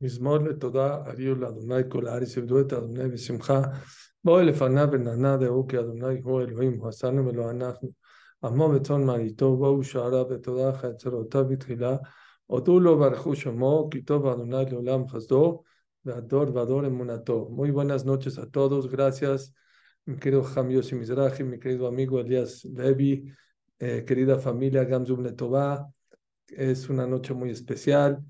מזמור לתודה הביאו לאדוני כל הארץ עבדו את אדוני בשמחה. בואו לפניו ונענה דעו כי אדוני הוא אלוהים, הוא עשנו ולא אנחנו. עמו וצאן מעיתו, בואו שעריו ותודה חצרותיו בתחילה. הודו לו ברכו שמו, כי טוב אדוני לעולם חסדו, והדור והדור אמונתו. Muy buenas noches a todos, gracias. Mi querido Ham Yossi Mizrahi, mi querido amigo Elias Levi, eh, querida familia Gamzum Letová, es una noche muy especial.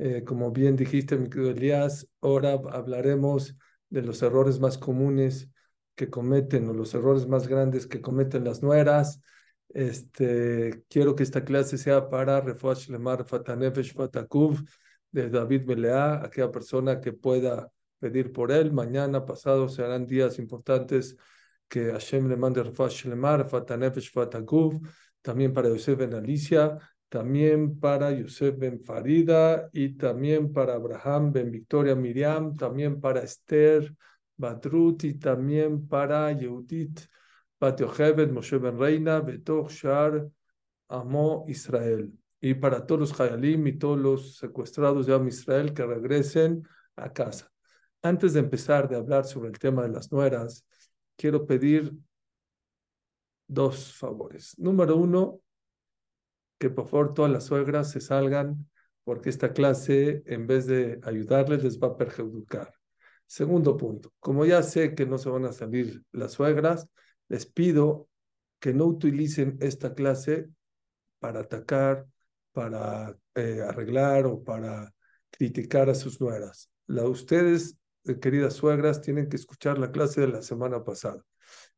Eh, como bien dijiste, mi querido Elías, ahora hablaremos de los errores más comunes que cometen o los errores más grandes que cometen las nueras. Este, quiero que esta clase sea para Refuash Lemar Fatanefesh Fatakuv de David Belea, aquella persona que pueda pedir por él. Mañana, pasado, serán días importantes que Hashem le mande Refuash Lemar Fatanefesh Fatakuv, también para Yosef Ben Alicia también para Yosef ben Farida y también para Abraham ben Victoria Miriam, también para Esther Batrut y también para Yehudit Bat Moshe ben Reina, Betoch Shar Amo Israel. Y para todos los Hayalim y todos los secuestrados de Am Israel que regresen a casa. Antes de empezar de hablar sobre el tema de las nueras, quiero pedir dos favores. Número uno, que por favor todas las suegras se salgan porque esta clase, en vez de ayudarles, les va a perjudicar. Segundo punto, como ya sé que no se van a salir las suegras, les pido que no utilicen esta clase para atacar, para eh, arreglar o para criticar a sus nueras. Ustedes, eh, queridas suegras, tienen que escuchar la clase de la semana pasada.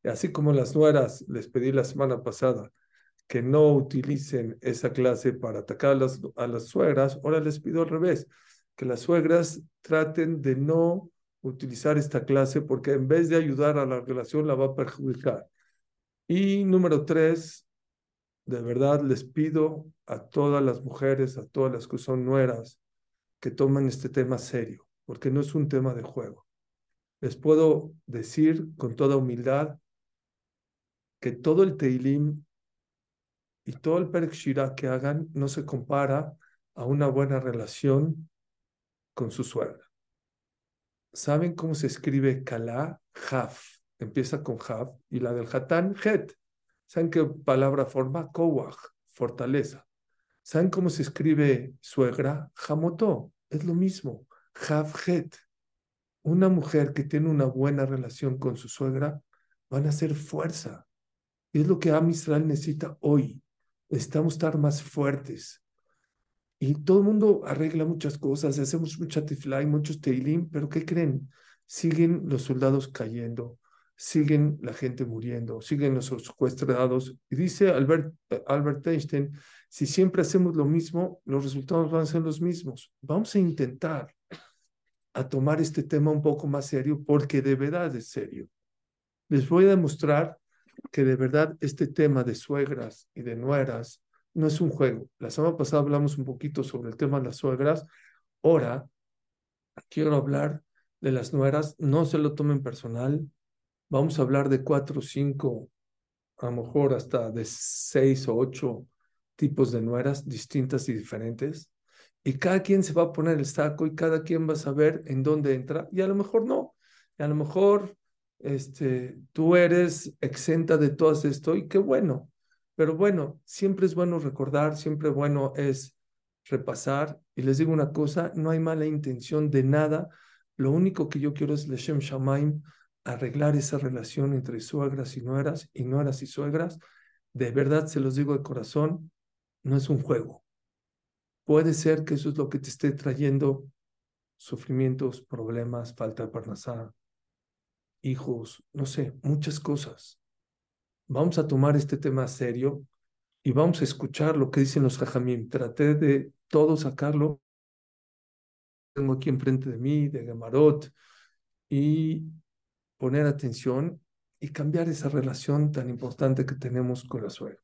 Así como las nueras les pedí la semana pasada que no utilicen esa clase para atacar a las, a las suegras, ahora les pido al revés, que las suegras traten de no utilizar esta clase porque en vez de ayudar a la relación la va a perjudicar. Y número tres, de verdad les pido a todas las mujeres, a todas las que son nueras, que tomen este tema serio, porque no es un tema de juego. Les puedo decir con toda humildad que todo el Teilim y todo el Perek que hagan no se compara a una buena relación con su suegra. ¿Saben cómo se escribe Kala? Haf. Empieza con Haf y la del Hatán, Het. ¿Saben qué palabra forma? Kowach, fortaleza. ¿Saben cómo se escribe suegra? Jamoto. Es lo mismo. Haf, Het. Una mujer que tiene una buena relación con su suegra van a ser fuerza. Y es lo que Am Israel necesita hoy necesitamos estar más fuertes. Y todo el mundo arregla muchas cosas, hacemos mucha y muchos teilim, pero ¿qué creen? Siguen los soldados cayendo, siguen la gente muriendo, siguen los secuestrados. Y dice Albert, Albert Einstein, si siempre hacemos lo mismo, los resultados van a ser los mismos. Vamos a intentar a tomar este tema un poco más serio, porque de verdad es serio. Les voy a demostrar que de verdad este tema de suegras y de nueras no es un juego. La semana pasada hablamos un poquito sobre el tema de las suegras. Ahora quiero hablar de las nueras. No se lo tomen personal. Vamos a hablar de cuatro cinco, a lo mejor hasta de seis o ocho tipos de nueras distintas y diferentes. Y cada quien se va a poner el saco y cada quien va a saber en dónde entra. Y a lo mejor no. Y a lo mejor este, tú eres exenta de todo esto y qué bueno. Pero bueno, siempre es bueno recordar, siempre bueno es repasar. Y les digo una cosa, no hay mala intención de nada. Lo único que yo quiero es Leshem arreglar esa relación entre suegras y nueras y nueras y suegras. De verdad se los digo de corazón, no es un juego. Puede ser que eso es lo que te esté trayendo sufrimientos, problemas, falta de parnasá, hijos, no sé, muchas cosas. Vamos a tomar este tema serio y vamos a escuchar lo que dicen los jajamim. Traté de todo sacarlo. Tengo aquí enfrente de mí, de Gamarot, y poner atención y cambiar esa relación tan importante que tenemos con la suegra.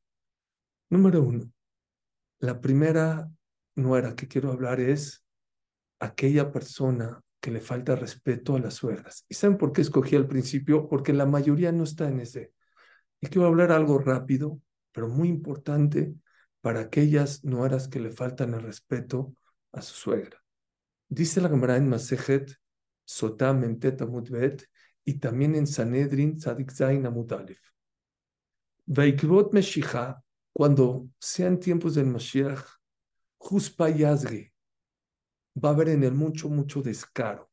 Número uno, la primera nuera que quiero hablar es aquella persona que le falta respeto a las suegras. ¿Y saben por qué escogí al principio? Porque la mayoría no está en ese. Y quiero hablar algo rápido, pero muy importante para aquellas nueras que le faltan el respeto a su suegra. Dice la Gemara en Masejet, Sotam Mentet Bet, y también en Sanedrin Tzadik Zain Amud Alef. Vaikrot Meshicha, cuando sean tiempos del Mashiach, Juspa Yazge, va a haber en el mucho, mucho descaro,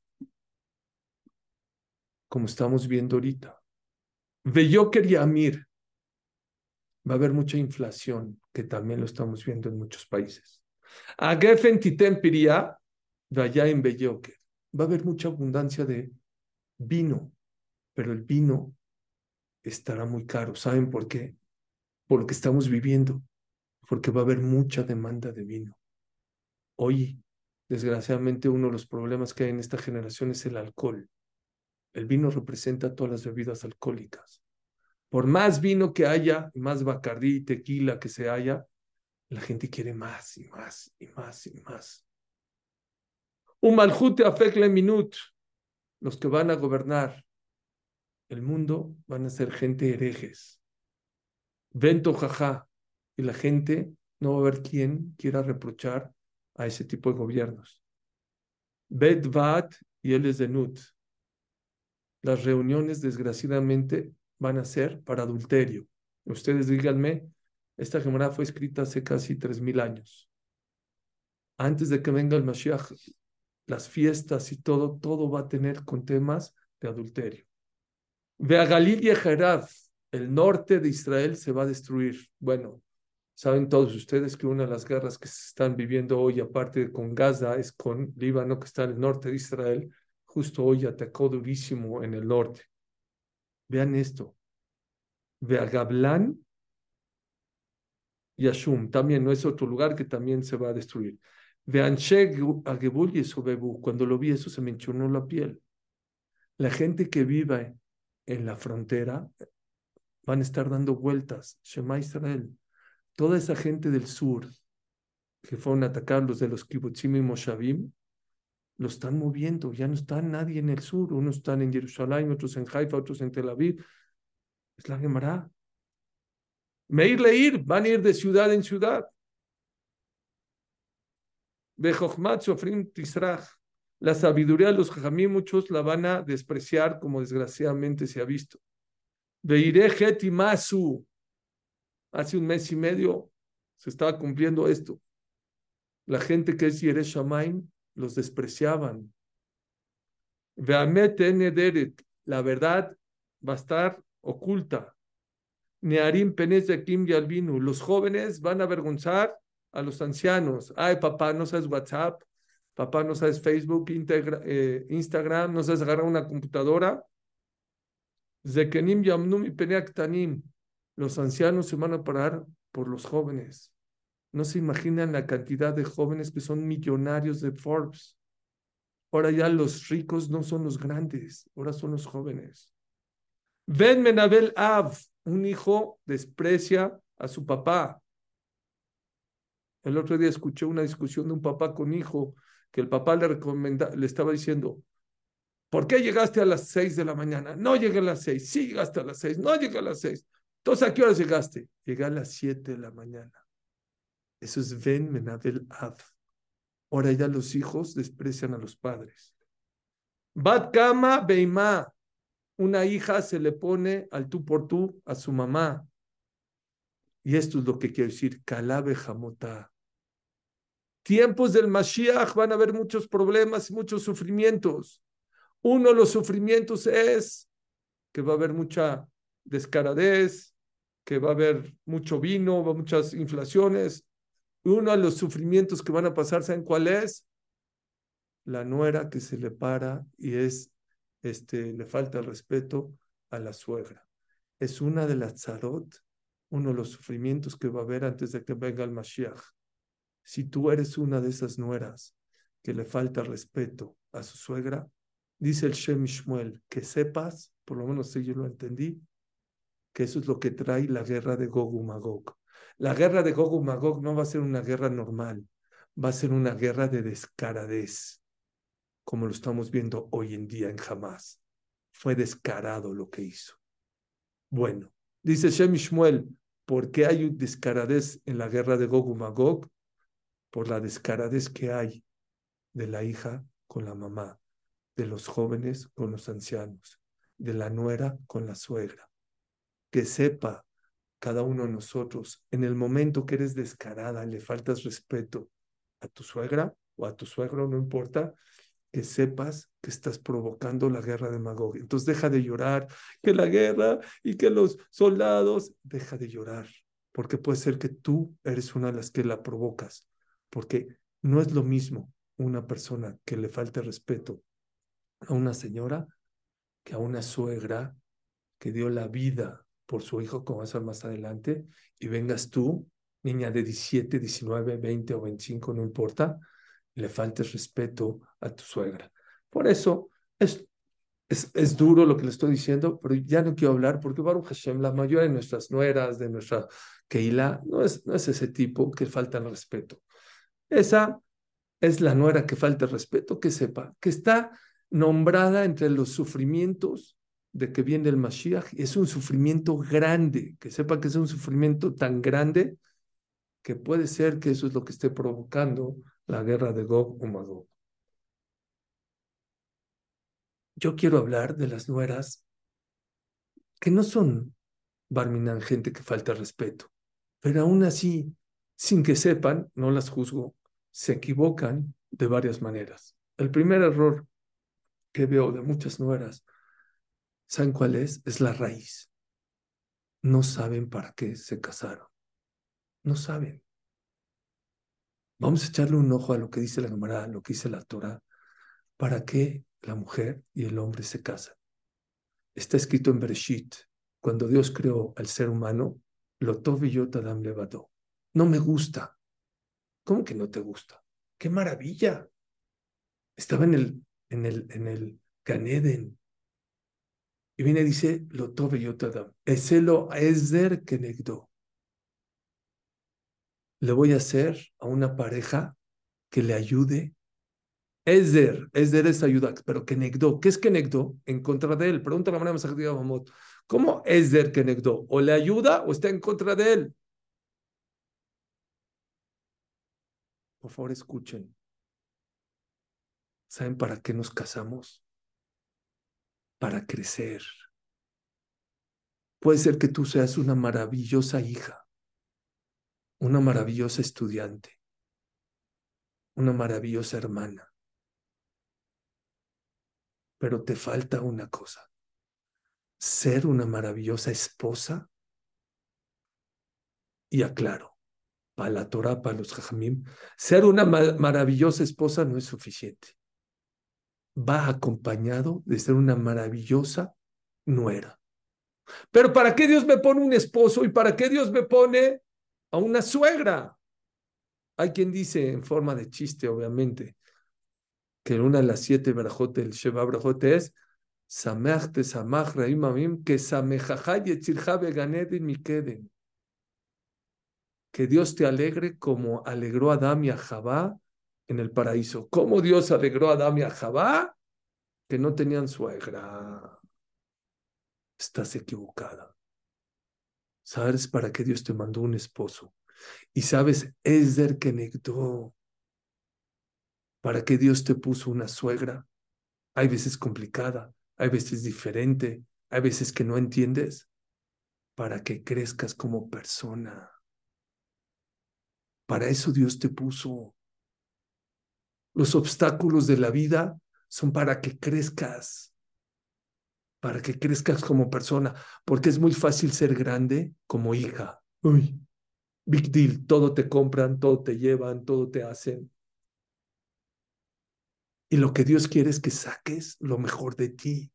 como estamos viendo ahorita. Veyoker y Amir, va a haber mucha inflación, que también lo estamos viendo en muchos países. Agefen Titempiria, vaya en Veyoker, va a haber mucha abundancia de vino, pero el vino estará muy caro. ¿Saben por qué? Por lo que estamos viviendo, porque va a haber mucha demanda de vino. Hoy, desgraciadamente, uno de los problemas que hay en esta generación es el alcohol. El vino representa todas las bebidas alcohólicas. Por más vino que haya, más bacardí, tequila que se haya, la gente quiere más y más y más y más. Un maljute afekle minut. Los que van a gobernar el mundo van a ser gente herejes. Vento jaja. Y la gente no va a haber quien quiera reprochar a ese tipo de gobiernos. Bet Vat y él es de Nut. Las reuniones, desgraciadamente, van a ser para adulterio. Ustedes díganme, esta Gemara fue escrita hace casi tres mil años. Antes de que venga el Mashiach, las fiestas y todo, todo va a tener con temas de adulterio. Ve a Galil y el norte de Israel se va a destruir. Bueno, saben todos ustedes que una de las guerras que se están viviendo hoy, aparte con Gaza, es con Líbano, que está en el norte de Israel. Justo hoy atacó durísimo en el norte. Vean esto. Ve a Gablán y Ashum. También no es otro lugar que también se va a destruir. Cuando lo vi, eso se me enchunó la piel. La gente que vive en la frontera van a estar dando vueltas. Shema Israel. Toda esa gente del sur que fueron a atacar los de los kibbutzim y moshavim, lo están moviendo. Ya no está nadie en el sur. Unos están en Jerusalén, otros en Haifa, otros en Tel Aviv. Es la Gemara. Meir Leir van a ir de ciudad en ciudad. Sofrim Tisrach. La sabiduría de los jajamí, muchos la van a despreciar, como desgraciadamente se ha visto. Veiré Masu. Hace un mes y medio se estaba cumpliendo esto. La gente que es Yeresh Shamaim los despreciaban. La verdad va a estar oculta. Nearim Penes de Kim Yalvinu. Los jóvenes van a avergonzar a los ancianos. Ay, papá, no sabes WhatsApp. Papá, no sabes Facebook, eh, Instagram, no sabes agarrar una computadora. Zekenim Yamnum y Peneaktanim. Los ancianos se van a parar por los jóvenes. No se imaginan la cantidad de jóvenes que son millonarios de Forbes. Ahora ya los ricos no son los grandes, ahora son los jóvenes. Ven Menabel Av, un hijo desprecia a su papá. El otro día escuché una discusión de un papá con hijo que el papá le, recomenda, le estaba diciendo, ¿por qué llegaste a las seis de la mañana? No llegué a las seis, sí llegaste a las seis, no llegué a las seis. Entonces, ¿a qué hora llegaste? Llegué a las siete de la mañana. Eso es Ven Menabel Av. Ahora ya los hijos desprecian a los padres. Bat Kama Beima. Una hija se le pone al tú por tú a su mamá. Y esto es lo que quiero decir, Kalabe Jamota. Tiempos del Mashiach van a haber muchos problemas y muchos sufrimientos. Uno de los sufrimientos es que va a haber mucha descaradez, que va a haber mucho vino, muchas inflaciones. Uno de los sufrimientos que van a pasar, ¿saben cuál es? La nuera que se le para y es, este, le falta el respeto a la suegra. Es una de las tzarot, uno de los sufrimientos que va a haber antes de que venga el Mashiach. Si tú eres una de esas nueras que le falta respeto a su suegra, dice el Shem Shmuel, que sepas, por lo menos si yo lo entendí, que eso es lo que trae la guerra de Gog y Magog. La guerra de Gog y Magog no va a ser una guerra normal, va a ser una guerra de descaradez, como lo estamos viendo hoy en día en Hamas. Fue descarado lo que hizo. Bueno, dice Shem Shmuel, ¿por qué hay descaradez en la guerra de Gog y Magog? Por la descaradez que hay de la hija con la mamá, de los jóvenes con los ancianos, de la nuera con la suegra. Que sepa cada uno de nosotros, en el momento que eres descarada, le faltas respeto a tu suegra o a tu suegro, no importa, que sepas que estás provocando la guerra de. Entonces deja de llorar, que la guerra y que los soldados, deja de llorar, porque puede ser que tú eres una de las que la provocas, porque no es lo mismo una persona que le falte respeto a una señora que a una suegra que dio la vida por su hijo, como va a ser más adelante, y vengas tú, niña de 17, 19, 20 o 25, no importa, le faltes respeto a tu suegra. Por eso es, es, es, duro lo que le estoy diciendo, pero ya no quiero hablar porque Baruch Hashem, la mayoría de nuestras nueras, de nuestra Keilah, no es, no es ese tipo que falta el respeto. Esa es la nuera que falta el respeto, que sepa que está nombrada entre los sufrimientos de que viene el Mashiach. Es un sufrimiento grande, que sepa que es un sufrimiento tan grande que puede ser que eso es lo que esté provocando la guerra de Gog o Magog. Yo quiero hablar de las nueras que no son Barminan, gente que falta respeto, pero aún así, sin que sepan, no las juzgo, se equivocan de varias maneras. El primer error que veo de muchas nueras, ¿saben cuál es? Es la raíz. No saben para qué se casaron. No saben. Vamos a echarle un ojo a lo que dice la Gemara, lo que dice la Torah. ¿Para qué la mujer y el hombre se casan? Está escrito en Bereshit, cuando Dios creó al ser humano, lo Adam levado. No me gusta. ¿Cómo que no te gusta? ¡Qué maravilla! Estaba en el en el, en el Ganeden. Y viene y dice, lo tove yotadam. Eselo ezer kenegdo. Le voy a hacer a una pareja que le ayude. Ezer, Ezer es ayuda, pero kenegdo. ¿Qué es kenegdo? En contra de él. Pregunta la manera más Mamot. ¿Cómo Ezer kenegdo? ¿O le ayuda o está en contra de él? Por favor, escuchen. ¿Saben para qué nos casamos? Para crecer. Puede ser que tú seas una maravillosa hija, una maravillosa estudiante, una maravillosa hermana, pero te falta una cosa, ser una maravillosa esposa. Y aclaro, para la Torah, para los Jajamim, ser una maravillosa esposa no es suficiente va acompañado de ser una maravillosa nuera. Pero ¿para qué Dios me pone un esposo y para qué Dios me pone a una suegra? Hay quien dice en forma de chiste, obviamente, que una de las siete brajotes del Sheba brajote es que. Que Dios te alegre como alegró a Adam y a Jabá en el paraíso. ¿Cómo Dios alegró a Adán y a Jabá? Que no tenían suegra. Estás equivocada. ¿Sabes para qué Dios te mandó un esposo? Y sabes, es que Kenegdo. ¿Para qué Dios te puso una suegra? Hay veces complicada, hay veces diferente, hay veces que no entiendes. Para que crezcas como persona. Para eso Dios te puso. Los obstáculos de la vida son para que crezcas, para que crezcas como persona, porque es muy fácil ser grande como hija. Uy, big deal, todo te compran, todo te llevan, todo te hacen. Y lo que Dios quiere es que saques lo mejor de ti.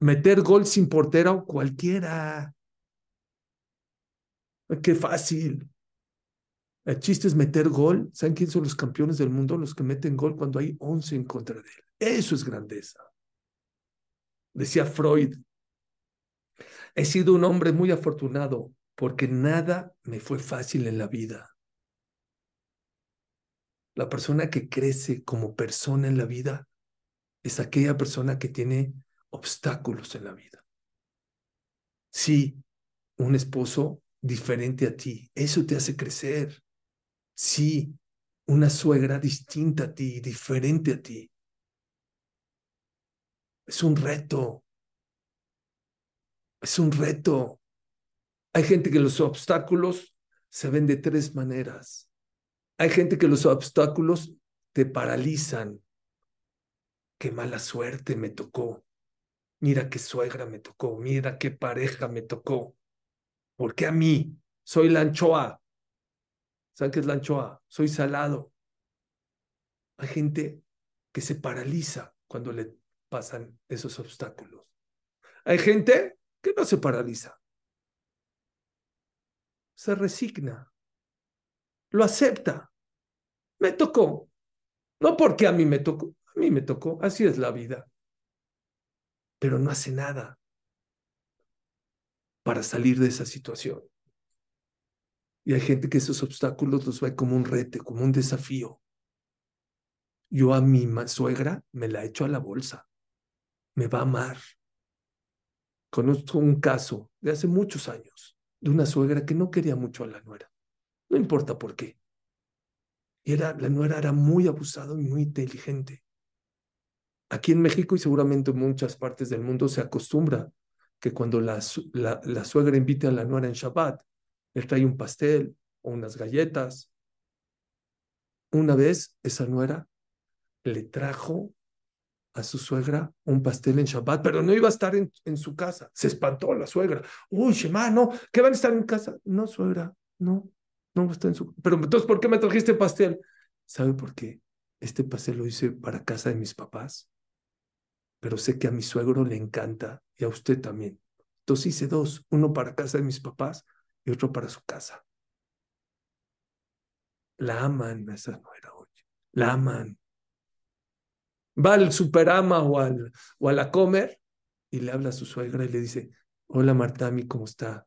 Meter gol sin portero cualquiera. Qué fácil. El chiste es meter gol. ¿Saben quién son los campeones del mundo? Los que meten gol cuando hay 11 en contra de él. Eso es grandeza. Decía Freud, he sido un hombre muy afortunado porque nada me fue fácil en la vida. La persona que crece como persona en la vida es aquella persona que tiene obstáculos en la vida. Sí, un esposo diferente a ti, eso te hace crecer. Sí, una suegra distinta a ti, diferente a ti. Es un reto. Es un reto. Hay gente que los obstáculos se ven de tres maneras. Hay gente que los obstáculos te paralizan. Qué mala suerte me tocó. Mira qué suegra me tocó. Mira qué pareja me tocó. ¿Por qué a mí? Soy la anchoa. ¿Saben qué es la anchoa? Soy salado. Hay gente que se paraliza cuando le pasan esos obstáculos. Hay gente que no se paraliza. Se resigna. Lo acepta. Me tocó. No porque a mí me tocó. A mí me tocó. Así es la vida. Pero no hace nada para salir de esa situación. Y hay gente que esos obstáculos los ve como un rete, como un desafío. Yo a mi suegra me la echo a la bolsa. Me va a amar. Conozco un caso de hace muchos años de una suegra que no quería mucho a la nuera. No importa por qué. Y era, la nuera era muy abusada y muy inteligente. Aquí en México y seguramente en muchas partes del mundo se acostumbra que cuando la, la, la suegra invite a la nuera en Shabbat, él trae un pastel o unas galletas. Una vez esa nuera le trajo a su suegra un pastel en Shabbat, pero no iba a estar en, su casa. Se espantó la suegra. Uy, Shema, no, ¿qué van a estar en casa? No, suegra, no, no va a estar en su Pero entonces, ¿por qué me trajiste pastel? ¿Sabe por qué? Este pastel lo hice para casa de mis papás, pero sé que a mi suegro le encanta y a usted también. Entonces hice dos, uno para casa de mis papás y otro para su casa. La aman esa nuera hoy. La aman. Va al superama o, al, o a la comer y le habla a su suegra y le dice, hola Martami, ¿cómo está?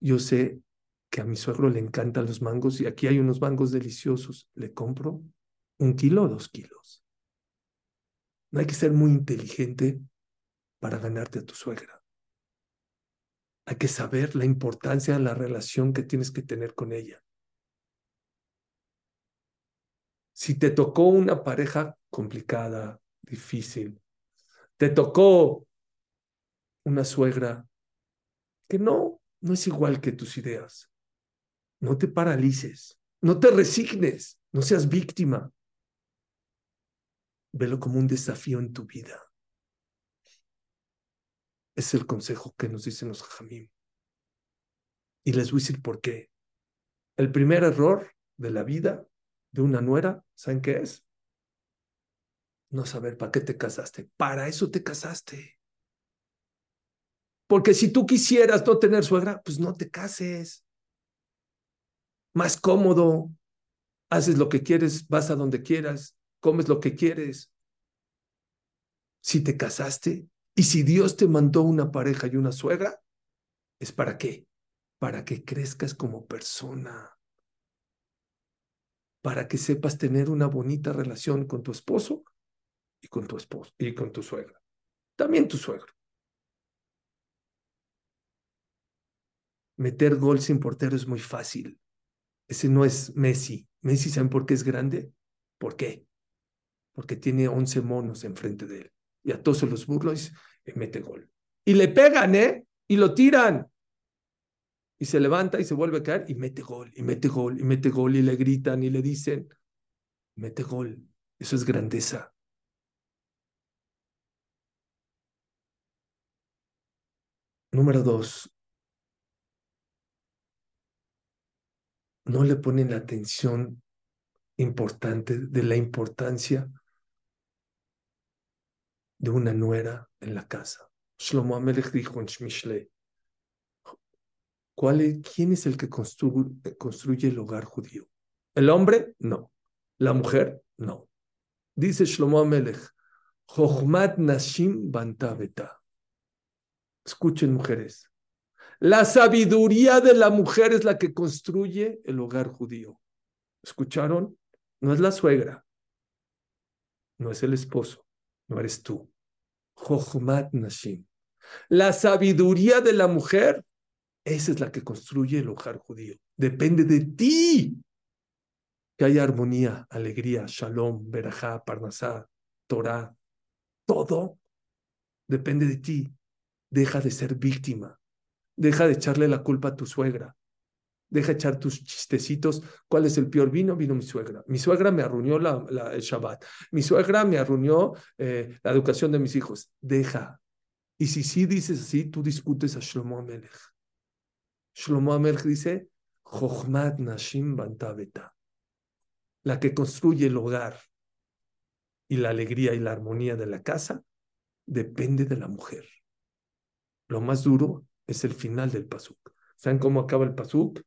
Yo sé que a mi suegro le encantan los mangos y aquí hay unos mangos deliciosos. Le compro un kilo dos kilos. No hay que ser muy inteligente para ganarte a tu suegra. Hay que saber la importancia de la relación que tienes que tener con ella. Si te tocó una pareja complicada, difícil, te tocó una suegra que no, no es igual que tus ideas, no te paralices, no te resignes, no seas víctima. Velo como un desafío en tu vida. Es el consejo que nos dicen los jamim. Y les voy a decir por qué. El primer error de la vida de una nuera, ¿saben qué es? No saber para qué te casaste. Para eso te casaste. Porque si tú quisieras no tener suegra, pues no te cases. Más cómodo. Haces lo que quieres, vas a donde quieras, comes lo que quieres. Si te casaste, y si Dios te mandó una pareja y una suegra, ¿es para qué? Para que crezcas como persona. Para que sepas tener una bonita relación con tu esposo y con tu esposo y con tu suegra. También tu suegro. Meter gol sin portero es muy fácil. Ese no es Messi. Messi, ¿saben por qué es grande? ¿Por qué? Porque tiene 11 monos enfrente de él. Y a todos se los burla mete gol. Y le pegan, ¿eh? Y lo tiran. Y se levanta y se vuelve a caer y mete gol, y mete gol, y mete gol, y le gritan y le dicen, mete gol. Eso es grandeza. Número dos, no le ponen la atención importante de la importancia de una nuera en la casa. Shlomo Amelech dijo en Shmishle, ¿quién es el que construye, el hogar judío? ¿El hombre? No. ¿La mujer? No. Dice Shlomo Amelech, Jochmat Nashim Bantaveta. Escuchen, mujeres. La sabiduría de la mujer es la que construye el hogar judío. ¿Escucharon? No es la suegra, no es el esposo, no eres tú. Jochmat Nashim. La sabiduría de la mujer, esa es la que construye el hogar judío. Depende de ti. que haya armonía, alegría, shalom, berajá, parnasá, torah, todo depende de ti. Deja de ser víctima. Deja de echarle la culpa a tu suegra. Deja de echar tus chistecitos. ¿Cuál es el peor vino? Vino mi suegra. Mi suegra me arruinó la, el Shabbat. Mi suegra me arruinó eh, la educación de mis hijos. Deja. Y si sí dices así, tú discutes a Shlomo Amelech. Shlomo Amelech dice, Chochmat Nashim Bantabeta la que construye el hogar y la alegría y la armonía de la casa, depende de la mujer. Lo más duro es el final del pasuk. ¿Saben cómo acaba el pasuk?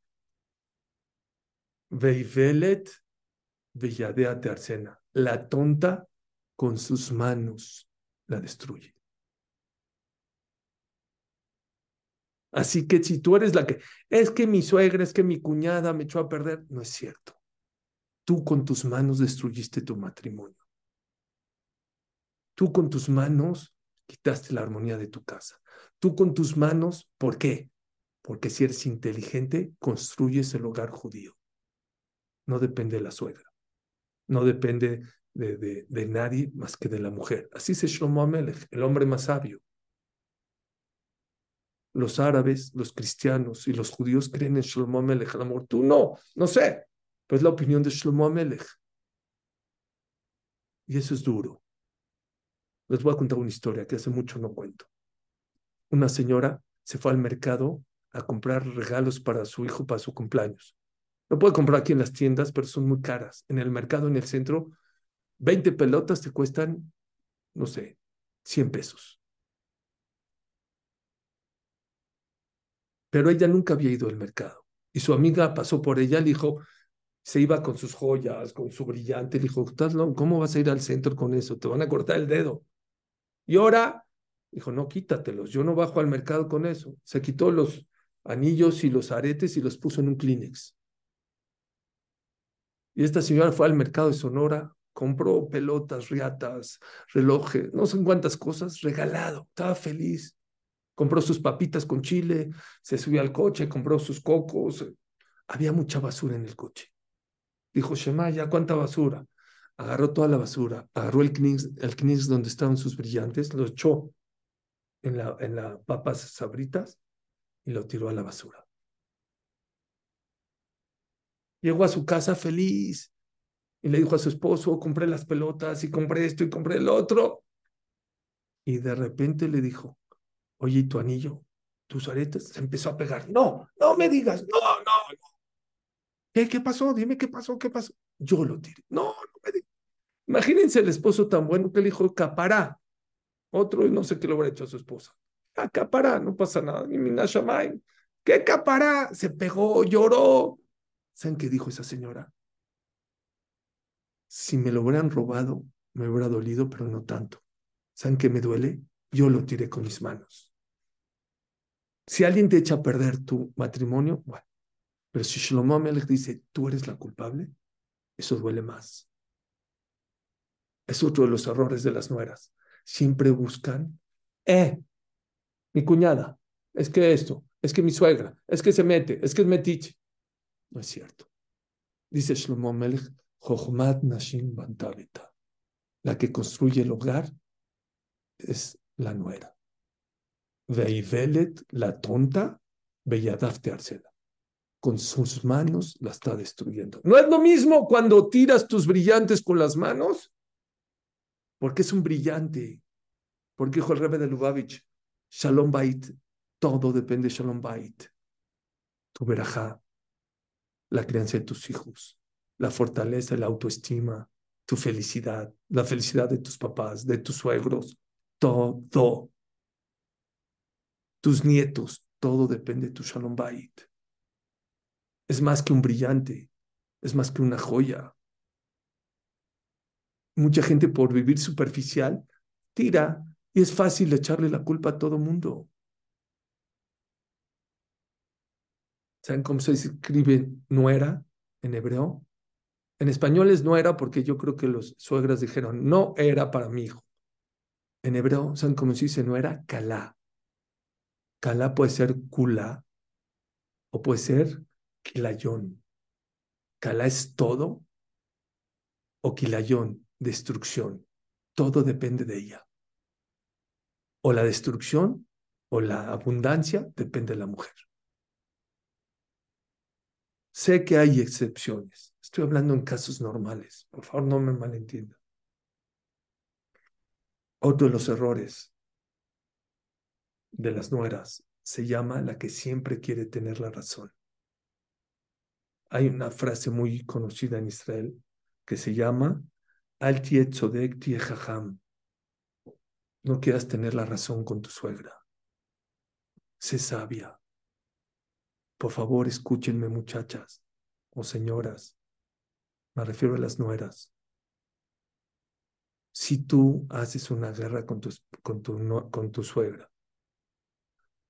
Veivelet veyadea arsena. La tonta con sus manos la destruye. Así que si tú eres la que, es que mi suegra, es que mi cuñada me echó a perder, no es cierto. Tú con tus manos destruiste tu matrimonio. Tú con tus manos quitaste la armonía de tu casa. Tú con tus manos, ¿por qué? Porque si eres inteligente, construyes el hogar judío. No depende de la suegra. No depende de, de, nadie más que de la mujer. Así se Shlomo Amelech, el hombre más sabio. Los árabes, los cristianos y los judíos creen en Shlomo Amelech, el amor. Tú no, no sé es la opinión de Shlomo Amelech. Y eso es duro. Les voy a contar una historia que hace mucho no cuento. Una señora se fue al mercado a comprar regalos para su hijo para su cumpleaños. Lo puede comprar aquí en las tiendas, pero son muy caras. En el mercado, en el centro, 20 pelotas te cuestan, no sé, 100 pesos. Pero ella nunca había ido al mercado. Y su amiga pasó por ella, le dijo, se iba con sus joyas, con su brillante. Le dijo, ¿cómo vas a ir al centro con eso? Te van a cortar el dedo. Y ahora, dijo, no, quítatelos, yo no bajo al mercado con eso. Se quitó los anillos y los aretes y los puso en un Kleenex. Y esta señora fue al mercado de Sonora, compró pelotas, riatas, relojes, no sé cuántas cosas, regalado, estaba feliz. Compró sus papitas con chile, se subió al coche, compró sus cocos. Había mucha basura en el coche. Dijo, Shemaya, ¿cuánta basura? Agarró toda la basura, agarró el knix, el donde estaban sus brillantes, lo echó en la, en la papas sabritas y lo tiró a la basura. Llegó a su casa feliz y le dijo a su esposo, compré las pelotas y compré esto y compré el otro. Y de repente le dijo, oye, ¿y tu anillo? ¿Tus aretes? Se empezó a pegar. No, no me digas, no, no, no. ¿Qué, ¿Qué pasó? Dime qué pasó, qué pasó. Yo lo tiré. No, no me digas. Imagínense el esposo tan bueno que le dijo, capará. Otro, no sé qué le hubiera hecho a su esposa. Acapará, no pasa nada. Ni Minashamay. ¿Qué capará? Se pegó, lloró. ¿Saben qué dijo esa señora? Si me lo hubieran robado, me hubiera dolido, pero no tanto. ¿Saben qué me duele? Yo lo tiré con mis manos. Si alguien te echa a perder tu matrimonio, bueno, pero si Shlomo Amelech dice, tú eres la culpable, eso duele más. Es otro de los errores de las nueras. Siempre buscan, eh, mi cuñada, es que esto, es que mi suegra, es que se mete, es que es metiche. No es cierto. Dice Shlomo Amelech, Jochmat Nashim Bantabeta. La que construye el hogar es la nuera. Veivelet, la tonta, Belladafte Arcela con sus manos la está destruyendo. ¿No es lo mismo cuando tiras tus brillantes con las manos? Porque es un brillante. Porque dijo el rebe de Lubavitch, Shalom Bait, todo depende de Shalom Bait. Tu verajá, la crianza de tus hijos, la fortaleza, la autoestima, tu felicidad, la felicidad de tus papás, de tus suegros, todo. Tus nietos, todo depende de tu Shalom Bait es más que un brillante, es más que una joya. Mucha gente por vivir superficial tira y es fácil echarle la culpa a todo mundo. ¿Saben cómo se escribe nuera en hebreo? En español es nuera porque yo creo que los suegras dijeron, no era para mi hijo. En hebreo, ¿saben cómo se dice nuera? Kalá. Kalá puede ser kula o puede ser Kilayón. Kala es todo o quilayón, destrucción. Todo depende de ella. O la destrucción o la abundancia depende de la mujer. Sé que hay excepciones. Estoy hablando en casos normales. Por favor, no me malentiendan. Otro de los errores de las nueras se llama la que siempre quiere tener la razón. Hay una frase muy conocida en Israel que se llama Al jaham. No quieras tener la razón con tu suegra. Sé sabia. Por favor, escúchenme, muchachas o señoras. Me refiero a las nueras. Si tú haces una guerra con tu, con tu, con tu suegra,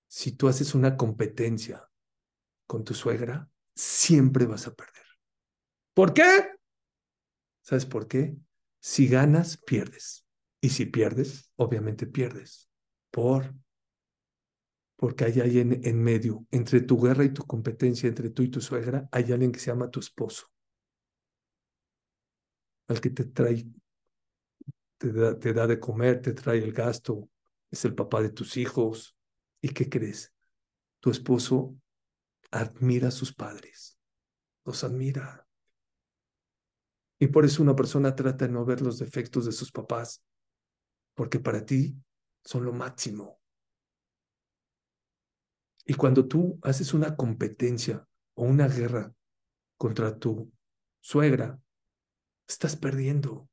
si tú haces una competencia con tu suegra, siempre vas a perder. ¿Por qué? ¿Sabes por qué? Si ganas, pierdes. Y si pierdes, obviamente pierdes. Por porque hay alguien en medio, entre tu guerra y tu competencia, entre tú y tu suegra, hay alguien que se llama tu esposo, al que te trae, te da, te da de comer, te trae el gasto, es el papá de tus hijos. ¿Y qué crees? Tu esposo admira a sus padres, los admira. Y por eso una persona trata de no ver los defectos de sus papás, porque para ti son lo máximo. Y cuando tú haces una competencia o una guerra contra tu suegra, estás perdiendo,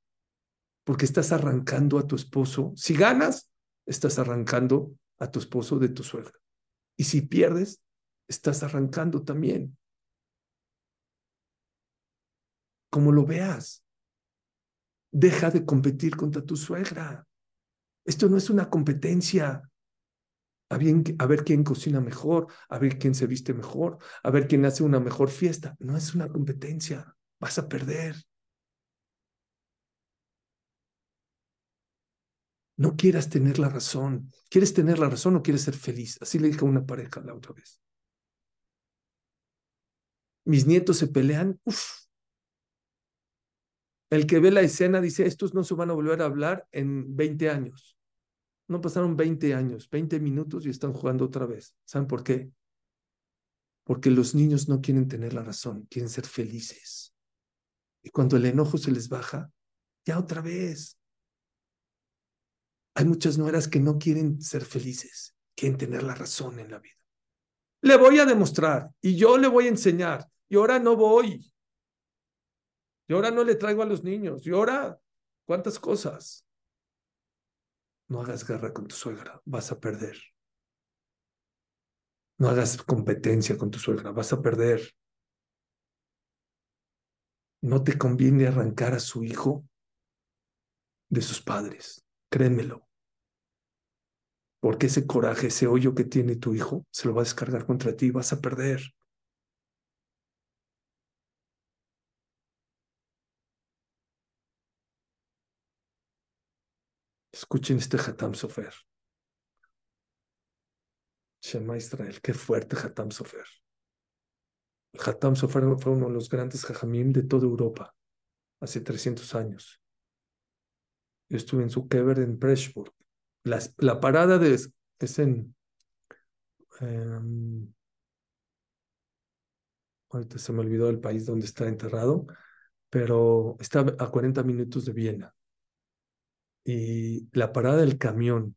porque estás arrancando a tu esposo. Si ganas, estás arrancando a tu esposo de tu suegra. Y si pierdes, estás arrancando también. Como lo veas, deja de competir contra tu suegra. Esto no es una competencia a, ver quién cocina mejor, a ver quién se viste mejor, a ver quién hace una mejor fiesta. No es una competencia, vas a perder. No quieras tener la razón. ¿Quieres tener la razón o quieres ser feliz? Así le dije a una pareja la otra vez. Mis nietos se pelean. El que ve la escena dice, estos no se van a volver a hablar en 20 años. No pasaron 20 años, 20 minutos y están jugando otra vez. ¿Saben por qué? Porque los niños no quieren tener la razón, quieren ser felices. Y cuando el enojo se les baja, ya otra vez. Hay muchas nueras que no quieren ser felices, quieren tener la razón en la vida. Le voy a demostrar y yo le voy a enseñar. Y ahora no voy. Y ahora no le traigo a los niños. Y ahora, ¿cuántas cosas? No hagas guerra con tu suegra, vas a perder. No hagas competencia con tu suegra, vas a perder. No te conviene arrancar a su hijo de sus padres, créemelo. Porque ese coraje, ese hoyo que tiene tu hijo, se lo va a descargar contra ti y vas a perder. Escuchen este Hatam Sofer. Shema Israel, qué fuerte Hatam Sofer. Hatam Sofer fue uno de los grandes Jajamim de toda Europa, hace 300 años. Yo estuve en su kever en Preshburg. La, parada de, es en... Em, ahorita se me olvidó el país donde está enterrado, pero está a 40 minutos de Viena y la parada del camión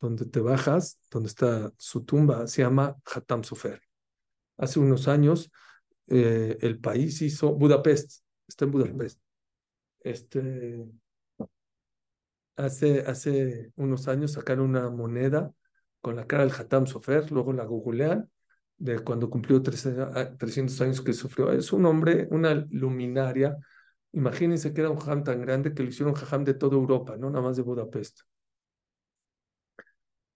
donde te bajas, donde está su tumba, se llama Hatam Sofer. Hace unos años eh, el país hizo Budapest, está en Budapest. Este, hace, hace unos años sacaron una moneda con la cara del Hatam Sofer, luego la googlean, de cuando cumplió 300 años que sufrió. Es un hombre, una luminaria Imagínense que era un jajam tan grande que lo hicieron jajam de toda Europa, no nada más de Budapest.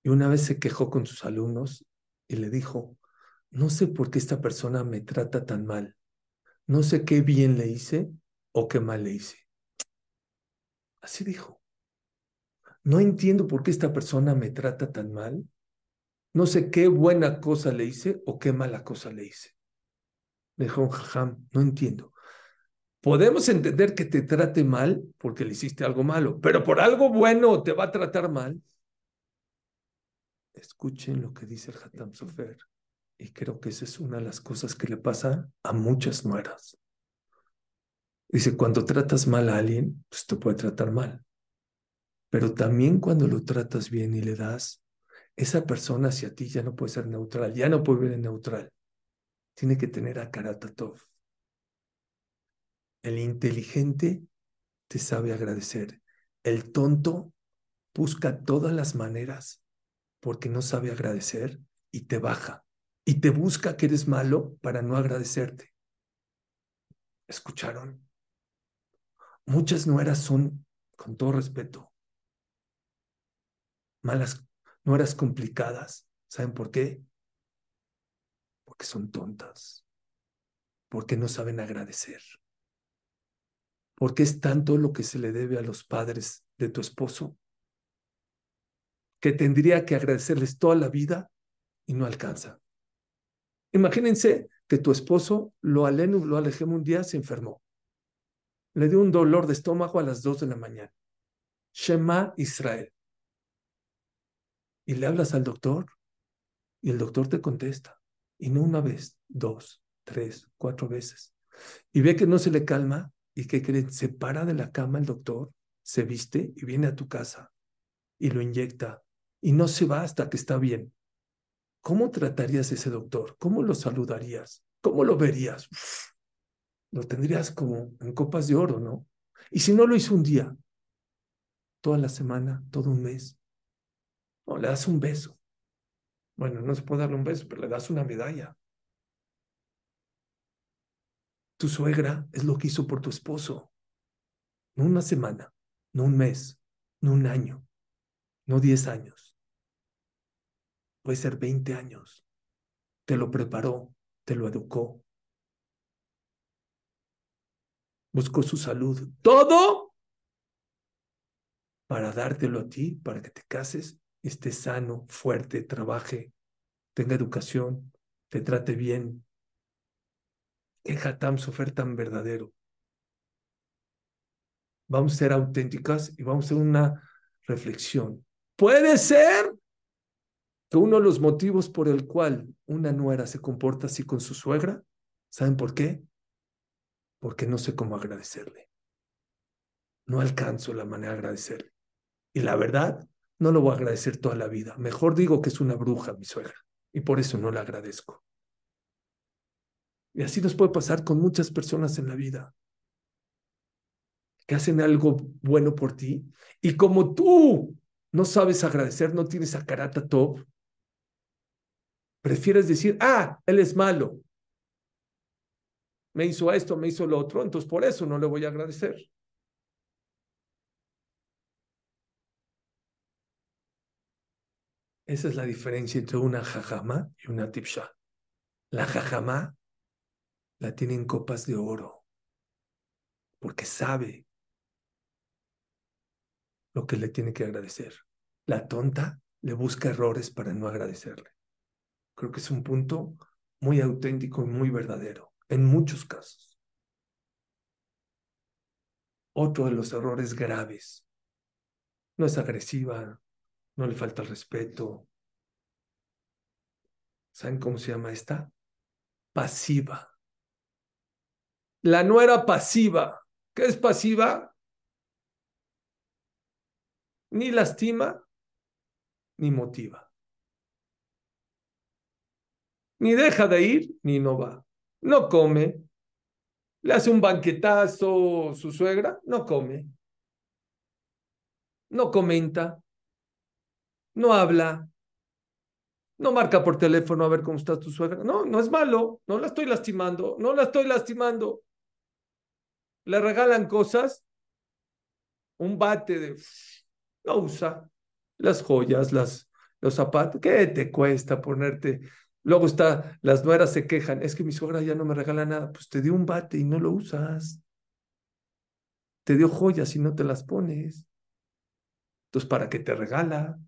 Y una vez se quejó con sus alumnos y le dijo, no sé por qué esta persona me trata tan mal. No sé qué bien le hice o qué mal le hice. Así dijo. No entiendo por qué esta persona me trata tan mal. No sé qué buena cosa le hice o qué mala cosa le hice. Dijo un jajam, no entiendo. Podemos entender que te trate mal porque le hiciste algo malo, pero por algo bueno te va a tratar mal. Escuchen lo que dice el Hatam Sofer. Y creo que esa es una de las cosas que le pasa a muchas nueras. Dice, cuando tratas mal a alguien, pues te puede tratar mal. Pero también cuando lo tratas bien y le das, esa persona hacia ti ya no puede ser neutral, ya no puede ser neutral. Tiene que tener a Karatatov. El inteligente te sabe agradecer. El tonto busca todas las maneras porque no sabe agradecer y te baja. Y te busca que eres malo para no agradecerte. ¿Escucharon? Muchas nueras son, con todo respeto, malas, nueras complicadas. ¿Saben por qué? Porque son tontas. Porque no saben agradecer porque es tanto lo que se le debe a los padres de tu esposo que tendría que agradecerles toda la vida y no alcanza. Imagínense que tu esposo lo alenu, lo alejemos un día, se enfermó. Le dio un dolor de estómago a las dos de la mañana. Shema Israel. Y le hablas al doctor y el doctor te contesta. Y no una vez, dos, tres, cuatro veces. Y ve que no se le calma ¿Y qué creen? Se para de la cama el doctor, se viste y viene a tu casa y lo inyecta y no se va hasta que está bien. ¿Cómo tratarías a ese doctor? ¿Cómo lo saludarías? ¿Cómo lo verías? lo tendrías como en copas de oro, ¿no? Y si no lo hizo un día, toda la semana, todo un mes, no, le das un beso. Bueno, no se puede darle un beso, pero le das una medalla. Tu suegra es lo que hizo por tu esposo. No una semana, no un mes, no un año, no diez años. Puede ser veinte años. Te lo preparó, te lo educó. Buscó su salud. Todo para dártelo a ti, para que te cases, estés sano, fuerte, trabaje, tenga educación, te trate bien, Qué Hatam Sofer tan verdadero. Vamos a ser auténticas y vamos a hacer una reflexión. Puede ser que uno de los motivos por el cual una nuera se comporta así con su suegra, ¿saben por qué? Porque no sé cómo agradecerle. No alcanzo la manera de agradecerle. Y la verdad, no lo voy a agradecer toda la vida. Mejor digo que es una bruja mi suegra. Y por eso no la agradezco. Y así nos puede pasar con muchas personas en la vida que hacen algo bueno por ti. Y como tú no sabes agradecer, no tienes a karata top, prefieres decir, ah, él es malo. Me hizo esto, me hizo lo otro, entonces por eso no le voy a agradecer. Esa es la diferencia entre una jajama y una tipsha. La jajama la tiene en copas de oro, porque sabe lo que le tiene que agradecer. La tonta le busca errores para no agradecerle. Creo que es un punto muy auténtico y muy verdadero, en muchos casos. Otro de los errores graves. No es agresiva, no le falta respeto. ¿Saben cómo se llama esta? Pasiva. La nuera pasiva. ¿Qué es pasiva? Ni lastima, ni motiva. Ni deja de ir, ni no va. No come. Le hace un banquetazo su suegra, no come. No comenta. No habla. No marca por teléfono a ver cómo está tu suegra. No, no es malo. No la estoy lastimando. No la estoy lastimando le regalan cosas, un bate de... No usa las joyas, las, los zapatos. ¿Qué te cuesta ponerte? Luego está, las nueras se quejan, es que mi suegra ya no me regala nada. Pues te dio un bate y no lo usas. Te dio joyas y no te las pones. Entonces, ¿para qué te regala?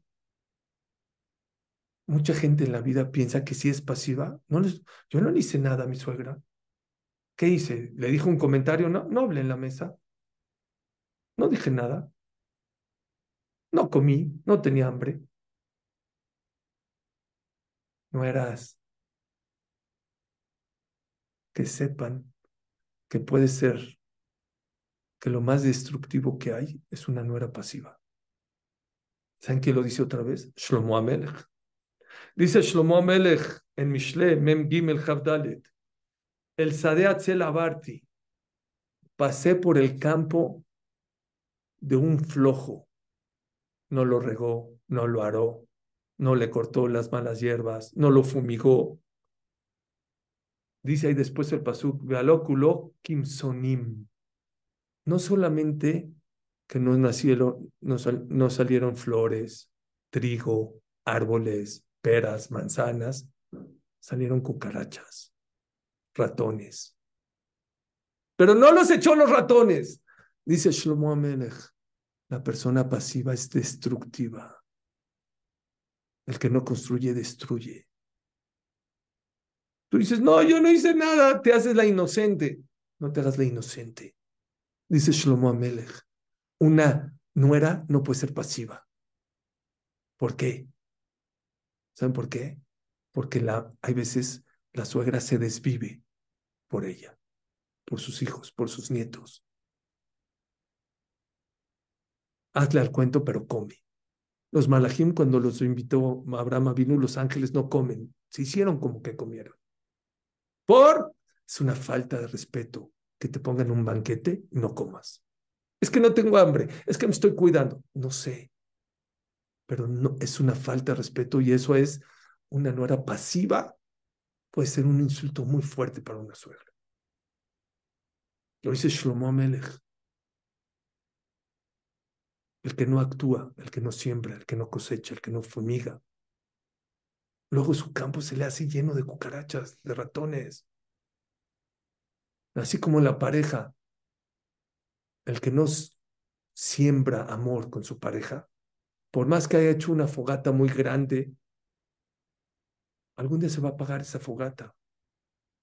Mucha gente en la vida piensa que si es pasiva. Yo no le hice nada a mi suegra. ¿Qué hice? ¿Le dijo un comentario no, noble en la mesa? No dije nada. No comí, no tenía hambre. No eras. Que sepan que puede ser que lo más destructivo que hay es una nuera pasiva. ¿Saben quién lo dice otra vez? Shlomo Amelech. Dice Shlomo Amelech en Mishle, Mem Gimel Chavdalet. El Sadeh Atzel Abarti. Pasé por el campo de un flojo. No lo regó, no lo aró, no le cortó las malas hierbas, no lo fumigó. Dice ahí después el pasuk, Vealóculo Kimsonim. No solamente que no nacieron, no, salieron flores, trigo, árboles, peras, manzanas, salieron cucarachas, ratones. Pero no los echó los ratones. Dice Shlomo Amelech, la persona pasiva es destructiva. El que no construye, destruye. Tú dices, no, yo no hice nada, te haces la inocente. No te hagas la inocente. Dice Shlomo Amelech, una nuera no puede ser pasiva. ¿Por qué? ¿Saben por qué? Porque la, hay veces la suegra se desvive por ella, por sus hijos, por sus nietos. Hazle al cuento, pero come. Los malajim, cuando los invitó Abraham vino, los ángeles no comen. Se hicieron como que comieron. Por, es una falta de respeto que te pongan un banquete y no comas. Es que no tengo hambre, es que me estoy cuidando. No sé, pero no es una falta de respeto y eso es una nuera pasiva. Puede ser un insulto muy fuerte para una suegra. Lo dice Shlomo Amelech. El que no actúa, el que no siembra, el que no cosecha, el que no fumiga. Luego su campo se le hace lleno de cucarachas, de ratones. Así como la pareja el que no siembra amor con su pareja, por más que haya hecho una fogata muy grande, algún día se va a pagar esa fogata.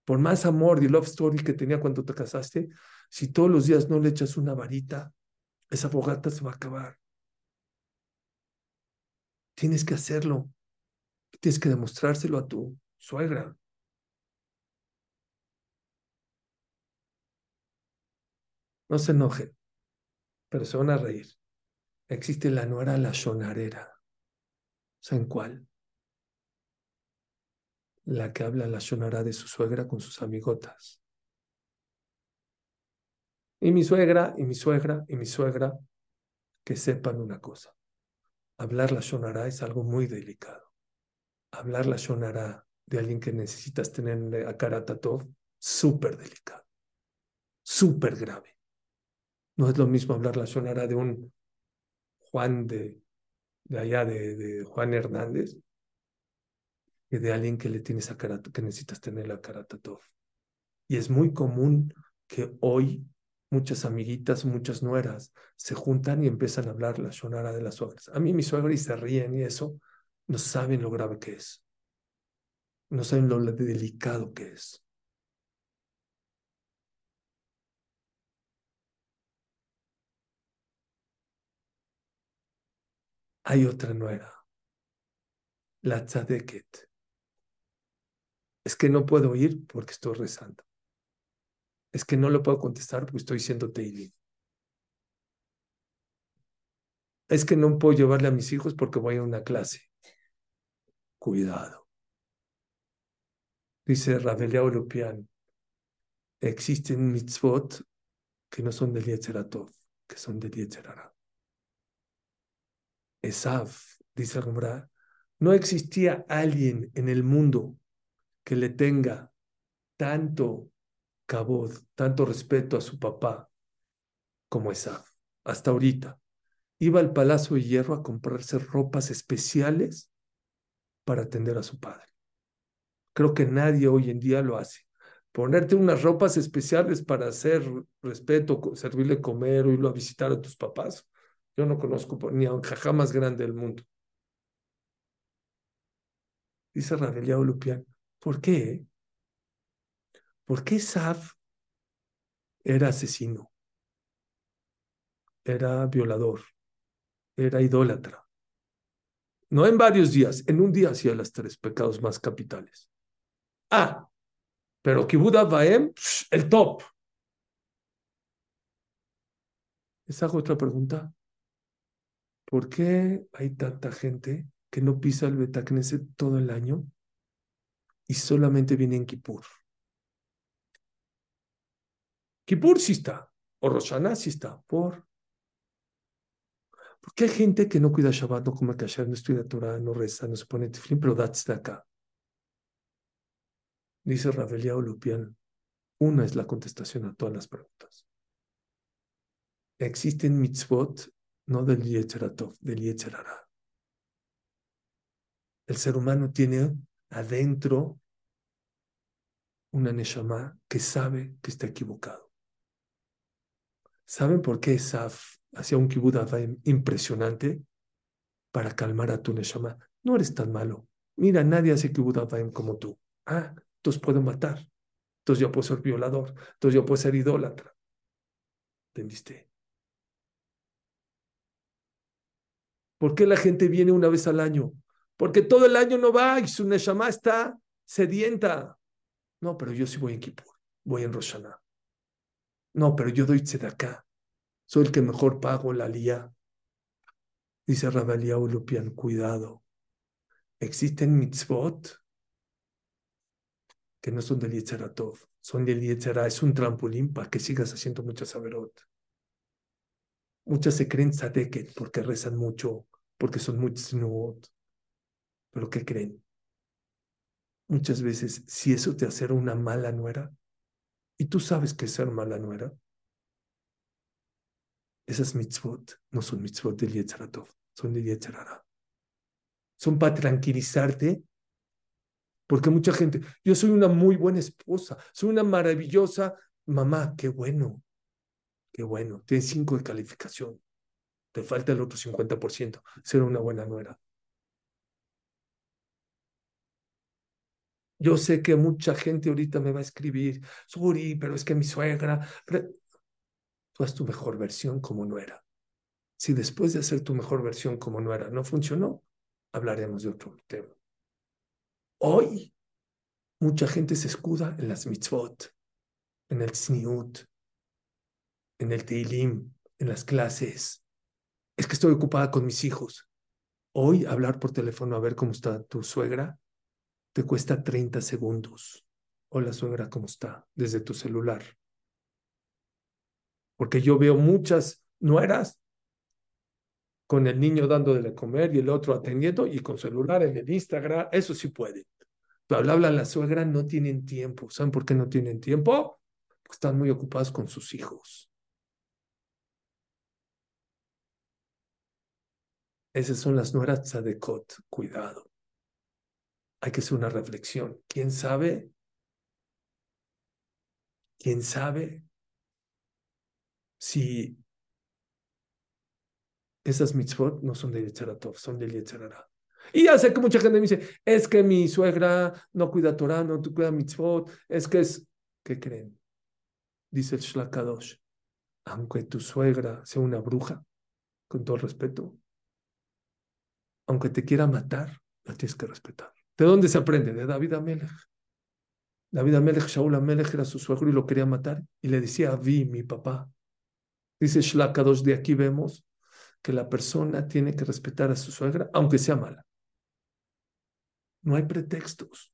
Por más amor y love story que tenía cuando te casaste, si todos los días no le echas una varita, esa fogata se va a acabar. Tienes que hacerlo. Tienes que demostrárselo a tu suegra. No se enojen, pero se van a reír. Existe la nuera la sonarera. ¿Saben cuál? La que habla la sonará de su suegra con sus amigotas. Y mi suegra, y mi suegra, y mi suegra, que sepan una cosa. Hablar la sonará es algo muy delicado. Hablar la sonará de alguien que necesitas tener a Karatatov, súper delicado, súper grave. No es lo mismo hablar la sonara de un Juan de, de allá, de, Juan Hernández, que de alguien que le tienes a que necesitas tener la Karatatov. Y es muy común que hoy muchas amiguitas, muchas nueras se juntan y empiezan a hablar la sonara de las suegras. A mí mi suegra y se ríen y eso, no saben lo grave que es. No saben lo delicado que es. hay otra nuera, la tzadeket. Es que no puedo ir porque estoy rezando. Es que no lo puedo contestar porque estoy siendo teilim. Es que no puedo llevarle a mis hijos porque voy a una clase. Cuidado. Dice Rabelia Lupian, existen mitzvot que no son del Yetzeratov, que son del Yetzerara. Esav, dice Gomra, no existía alguien en el mundo que le tenga tanto cabod, tanto respeto a su papá como Esav, hasta ahorita. Iba al Palacio de Hierro a comprarse ropas especiales para atender a su padre. Creo que nadie hoy en día lo hace. Ponerte unas ropas especiales para hacer respeto, servirle comer o irlo a visitar a tus papás. Yo no conozco ni a un más grande del mundo. Dice Rabelia Lupián, ¿por qué? ¿Por qué Saf era asesino, era violador, era idólatra. No en varios días, en un día hacía los tres pecados más capitales. Ah, pero Kibuda Baem, el top. Les hago otra pregunta. ¿Por qué hay tanta gente que no pisa el Betacneset todo el año y solamente viene en Kippur? Kippur sí está, o Roshaná sí está, por porque hay gente que no cuida Shabbat, no come kasher, no estudia Torah, no reza, no se pone tefilín, pero da acá. Dice Rabelia Lupian, una es la contestación a todas las preguntas. Existen mitzvot, no del Yetzeratov, del Yetzerara. El ser humano tiene adentro una Neshama que sabe que está equivocado. ¿Saben por qué Saf hacía un kibbutz impresionante para calmar a tu neshama. No eres tan malo. Mira, nadie hace kibbutz como tú. Ah, entonces puedo matar. Entonces yo puedo ser violador. Entonces yo puedo ser idólatra. ¿Entendiste? ¿Por qué la gente viene una vez al año? Porque todo el año no va y su neshama está sedienta. No, pero yo sí voy en Kippur, voy en Roshaná. No, pero yo doy tzedakah soy el que mejor pago la lía. Dice Rabalia Ulupian, cuidado. Existen mitzvot que no son del Yetzeratov, son del Yetzerá. Es un trampolín para que sigas haciendo muchas averot. Muchas se creen tzadeket porque rezan mucho, porque son muy tznuot. Pero ¿qué creen? Muchas veces, si eso te hace una mala nuera, y tú sabes que ser mala nuera, esas mitzvot no son mitzvot del Yetzaratov, son del Yetzerara. Son para tranquilizarte, porque mucha gente, yo soy una muy buena esposa, soy una maravillosa mamá, qué bueno, qué bueno, tienes cinco de calificación, te falta el otro 50%, ser una buena nuera. Yo sé que mucha gente ahorita me va a escribir, Suri, pero es que mi suegra, tú haz tu mejor versión como no era. Si después de hacer tu mejor versión como no era no funcionó, hablaremos de otro tema. Hoy, mucha gente se escuda en las mitzvot, en el tzniut, en el teilim, en las clases. Es que estoy ocupada con mis hijos. Hoy hablar por teléfono a ver cómo está tu suegra te cuesta 30 segundos. Hola suegra, ¿cómo está? Desde tu celular porque yo veo muchas nueras con el niño dándole de comer y el otro atendiendo y con celular en el Instagram, eso sí puede. Pero habla la suegra, no tienen tiempo. ¿Saben por qué no tienen tiempo? Porque están muy ocupados con sus hijos. Esas son las nueras tzadekot. Cuidado. Hay que hacer una reflexión. ¿Quién sabe? ¿Quién sabe si esas mitzvot no son de Yetzeratov, son de Yetzerara. Y ya sé que mucha gente me dice, es que mi suegra no cuida Torah, no cuida mitzvot, es que es, ¿qué creen? Dice el Shlakadosh, aunque tu suegra sea una bruja, con todo respeto, aunque te quiera matar, la tienes que respetar. ¿De dónde se aprende? De David Amelech. David Amelech, Shaul Amelech era su suegro y lo quería matar. Y le decía, vi mi papá, Dice Shlakadosh, de aquí vemos que la persona tiene que respetar a su suegra, aunque sea mala. No hay pretextos.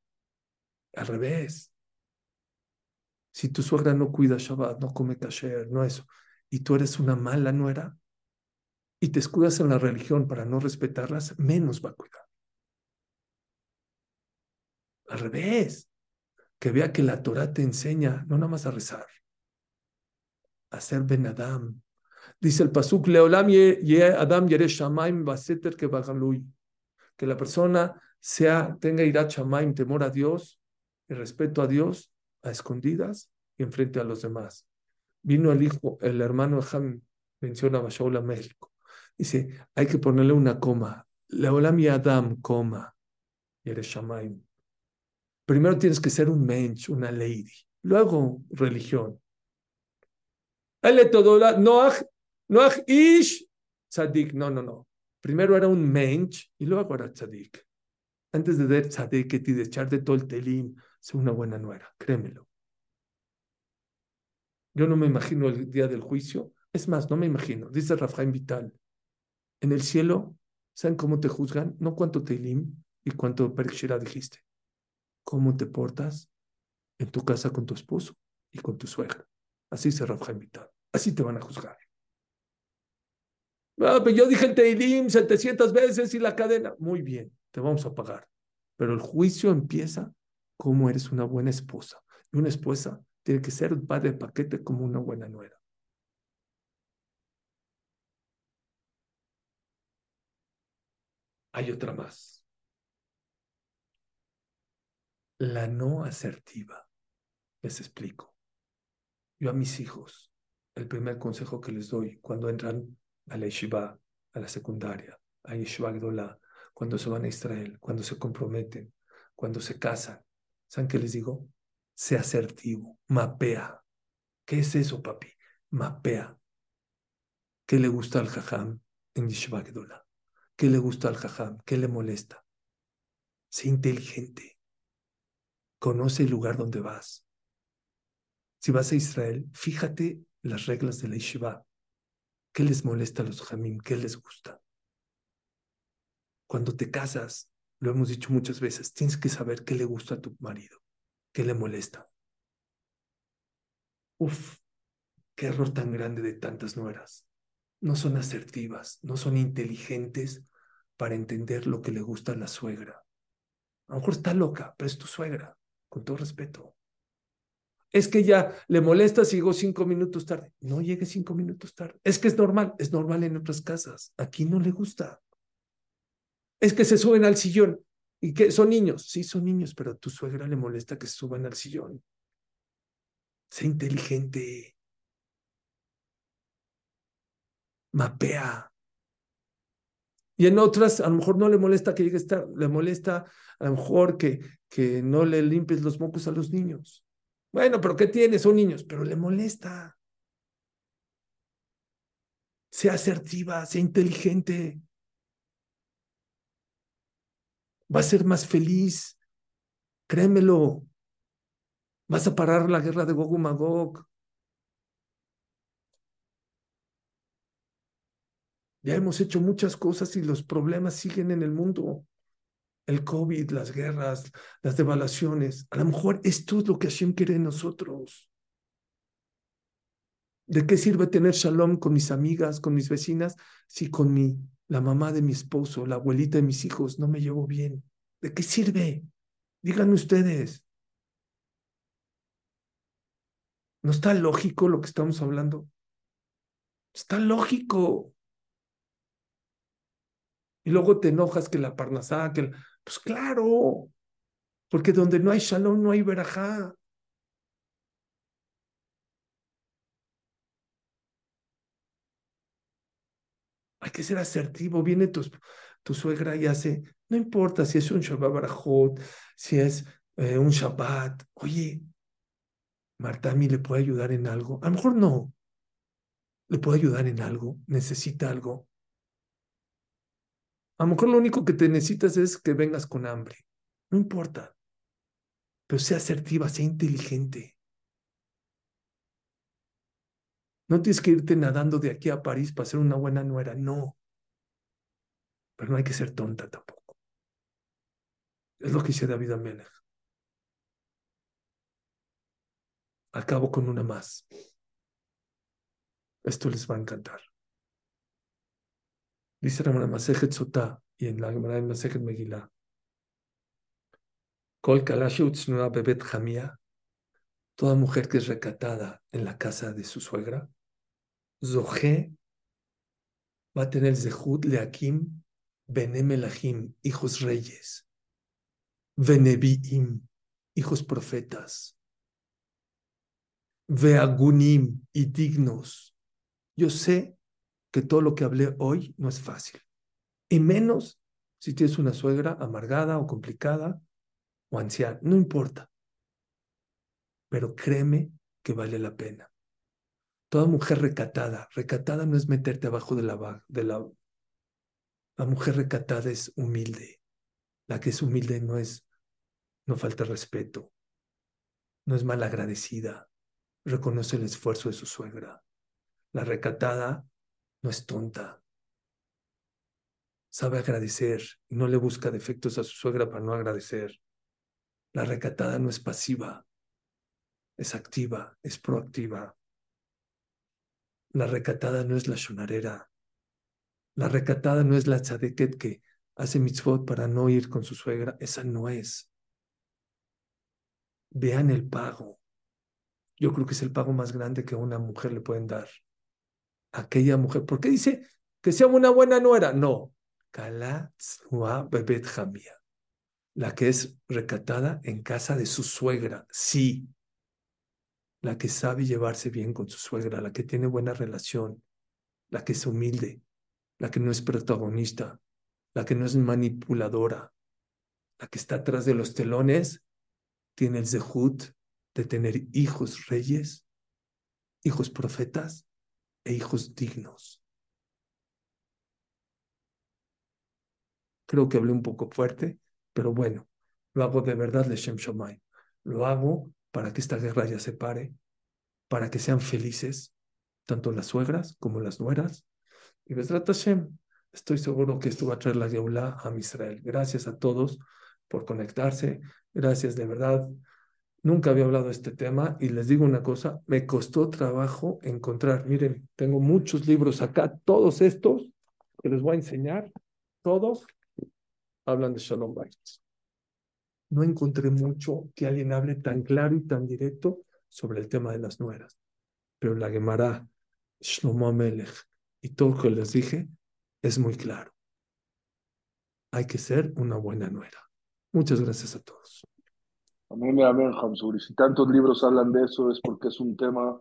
Al revés. Si tu suegra no cuida Shabbat, no come kasher, no eso, y tú eres una mala nuera y te escudas en la religión para no respetarlas, menos va a cuidar. Al revés. Que vea que la Torah te enseña no nada más a rezar, a ser Ben Adam. Dice el Pasuk, Leolam ye Adam yere shamaim baseter que Que la persona sea, tenga irat shamaim, temor a Dios y respeto a Dios a escondidas y enfrente a los demás. Vino el hijo, el hermano Ham, menciona a México. Dice, hay que ponerle una coma. Leolam ye Adam, coma. Yere shamaim. Primero tienes que ser un mensch, una lady. Luego, religión. Noach, Noach Ish, Tzadik. No, no, no. Primero era un mensch y luego era Tzadik. Antes de ver Tzadik y de echarte todo el telín, es una buena nuera, créemelo. Yo no me imagino el día del juicio. Es más, no me imagino. Dice Rafael Vital. En el cielo, ¿saben cómo te juzgan? No cuánto telim y cuánto perkshira dijiste. ¿Cómo te portas en tu casa con tu esposo y con tu suegra? Así dice Rafael Vital. Así te van a juzgar. Ah, pero yo dije el Teilim 700 veces y la cadena. Muy bien, te vamos a pagar. Pero el juicio empieza como eres una buena esposa. Y una esposa tiene que ser padre de paquete como una buena nuera. Hay otra más. La no asertiva. Les explico. Yo a mis hijos, el primer consejo que les doy cuando entran a la yeshiva, a la secundaria, a yeshiva Gdola, cuando se van a Israel, cuando se comprometen, cuando se casan, ¿saben qué les digo? Sea asertivo, mapea. ¿Qué es eso, papi? Mapea. ¿Qué le gusta al jajam en yeshiva? ¿Qué le gusta al jajam? ¿Qué le molesta? Sé inteligente. Conoce el lugar donde vas. Si vas a Israel, fíjate las reglas de la yeshiva. ¿Qué les molesta a los jamim? ¿Qué les gusta? Cuando te casas, lo hemos dicho muchas veces, tienes que saber qué le gusta a tu marido, qué le molesta. Uf, qué error tan grande de tantas nueras. No son asertivas, no son inteligentes para entender lo que le gusta a la suegra. A lo mejor está loca, pero es tu suegra, con todo respeto. Es que ya le molesta si llegó cinco minutos tarde. No llegue cinco minutos tarde. Es que es normal, es normal en otras casas. Aquí no le gusta. Es que se suben al sillón y que son niños. Sí, son niños, pero a tu suegra le molesta que se suban al sillón. Sé inteligente. Mapea. Y en otras, a lo mejor no le molesta que llegue tarde, le molesta a lo mejor que, que no le limpies los mocos a los niños. Bueno, pero ¿qué tiene? Son niños, pero le molesta. Sea asertiva, sea inteligente. Va a ser más feliz. Créemelo. Vas a parar la guerra de Gog Magog. Ya hemos hecho muchas cosas y los problemas siguen en el mundo el COVID, las guerras, las devaluaciones. A lo mejor esto es lo que Hashem quiere de nosotros. ¿De qué sirve tener shalom con mis amigas, con mis vecinas, si con mi, la mamá de mi esposo, la abuelita de mis hijos, no me llevo bien? ¿De qué sirve? Díganme ustedes. ¿No está lógico lo que estamos hablando? Está lógico. Y luego te enojas que la parnasá, que pues claro, porque donde no hay shalom no hay verajá. Hay que ser asertivo. Viene tu, tu suegra y hace, no importa si es un Shabbat Barajot, si es eh, un Shabbat. Oye, Marta, ¿a mí le puede ayudar en algo? A lo mejor no. ¿Le puede ayudar en algo? ¿Necesita algo? A lo mejor lo único que te necesitas es que vengas con hambre. No importa. Pero sea asertiva, sea inteligente. No tienes que irte nadando de aquí a París para ser una buena nuera, no. Pero no hay que ser tonta tampoco. Es lo que dice David Amelech. Acabo con una más. Esto les va a encantar. Dice Ramana Masejet Sotá y en la Masejet Megillah. Kol Bebet Jamia, toda mujer que es recatada en la casa de su suegra, Zohe va a tener Zehut Leakim Benemelahim, hijos reyes, Venebiim, hijos profetas, Veagunim y dignos. Yo sé que todo lo que hablé hoy no es fácil. Y menos si tienes una suegra amargada o complicada o anciana, no importa. Pero créeme que vale la pena. Toda mujer recatada, recatada no es meterte abajo de la, de la... La mujer recatada es humilde. La que es humilde no es, no falta respeto, no es malagradecida, reconoce el esfuerzo de su suegra. La recatada no es tonta, sabe agradecer y no le busca defectos a su suegra para no agradecer. La recatada no es pasiva, es activa, es proactiva. La recatada no es la shonarera. La recatada no es la tzadeket que hace mitzvot para no ir con su suegra. Esa no es. Vean el pago. Yo creo que es el pago más grande que una mujer le pueden dar. Aquella mujer. ¿Por qué dice que sea una buena nuera? No. Jamia. La que es recatada en casa de su suegra. Sí la que sabe llevarse bien con su suegra, la que tiene buena relación, la que es humilde, la que no es protagonista, la que no es manipuladora, la que está atrás de los telones, tiene el zehut de tener hijos reyes, hijos profetas e hijos dignos. Creo que hablé un poco fuerte, pero bueno, lo hago de verdad, Leshem Shomai. Lo hago para que esta guerra ya se pare, para que sean felices, tanto las suegras como las nueras. Y Besrat Hashem, estoy seguro que esto va a traer la Geulá a Israel. Gracias a todos por conectarse. Gracias de verdad. Nunca había hablado de este tema y les digo una cosa, me costó trabajo encontrar. Miren, tengo muchos libros acá, todos estos que les voy a enseñar, todos hablan de Shalom Bayit no encontré mucho que alguien hable tan claro y tan directo sobre el tema de las nueras. Pero la Gemara, Shlomo Amelech y todo lo que les dije es muy claro. Hay que ser una buena nuera. Muchas gracias a todos. Amén, amén, Hamzuri. Si tantos libros hablan de eso es porque es un tema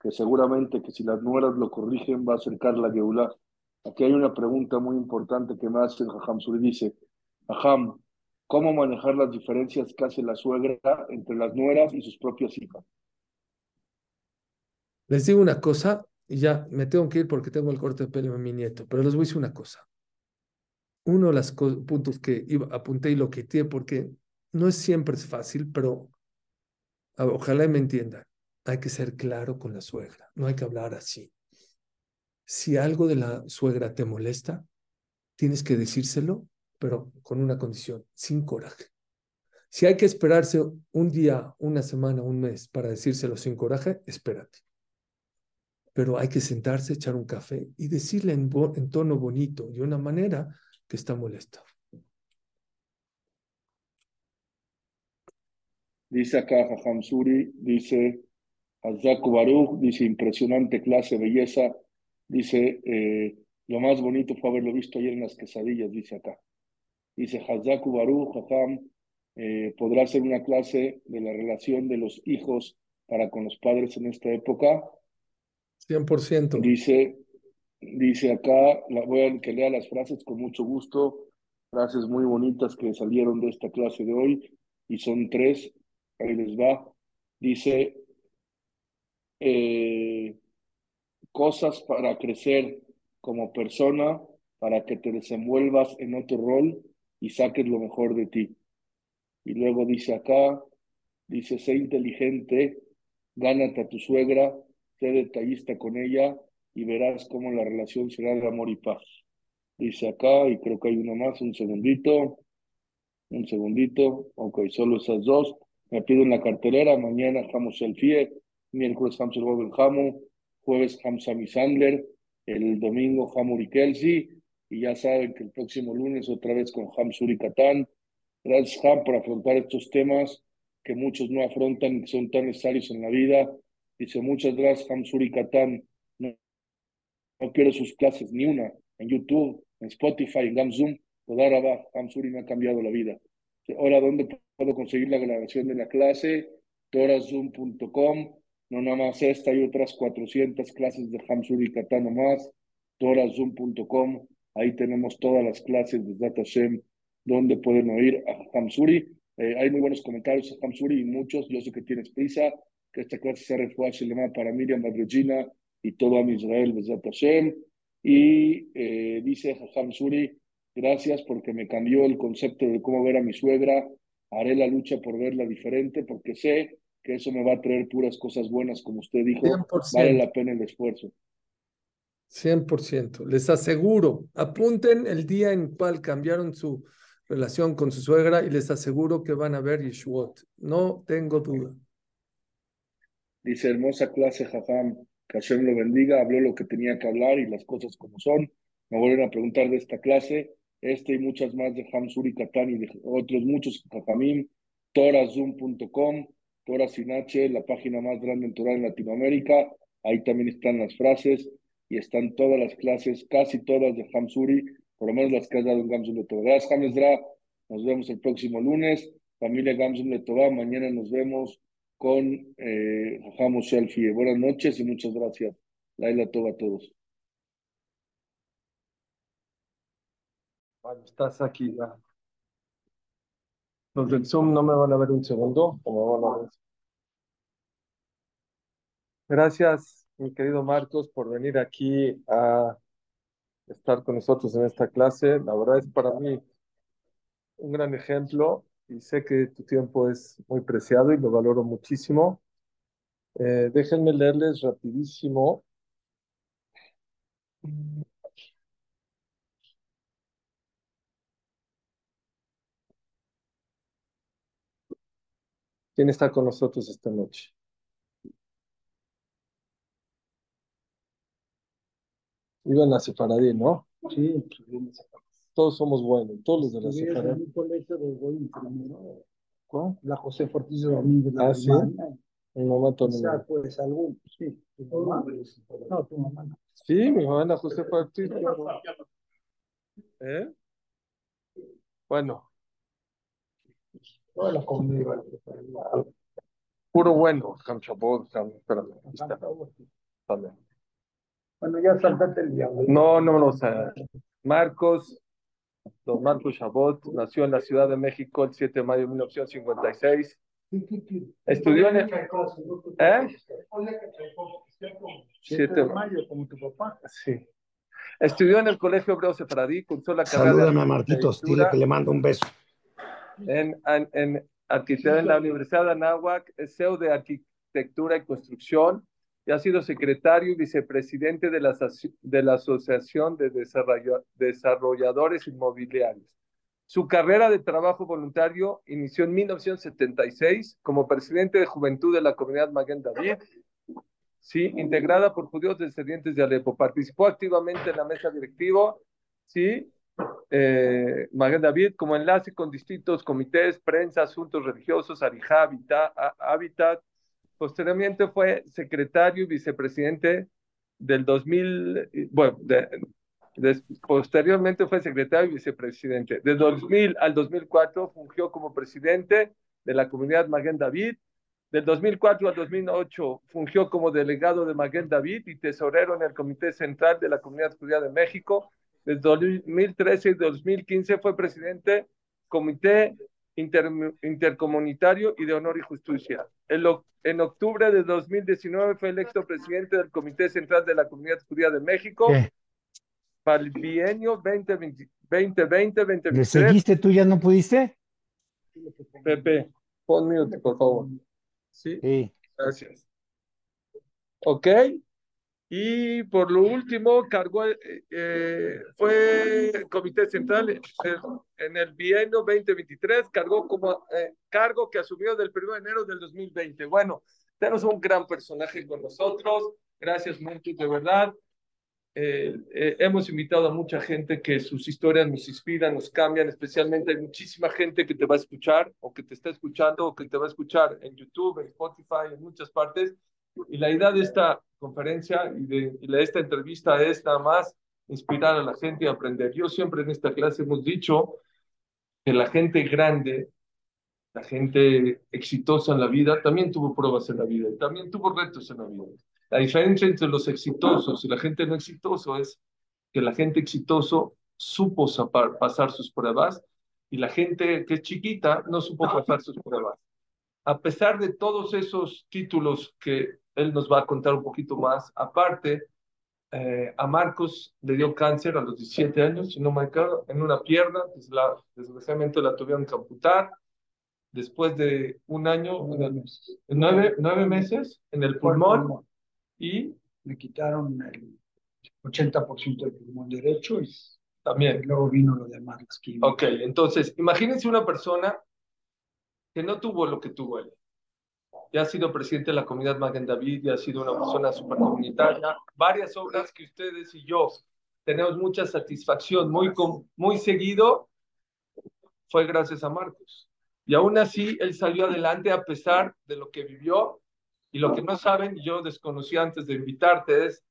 que seguramente que si las nueras lo corrigen va a acercar la Geulá. Aquí hay una pregunta muy importante que me hace el. Dice, Aham, cómo manejar las diferencias que hace la suegra entre las nueras y sus propias hijas. Les digo una cosa, y ya me tengo que ir porque tengo el corte de pelo de mi nieto, pero les voy a decir una cosa. Uno de los puntos que apunté y lo quité porque no es siempre es fácil, pero ojalá me entiendan. Hay que ser claro con la suegra, no hay que hablar así. Si algo de la suegra te molesta, tienes que decírselo pero con una condición, sin coraje. Si hay que esperarse un día, una semana, un mes para decírselo sin coraje, espérate. Pero hay que sentarse, echar un café y decirle en, tono bonito, de una manera que está molesta. Dice acá Suri, dice Azaku Baruch, dice impresionante clase, belleza, dice eh, lo más bonito fue haberlo visto ayer en las quesadillas, dice acá. Dice Hazaku Baruch, Jajam, eh, podrá ser una clase de la relación de los hijos para con los padres en esta época. 100%. Dice, dice acá, la, voy a que lea las frases con mucho gusto, frases muy bonitas que salieron de esta clase de hoy, y son tres, ahí les va. Dice, eh, cosas para crecer como persona, para que te desenvuelvas en otro rol y saques lo mejor de ti. Y luego dice acá, dice, sé inteligente, gánate a tu suegra, sé detallista con ella y verás cómo la relación será de amor y paz. Dice acá, y creo que hay uno más, un segundito, un segundito, ok, solo esas dos. Me pido en la cartelera, mañana Jamos el Fie, miércoles Jamos el Jamu, jueves Jamos Sandler, el domingo Hamuri Kelsey, y ya saben que el próximo lunes otra vez con Ham Suri Katán. Gracias Ham por afrontar estos temas que muchos no afrontan y que son tan necesarios en la vida. Dice muchas gracias Ham Suri Katán. No, no quiero sus clases ni una en YouTube, en Spotify, en Gamzoom. Toda Ham Suri me ha cambiado la vida. Ahora, ¿dónde puedo conseguir la grabación de la clase? torazoom.com. No nada más esta, hay otras 400 clases de Hamsuri Katán nomás. torazoom.com Ahí tenemos todas las clases de Data Shem donde pueden oír a Hamsuri. Eh, hay muy buenos comentarios a Hamsuri y muchos. Yo sé que tienes prisa. que esta clase sea refuerzo para Miriam Madrugina y todo a Israel, Besat Hashem. Y eh, dice Jajam Suri, gracias porque me cambió el concepto de cómo ver a mi suegra. Haré la lucha por verla diferente porque sé que eso me va a traer puras cosas buenas, como usted dijo. 100%. Vale la pena el esfuerzo. 100%. Les aseguro, apunten el día en cual cambiaron su relación con su suegra y les aseguro que van a ver Yeshuot. No tengo duda. Dice, hermosa clase, Jajam, que Hashem lo bendiga, habló lo que tenía que hablar y las cosas como son. Me vuelven a preguntar de esta clase, este y muchas más de Hamsuri Katani y de otros muchos Jajamim, torazoom.com, Tora Sinache, la página más grande en Torah en Latinoamérica. Ahí también están las frases y están todas las clases, casi todas de Hamsuri, por lo menos las que has dado en Gamsum Letová. Gracias, Hamesdra. Nos vemos el próximo lunes. Familia Gamsum Letová, mañana nos vemos con eh, Selfie. Buenas noches y muchas gracias. Laila Toba a todos. Estás aquí ya. Los del Zoom no me van a ver un segundo, o me van a ver. Gracias, mi querido Marcos, por venir aquí a estar con nosotros en esta clase. La verdad es para mí un gran ejemplo y sé que tu tiempo es muy preciado y lo valoro muchísimo. Eh, déjenme leerles rapidísimo. ¿Quién está con nosotros esta noche? Iban a Sefaradí, ¿no? Sí, todos somos buenos, todos los de la Sefaradí. En un colegio de Goy primero, ¿cuál? La José Fortillo Domínguez. Ah, sí. Mi mamá también. O sea, pues algún, sí. ¿Tu mamá? No, tu mamá no. Sí, mi mamá, la José Fortillo. ¿Eh? Bueno. Toda la comunidad. Puro bueno, Hamchabot, espérame, También. Bueno, ya saltate el diablo. No, no, no, o Marcos, don Marcos Chabot, nació en la Ciudad de México el 7 de mayo de 1956. Estudió en el... ¿Eh? 7 de mayo, como tu papá. Sí. Estudió en el Colegio Hebreo Sefaradí, cursó la carrera... Salúdame a Marquitos, dile que le mando un beso. En, en, en, en la Universidad de Anáhuac, CEO de Arquitectura y Construcción, y ha sido secretario y vicepresidente de la, de la Asociación de Desarrolladores Inmobiliarios. Su carrera de trabajo voluntario inició en 1976 como presidente de Juventud de la Comunidad Maguen David, sí, integrada por judíos descendientes de Alepo. Participó activamente en la mesa directiva, sí, eh, David, como enlace con distintos comités, prensa, asuntos religiosos, Arijá, Habitat, Posteriormente fue secretario y vicepresidente del 2000, bueno, posteriormente fue secretario y vicepresidente. De 2000 al 2004 fungió como presidente de la comunidad Maguen David. Del 2004 al 2008 fungió como delegado de Maguen David y tesorero en el Comité Central de la Comunidad Judía de México. Desde 2013 y 2015 fue presidente Comité intercomunitario y de honor y justicia. En, en, octubre de 2019 fue electo presidente del Comité Central de la Comunidad Judía de México para el bienio 2020-2023. ¿Le seguiste tú ya no pudiste? Pepe, pon mute, por favor. ¿Sí? sí. Gracias. ¿Ok? Y por lo último, cargó, eh, eh, fue comité central en, el bienio 2023, cargó como eh, cargo que asumió del 1 de enero del 2020. Bueno, tenemos un gran personaje con nosotros. Gracias mucho, de verdad. hemos invitado a mucha gente que sus historias nos inspiran, nos cambian, especialmente hay muchísima gente que te va a escuchar o que te está escuchando o que te va a escuchar en YouTube, en Spotify, en muchas partes y la idea de esta conferencia y de, esta entrevista es nada más inspirar a la gente y aprender. Yo siempre en esta clase hemos dicho que la gente grande, la gente exitosa en la vida, también tuvo pruebas en la vida y también tuvo retos en la vida. La diferencia entre los exitosos y la gente no exitoso es que la gente exitoso supo pasar sus pruebas y la gente que es chiquita no supo pasar sus pruebas. A pesar de todos esos títulos que él nos va a contar un poquito más, aparte, eh, a Marcos le dio cáncer a los 17 años, si no me acuerdo, en una pierna, pues la, desgraciadamente la tuvieron que amputar. Después de un año, nueve, nueve meses en el pulmón, y le quitaron el 80% del pulmón derecho y también. luego vino lo demás, las Ok, entonces, imagínense una persona que no tuvo lo que tuvo él. Ya ha sido presidente de la comunidad Magen David, ya ha sido una persona super comunitaria. Varias obras que ustedes y yo tenemos mucha satisfacción, muy, muy seguido, fue gracias a Marcos. Y aún así, él salió adelante a pesar de lo que vivió. Y lo que no saben, yo desconocí antes de invitarte, es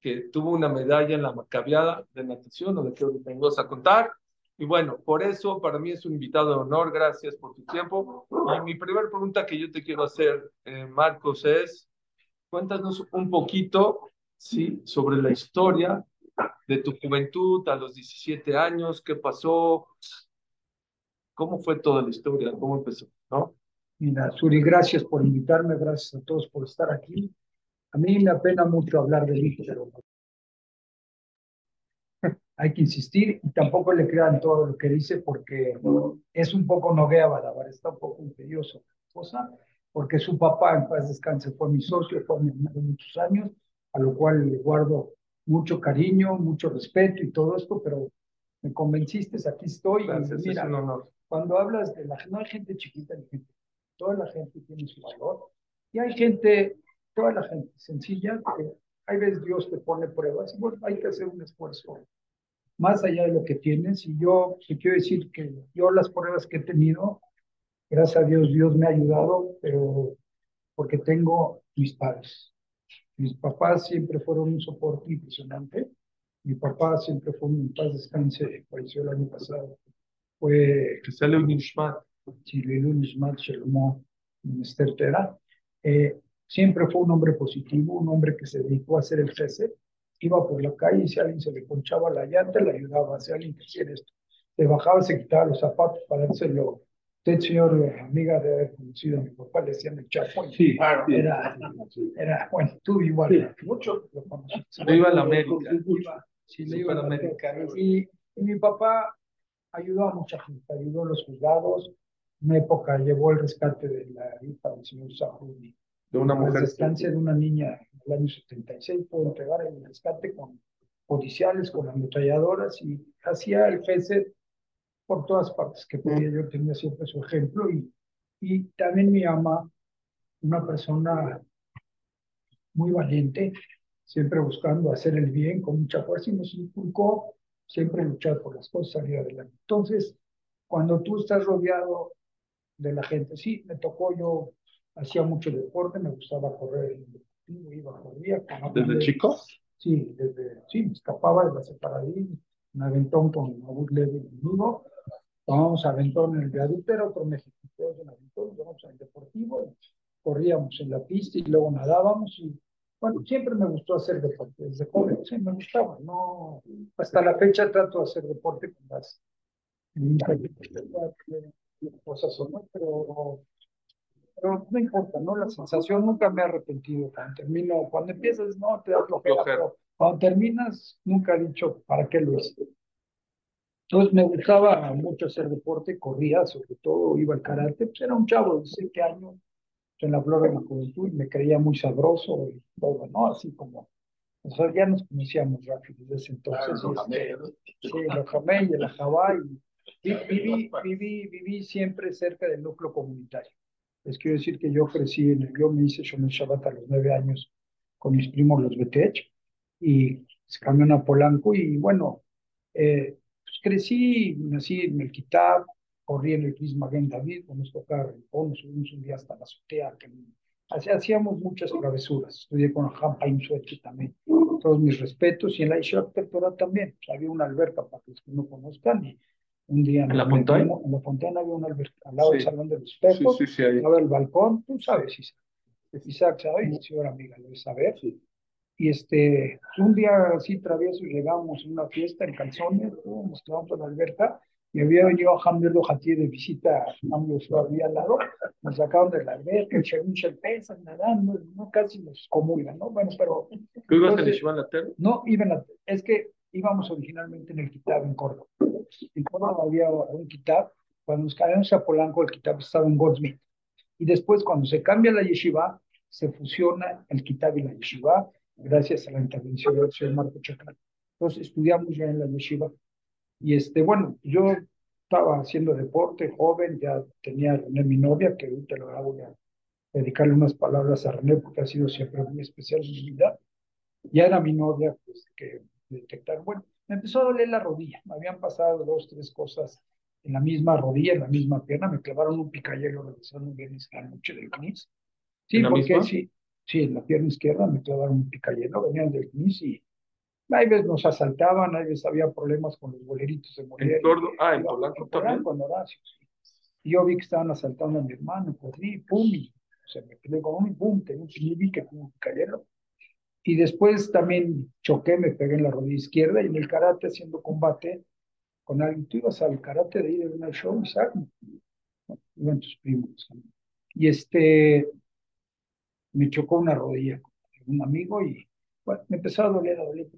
que tuvo una medalla en la macabiada de natación, o de que vengo a contar. Y bueno, por eso para mí es un invitado de honor, gracias por tu tiempo. Y mi primera pregunta que yo te quiero hacer, eh, Marcos, es, cuéntanos un poquito, ¿sí?, sobre la historia de tu juventud a los 17 años, qué pasó, cómo fue toda la historia, cómo empezó, ¿no? Mira, Suri, gracias por invitarme, gracias a todos por estar aquí. A mí me apena mucho hablar de mí, pero hay que insistir y tampoco le crean todo lo que dice porque es un poco noguea Balabar, está un poco imperioso cosa, porque su papá en paz descanse fue mi socio, fue mi hermano muchos años, a lo cual le guardo mucho cariño, mucho respeto y todo esto, pero me convenciste, aquí estoy. mira, cuando hablas de la no hay gente chiquita ni gente, toda la gente tiene su valor y hay gente, toda la gente sencilla, que hay veces Dios te pone pruebas y bueno, hay que hacer un esfuerzo más allá de lo que tienes. Y yo te quiero decir que yo las pruebas que he tenido, gracias a Dios, Dios me ha ayudado, pero porque tengo mis padres. Mis papás siempre fueron un soporte impresionante. Mi papá siempre fue un paz descanse, falleció el año pasado. Fue... Que sale un Ishmat. Sí, un Ishmat, Shalom, eh, siempre fue un hombre positivo, un hombre que se dedicó a hacer el jefe iba por la calle y si a alguien se le ponchaba la llanta, le ayudaba, si alguien quisiera esto. Le bajaba, se quitaba los zapatos para dárselo. Usted, señor, amiga de haber conocido a mi papá, le decían el chapo. Sí, era, era, bueno, tú igual, mucho lo conocí. iba a la América. sí, le iba a la América. Y, mi papá ayudó a mucha gente, ayudó a los juzgados. En una época llevó el rescate de la hija del señor Sahudi. De una mujer. La estancia de una niña el año 76, pudo entregar el rescate con policiales, con ametralladoras y hacía el FESET por todas partes que podía. Yo tenía siempre su ejemplo y, y también mi ama, una persona muy valiente, siempre buscando hacer el bien con mucha fuerza y nos inculcó siempre luchar por las cosas, salir adelante. Entonces, cuando tú estás rodeado de la gente, sí, me tocó, yo hacía mucho deporte, me gustaba correr iba, corría. ¿Desde chico? Sí, desde, sí, me escapaba de la separadín, un aventón con Abud Levi conmigo, tomábamos aventón en el viaducto, era otro México, en aventón, íbamos al deportivo, corríamos en la pista y luego nadábamos y bueno, siempre me gustó hacer deporte, desde joven, sí, me gustaba, no, hasta la fecha trato de hacer deporte con las cosas o no, pero pero no importa, ¿no? La sensación nunca me ha arrepentido. Cuando termino, cuando empiezas, no, te das flojera, pero cuando terminas, nunca he dicho, ¿para qué lo hice? Entonces me gustaba mucho hacer deporte, corría, sobre todo iba al karate, pues era un chavo de 7 años, en la flor de la juventud, y me creía muy sabroso y todo, ¿no? Así como, o sea, ya nos conocíamos rápido desde entonces. sí, el jamé y el ajabá, y viví, viví, viví siempre cerca del núcleo comunitario. Les quiero decir que yo crecí en el, yo me hice Shomer Shabbat a los nueve años con mis primos los Betech y se cambió a Polanco y bueno, eh, pues crecí, nací en el Kitab, corrí en el Cris Maguen David, nos tocaba rincón, subimos un día hasta la azotea, que hacíamos muchas travesuras, estudié con Paim Suechi también, todos mis respetos, y en la Isha Torah también, había una alberca para que los que no conozcan, y un día en la Fontana. En la Fontana había un alberca al lado del Salón de los Espejos, sí, sí, al lado del balcón, tú sabes, Isaac. Isaac sabe, y señora amiga, debe saber. Y este, un día así travieso llegamos a una fiesta en calzones, nos quedamos en la alberca, y había venido a Hamler Hati de visita a había al lado, nos sacaron de la alberca, el pesa, nadando, no casi nos comulgan, ¿no? Bueno, pero... ¿Tú ibas a la No, iban a, es que íbamos originalmente en el Kitab en Córdoba. En Córdoba había un Kitab, cuando nos caíamos a Polanco, el Kitab estaba en Goldsmith. Y después, cuando se cambia la yeshiva, se fusiona el Kitab y la yeshiva, gracias a la intervención del señor Marco Chacán. Entonces, estudiamos ya en la yeshiva y este, bueno, yo estaba haciendo deporte, joven, ya tenía René, mi novia, que ahorita lo voy a dedicarle unas palabras a René porque ha sido siempre muy especial mi vida. Ya era mi novia, pues que detectar. Bueno, me empezó a doler la rodilla. Me habían pasado dos, tres cosas en la misma rodilla, en la misma pierna. Me clavaron un picayelo regresaron un viernes la noche del CNIS. Sí, porque sí, sí, en la pierna izquierda me clavaron un picayelo, venían del CNIS y hay veces nos asaltaban, hay veces había problemas con los boleritos de Morelia. ah, en Polanco también. Con Horacio, Y yo vi que estaban asaltando a mi hermano, corrí, pum, y se me quedé con un pum, tenía un vi que cayeron. Y después también choqué, me pegué en la rodilla izquierda y en el karate haciendo combate con alguien. Tú ibas al karate de ir a un show, Isaac. Iban tus primos. Y este, me chocó una rodilla con un amigo y bueno, me empezó a doler, a doler.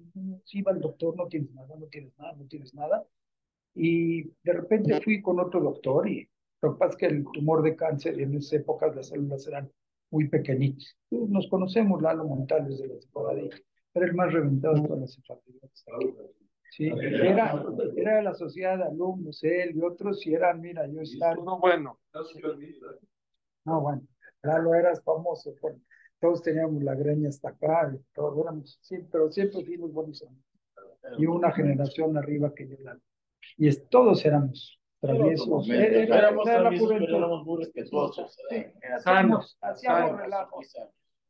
Sí, va el doctor, no tienes nada, no tienes nada, no tienes nada. Y de repente fui con otro doctor y lo que que el tumor de cáncer en esas épocas las células eran muy pequeñitas. Nos conocemos, Lalo Montales de la Ciudadela, era el más reventado de todas las enfermedades. Sí, era, era de la sociedad de alumnos, él y otros, y eran, mira, yo estaba... No, bueno. No, bueno, Lalo eras famoso por todos teníamos la greña hasta acá, y todos éramos, sí, pero siempre fuimos buenos amigos. Y una generación arriba que yo Y todos éramos traviesos. Eh, éramos traviesos, pero éramos muy respetuosos. Sí, sanos, hacíamos relajos.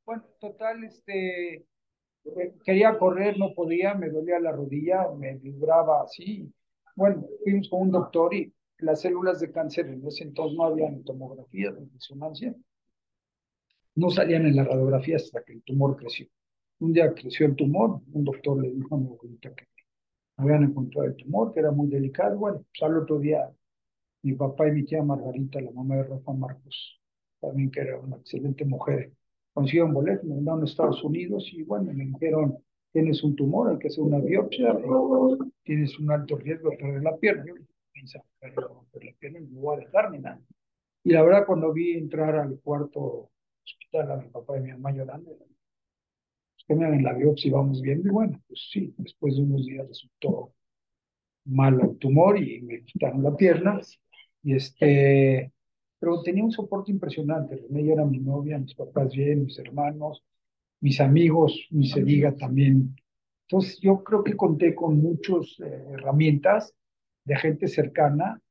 Bueno, total, este, eh, quería correr, no podía, me dolía la rodilla, me vibraba así. Bueno, fuimos con un doctor y las células de cáncer en ese entonces no había tomografía de resonancia no salían en la radiografía hasta que el tumor creció. Un día creció el tumor, un doctor le dijo a mi abuelita que habían encontrado el tumor, que era muy delicado. Bueno, pues al otro día mi papá y mi tía Margarita, la mamá de Rafa Marcos, también que era una excelente mujer, consiguieron boleto, me mandaron a Estados Unidos y bueno, me dijeron, tienes un tumor, hay que hacer una biopsia, tienes un alto riesgo de perder la pierna. Yo pensaba, perder la pierna, no voy a dejar ni nada. Y la verdad, cuando vi entrar al cuarto hospital a mi papá y mi mamá llorando. Pues que me hagan la biopsia y vamos viendo. Y bueno, pues sí, después de unos días resultó malo el tumor y me quitaron la pierna. Y este, pero tenía un soporte impresionante. René era mi novia, mis papás bien, mis hermanos, mis amigos, mi se diga también. Entonces yo creo que conté con muchas eh, herramientas de gente cercana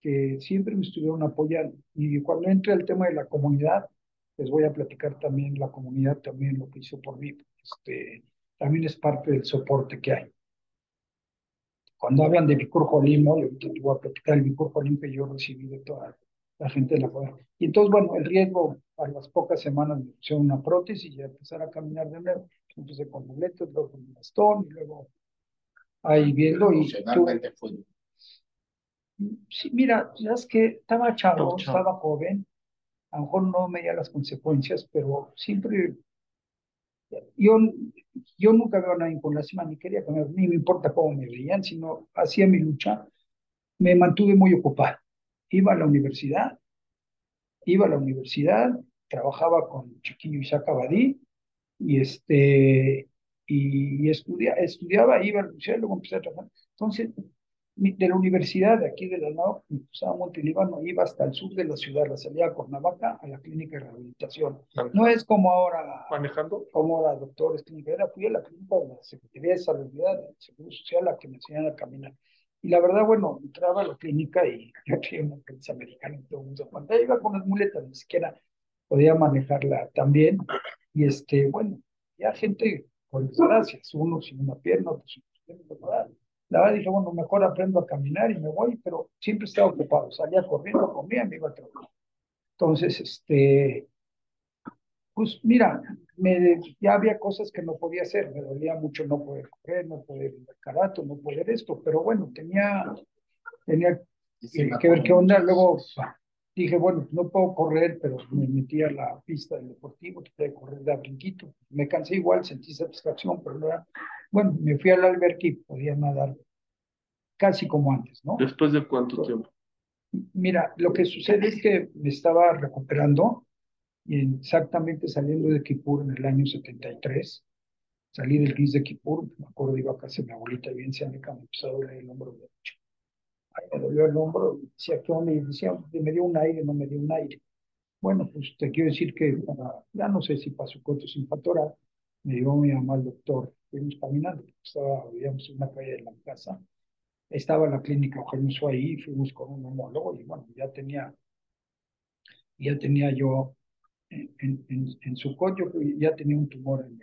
que siempre me estuvieron apoyando. Y cuando entré al tema de la comunidad, les voy a platicar también la comunidad, también lo que hizo por mí. Este, también es parte del soporte que hay. Cuando hablan de Vicur Jolim, yo te voy a platicar el Vicur Jolim que yo recibí de toda la gente de la comunidad. Y entonces, bueno, el riesgo a las pocas semanas me pusieron una prótesis y ya empezar a caminar de nuevo. Empecé con muletas, luego con un bastón, y luego ahí viendo. Y tú, Sí, mira, ya es que estaba chavo, estaba joven, a lo mejor no medía las consecuencias, pero siempre, yo, yo nunca veo a nadie con lástima, ni quería comer, ni me importa cómo me veían, sino hacía mi lucha, me mantuve muy ocupado. Iba a la universidad, iba a la universidad, trabajaba con Chiquillo Isaac Abadí, y este, y, estudiaba, iba a la universidad, luego empecé a trabajar. Entonces, de la universidad de aquí de la NAO, Monte Montelíbano, iba hasta el sur de la ciudad, la salida a Cuernavaca, a la clínica de rehabilitación. No es como ahora, manejando, como ahora doctores clínica, era fui a la clínica de la Secretaría de Salud de Seguro Social a que me enseñaran a caminar. Y la verdad, bueno, entraba a la clínica y yo tenía una prensa americana y todo el mundo, cuando iba con las muletas, ni siquiera podía manejarla también. Y este, bueno, ya gente, con desgracias, uno sin una pierna, otro sin una pierna, la verdad dije, bueno, mejor aprendo a caminar y me voy, pero siempre estaba ocupado. Salía corriendo, comía me iba a trabajar. Entonces, este, pues mira, me, ya había cosas que no podía hacer. Me dolía mucho no poder correr, no poder ir al carato, no poder esto, pero bueno, tenía, tenía que, que ver qué onda. Luego dije, bueno, no puedo correr, pero me metí a la pista del deportivo, traté de correr de brinquito. Me cansé igual, sentí satisfacción, pero no era... Bueno, me fui al albergue y podía nadar casi como antes, ¿no? ¿Después de cuánto tiempo? Mira, lo que sucede es que me estaba recuperando y exactamente saliendo de Kipur en el año 73, salí del gris de Kipur, me acuerdo iba a casa de mi abuelita bien se me empezó a doler el hombro derecho. Ahí me dolió el hombro, decía, ¿qué onda? Y decía, me dio un aire, no me dio un aire. Bueno, pues te quiero decir que ya no sé si pasó corto sin factora, me llevó mi mamá al doctor, fuimos caminando, estaba, vivíamos en una calle de la casa, estaba la clínica Eugenio ahí, fuimos con un homólogo y bueno, ya tenía, ya tenía yo en, en, en su coche, ya tenía un tumor en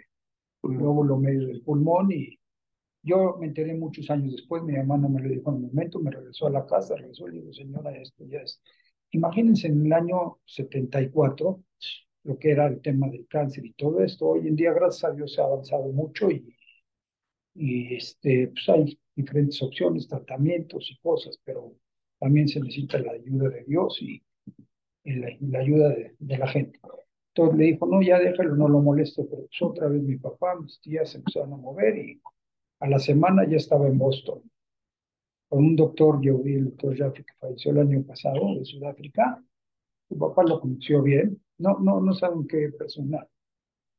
el lóbulo medio del pulmón y yo me enteré muchos años después, mi hermana me lo dijo en un momento, me regresó a la casa, regresó y le digo, señora, esto ya es. Imagínense en el año 74 lo que era el tema del cáncer y todo esto. Hoy en día, gracias a Dios, se ha avanzado mucho y, y este, pues hay diferentes opciones, tratamientos y cosas, pero también se necesita la ayuda de Dios y, la, ayuda de, de, la gente. Entonces le dijo, no, ya déjalo, no lo moleste, pero pues otra vez mi papá, mis tías se empezaron a mover y a la semana ya estaba en Boston con un doctor, yo vi el doctor Jaffe que falleció el año pasado de Sudáfrica. Su papá lo conoció bien, no, no, no saben qué persona.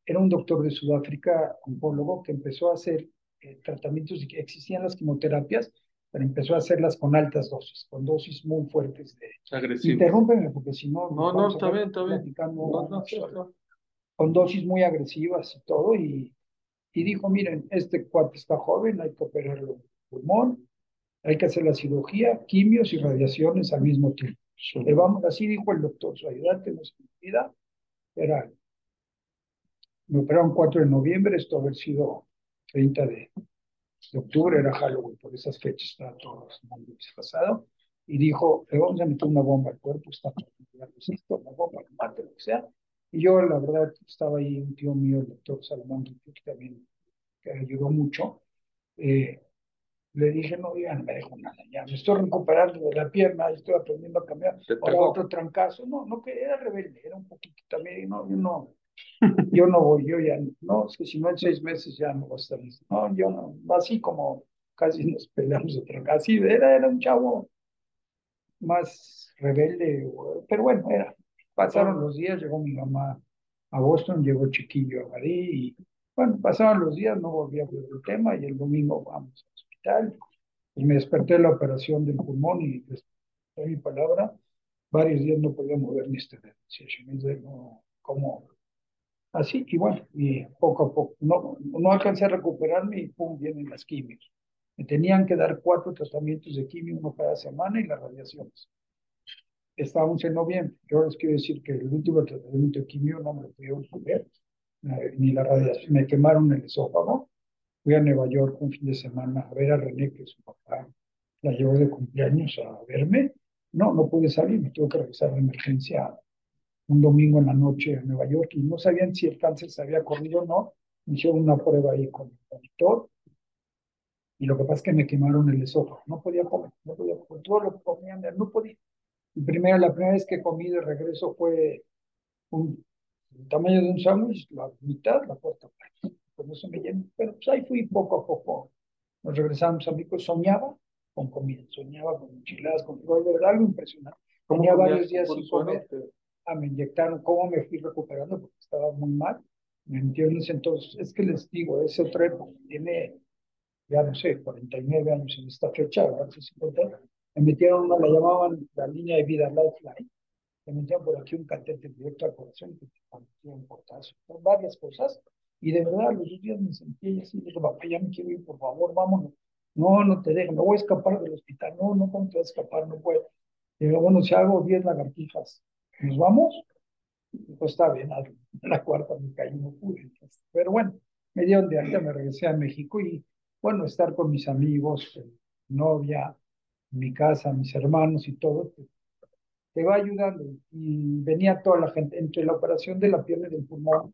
Era un doctor de Sudáfrica, oncólogo, que empezó a hacer eh, tratamientos, existían las quimioterapias, pero empezó a hacerlas con altas dosis, con dosis muy fuertes de... Agresivo. Interrúmpeme, porque si no... No, no, está bien, está bien. con dosis muy agresivas y todo, y, y dijo, miren, este cuate está joven, hay que operarlo el pulmón, hay que hacer la cirugía, quimios y radiaciones al mismo tiempo. Le vamos, así dijo el doctor, su ayudante no se vida, era, me operaron 4 de noviembre, esto haber sido 30 de, de octubre, era Halloween, por esas fechas estaba todo pasado, y dijo, le vamos a meter una bomba al cuerpo, está una bomba, mate, lo que sea. Y yo, la verdad, estaba ahí un tío mío, el doctor Salomón, que también que ayudó mucho. Eh, le dije, no, ya no me dejo nada, ya me estoy recuperando de la pierna, estoy aprendiendo a cambiar. Ahora otro trancazo. No, no, que era rebelde, era un poquito también, no, yo no, yo no voy, yo ya no, es que si no en seis meses ya no va a estar listo. No, yo no, así como casi nos peleamos otra así, era, era un chavo más rebelde, pero bueno, era. Pasaron los días, llegó mi mamá a Boston, llegó chiquillo a Madrid y bueno, pasaron los días, no volví a hablar del tema y el domingo vamos hospital y me desperté de la operación del pulmón y de mi palabra, varios días no podía mover ni este dedo. No, como Así, y bueno, y poco a poco. No, no alcancé a recuperarme y pum, vienen las quimios. Me tenían que dar cuatro tratamientos de quimio, uno cada semana, y las radiaciones. Estábamos en noviembre. Yo les quiero decir que el último tratamiento de quimio no me lo pudieron poner, eh, ni la radiación. Me quemaron el esófago. Fui a Nueva York un fin de semana a ver a René, que su papá la llevó de cumpleaños a verme. No, no pude salir, me tuve que regresar de emergencia un domingo en la noche en Nueva York y no sabían si el cáncer se había corrido o no. hicieron una prueba ahí con el monitor y lo que pasa es que me quemaron el esófago. No podía comer, no podía comer. Todo lo que comían, no podía. Y primero, la primera vez que comí de regreso fue un, el tamaño de un sándwich, la mitad, la parte. Por eso me llenó. Pero pues ahí fui poco a poco. Nos regresamos a México. Soñaba con comida, soñaba con enchiladas, con de verdad algo impresionante. Tenía varios días sin comer me inyectaron, cómo me fui recuperando porque estaba muy mal. ¿Me entiendes? Entonces, es que les digo, ese otro tiene, ya no sé, 49 años en esta fecha, ¿verdad? 50, me metieron una, la llamaban la línea de vida Lifeline, me metían por aquí un catete directo al corazón que te un portazo, varias cosas, y de verdad los dos días me sentí así, dije, papá, ya me quiero ir, por favor, vámonos. No, no te dejo, no voy a escapar del hospital, no, no, ¿cómo te vas a escapar? No puedo. Digo, bueno, si hago 10 lagartijas, ¿nos vamos? Pues está bien, a la cuarta me caí, no pude. Pero bueno, me dieron de alta, me regresé a México y bueno, estar con mis amigos, novia, mi casa, mis hermanos y todo, te, te, va ayudando. Y venía toda la gente, entre la operación de la pierna y del pulmón,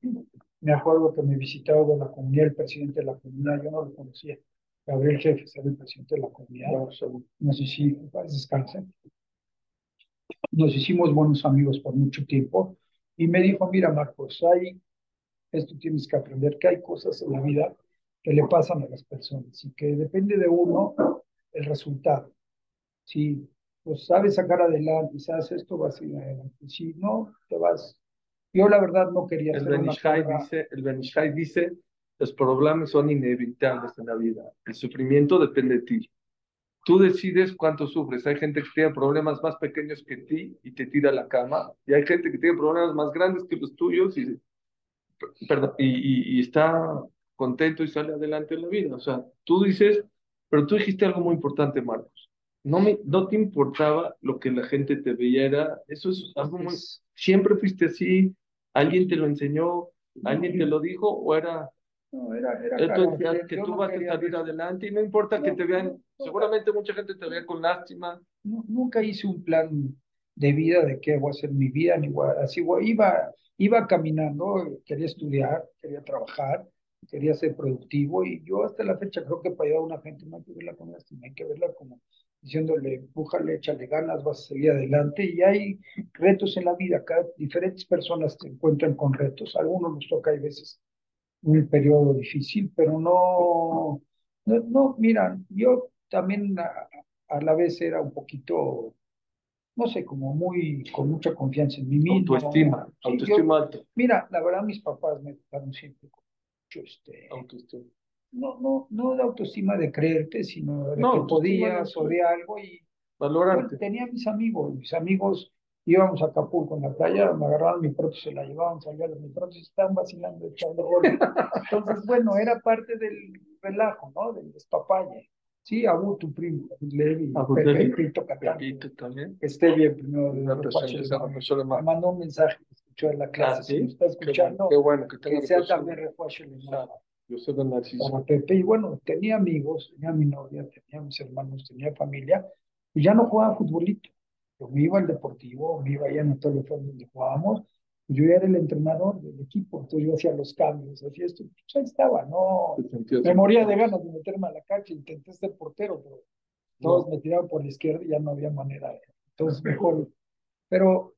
me acuerdo que me visitaba de la comunidad, el presidente de la comunidad, yo no lo conocía. Gabriel Jefe, era el presidente de la comunidad. Nos hicimos, descansen. Nos hicimos buenos amigos por mucho tiempo y me dijo, mira Marcos, hay, esto tienes que aprender, que hay cosas en la vida que le pasan a las personas y que depende de uno el resultado. Si pues sabes sacar adelante, sabes esto, vas a ir adelante. Si no, te vas. Yo la verdad no quería el hacer dice, El Benishai dice, los problemas son inevitables en la vida. El sufrimiento depende de ti. Tú decides cuánto sufres. Hay gente que tiene problemas más pequeños que ti y te tira a la cama. Y hay gente que tiene problemas más grandes que los tuyos y, y, y está contento y sale adelante en la vida. O sea, tú dices, pero tú dijiste algo muy importante, Marcos no, me, no te importaba lo que la gente te veía, era, eso es algo muy, siempre fuiste así, alguien te lo enseñó, alguien te lo dijo, o era, no, era, era que tú vas a salir adelante y no importa que te vean, seguramente mucha gente te vea con lástima. nunca hice un plan de vida de qué voy a hacer mi vida, ni así iba, iba caminando, quería estudiar, quería trabajar, quería ser productivo y yo hasta la fecha creo que para ayudar a una gente no hay que verla con lástima, hay que verla como diciéndole, empújale, échale ganas, vas a seguir adelante. Y hay retos en la vida, cada, diferentes personas se encuentran con retos. A algunos nos toca, hay veces, un periodo difícil, pero no, no, no mira, yo también a, la vez era un poquito, no sé, como muy, con mucha confianza en mí mismo. Autoestima, autoestima alto. Mira, la verdad, mis papás me educaron siempre con mucho este, autoestima no, no, no de autoestima de creerte, sino de que podía sobre algo y valorarte. tenía mis amigos, mis amigos íbamos a Acapulco en la playa, me agarraban mi prótesis, se la llevaban, salían mi prótesis, estaban vacilando, echando goles. Entonces, bueno, era parte del relajo, ¿no? Del despapalle. Sí, Abu, tu primo, Levi, Pepe, Pito también. Que esté bien primero. Una persona, me mandó un mensaje que escuchó en la clase. Ah, ¿sí? Si me está escuchando, qué bueno, que, tenga que sea también refuerzo yo soy de Narciso. Pepe, y bueno, tenía amigos, tenía mi novia, tenía mis hermanos, tenía familia, y ya no jugaba futbolito. Yo me iba al deportivo, me iba allá en Antonio Fue donde jugábamos, y yo era el entrenador del equipo, entonces yo hacía los cambios, hacía esto, pues ahí estaba, no, me moría de ganas de meterme a la cancha, intenté ser portero, pero todos me tiraban por la izquierda y ya no había manera, entonces mejor, pero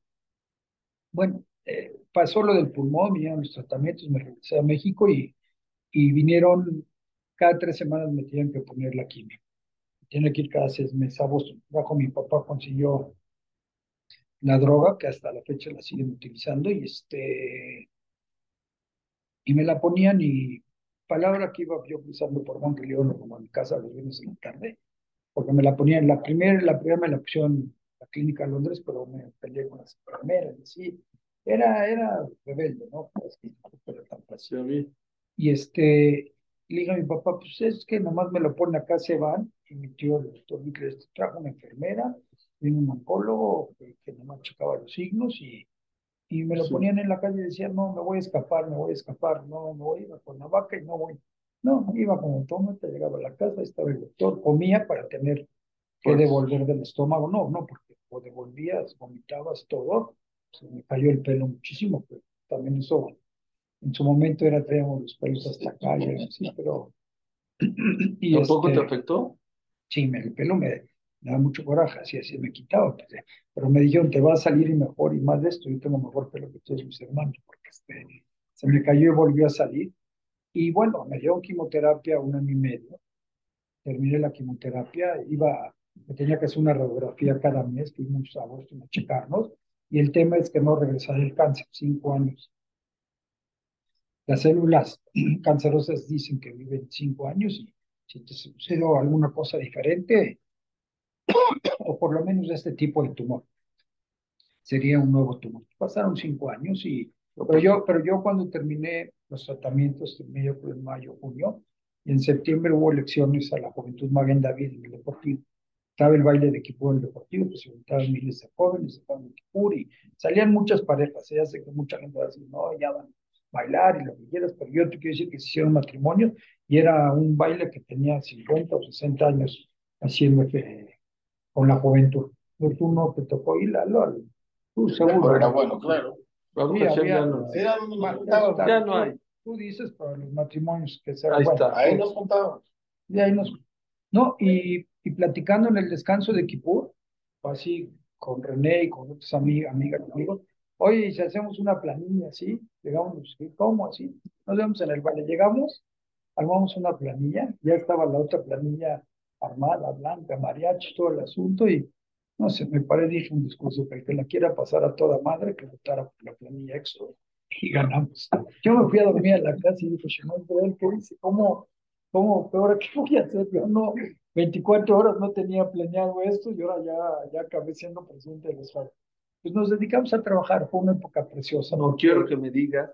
bueno, eh, pasó lo del pulmón, vinieron los tratamientos, me regresé a México y y vinieron, cada tres semanas me tenían que poner la quimio. Tiene que ir cada seis meses a Boston. Bajo mi papá consiguió la droga, que hasta la fecha la siguen utilizando, y este y me la ponían y palabra que iba yo cruzando por León como a mi casa los viernes en la tarde, porque me la ponían, la primera, la primera me la pusieron en la clínica de Londres, pero me peleé con las enfermeras, así, era, era rebelde, ¿no? Pues, pero tan fácil. Y este, le dije a mi papá, pues es que nomás me lo pone acá, se van. Y mi tío, el doctor Víctor, trajo una enfermera, vino un oncólogo que, que nomás checaba los signos y, y me lo ponían en la calle y decían, no, me voy a escapar, me voy a escapar, no, me voy, iba con la vaca y no voy. No, iba como te llegaba a la casa, estaba el doctor, comía para tener que pues devolver del estómago. No, no, porque o devolvías, vomitabas todo, se me cayó el pelo muchísimo, pero también eso en su momento era traíamos los pelos hasta acá y así, pero... Y ¿Tampoco te este, afectó? Sí, me, el pelo me, daba mucho coraje, así, así me quitaba. Pues, pero me dijeron, te va a salir y mejor y más de esto. Yo tengo mejor pelo que todos mis hermanos, porque este, se me cayó y volvió a salir. Y bueno, me dieron quimioterapia un año y medio. Terminé la quimioterapia, iba, me tenía que hacer una radiografía cada mes, fuimos a Boston a checarnos. Y el tema es que no regresaré el cáncer, cinco años. Las células cancerosas dicen que viven cinco años y si te sucede alguna cosa diferente, o por lo menos de este tipo de tumor, sería un nuevo tumor. Pasaron cinco años y, pero yo, pero yo cuando terminé los tratamientos, en medio de mayo, junio, y en septiembre hubo elecciones a la Juventud Maguen David en el Deportivo. Estaba el baile de equipo del Deportivo, pues se juntaban miles de jóvenes, estaban en y salían muchas parejas. Ya sé que mucha gente va a decir, no, ya van bailar y lo que quieras, pero yo te quiero decir que se hicieron matrimonio y era un baile que tenía 50 o 60 años haciendo que, con la juventud. Pero tú no te tocó ir, Lalo, tú seguro. Era bueno, claro. ya, no, ya no hay. Tú dices para los matrimonios que se Ahí está. Ahí nos juntábamos. De ahí nos, no, y, y platicando en el descanso de Kipur, así con René y con otras amigas, amigas conmigo, oye, si hacemos una planilla así, digamos, ¿cómo así? Nos vemos en el baile, llegamos, armamos una planilla, ya estaba la otra planilla armada, blanca, mariachi, todo el asunto, y no sé, me paré, dije un discurso que el que la quiera pasar a toda madre, que votara por la planilla extra, y ganamos. Yo me fui a dormir a la casa y dije, Shemón, ¿qué dice? ¿Cómo, cómo, ahora qué voy a hacer? Yo no, 24 horas no tenía planeado esto y ahora ya, ya acabé siendo presidente de los Pues nos dedicamos a trabajar, fue una época preciosa. No quiero que me digas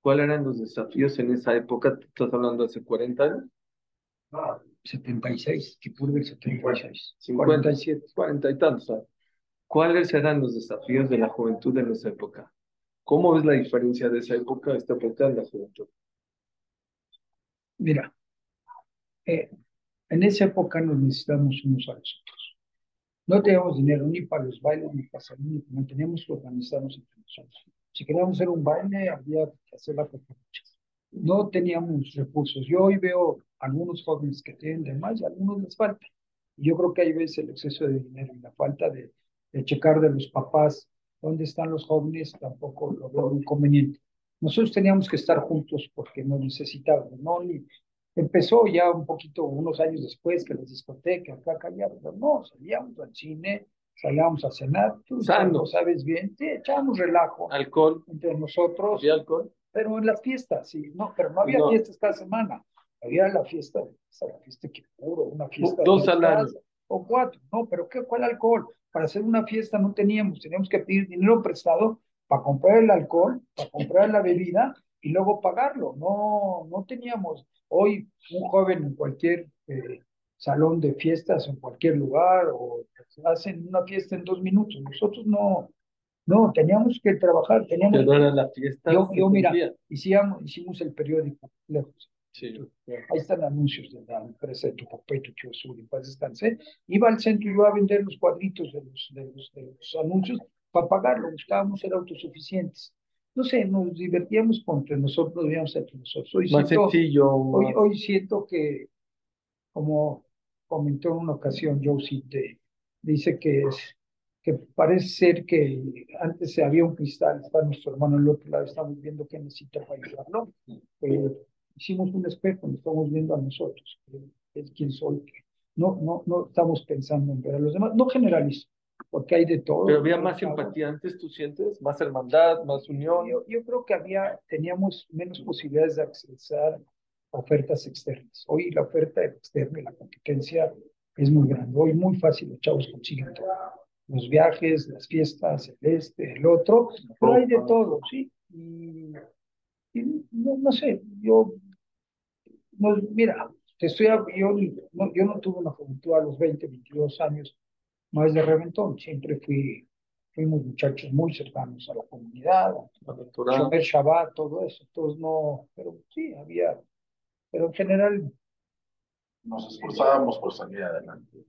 cuáles eran los desafíos en esa época, estás hablando hace 40 años. 76, que puro del 76. 47, 40 y tantos. ¿Cuáles eran los desafíos de la juventud en esa época? ¿Cómo ves la diferencia de esa época a esta época de la juventud? Mira, eh, en esa época nos necesitamos unos a los otros. No teníamos dinero ni para los bailes ni para salir, no teníamos que organizarnos entre nosotros. Si queríamos hacer un baile, había que hacer la preparatoria. No teníamos recursos. Yo hoy veo algunos jóvenes que tienen de más y algunos les falta. Y yo creo que ahí ves el exceso de dinero y la falta de, de checar de los papás dónde están los jóvenes, tampoco lo veo inconveniente. Nosotros teníamos que estar juntos porque nos necesitábamos, ¿no? Ni, empezó ya un poquito, unos años después, que las discotecas, acá, pero no, salíamos al cine, salíamos a cenar, tú sabes bien, sí, echábamos relajo. Alcohol. Entre nosotros. ¿Había alcohol? Pero en las fiestas, sí, no, pero no había fiestas cada semana, había la fiesta, la fiesta que puro, una fiesta. Dos al año. O cuatro, no, pero ¿qué, ¿cuál alcohol? Para hacer una fiesta no teníamos, teníamos que pedir dinero prestado para comprar el alcohol, para comprar la bebida y luego pagarlo. No, no teníamos, Hoy un joven en cualquier eh, salón de fiestas, en cualquier lugar, o hacen una fiesta en dos minutos. Nosotros no, no, teníamos que trabajar, teníamos... la fiesta. Yo, yo mira, hicimos, hicimos el periódico, lejos. Sí. Ahí están anuncios de la empresa de tu papá y tu tío Sur, y paz descanse. Iba al centro y iba a vender los cuadritos de los, de los, de los anuncios para pagarlo. Buscábamos ser autosuficientes no sé, nos divertíamos entre nosotros, digamos, entre nosotros. Hoy más siento, sencillo. Hoy, hoy siento que, como comentó en una ocasión Josie, dice que es que parece ser que antes había un cristal, está nuestro hermano al otro lado, estamos viendo qué necesita para ayudarlo. Eh, hicimos un espejo, nos estamos viendo a nosotros, es quién soy. No, no, no estamos pensando en ver a los demás, no generalizo, porque hay de todo. Pero había más empatía antes, ¿tú sientes? ¿Más hermandad, más unión? Yo, yo creo que había, teníamos menos posibilidades de accesar a ofertas externas. Hoy la oferta externa y la competencia es muy grande. Hoy muy fácil los chavos consiguen todo. Los viajes, las fiestas, el este, el otro, pero hay de todo, ¿sí? Y, no, no, sé, yo, no, mira, te estoy, yo, no, yo no tuve una juventud a los 20, 22 años no es de reventón, siempre fui, fuimos muchachos muy cercanos a la comunidad, a Shabbat, todo eso, entonces no, pero sí, había, pero en general... Nos esforzábamos por salir adelante.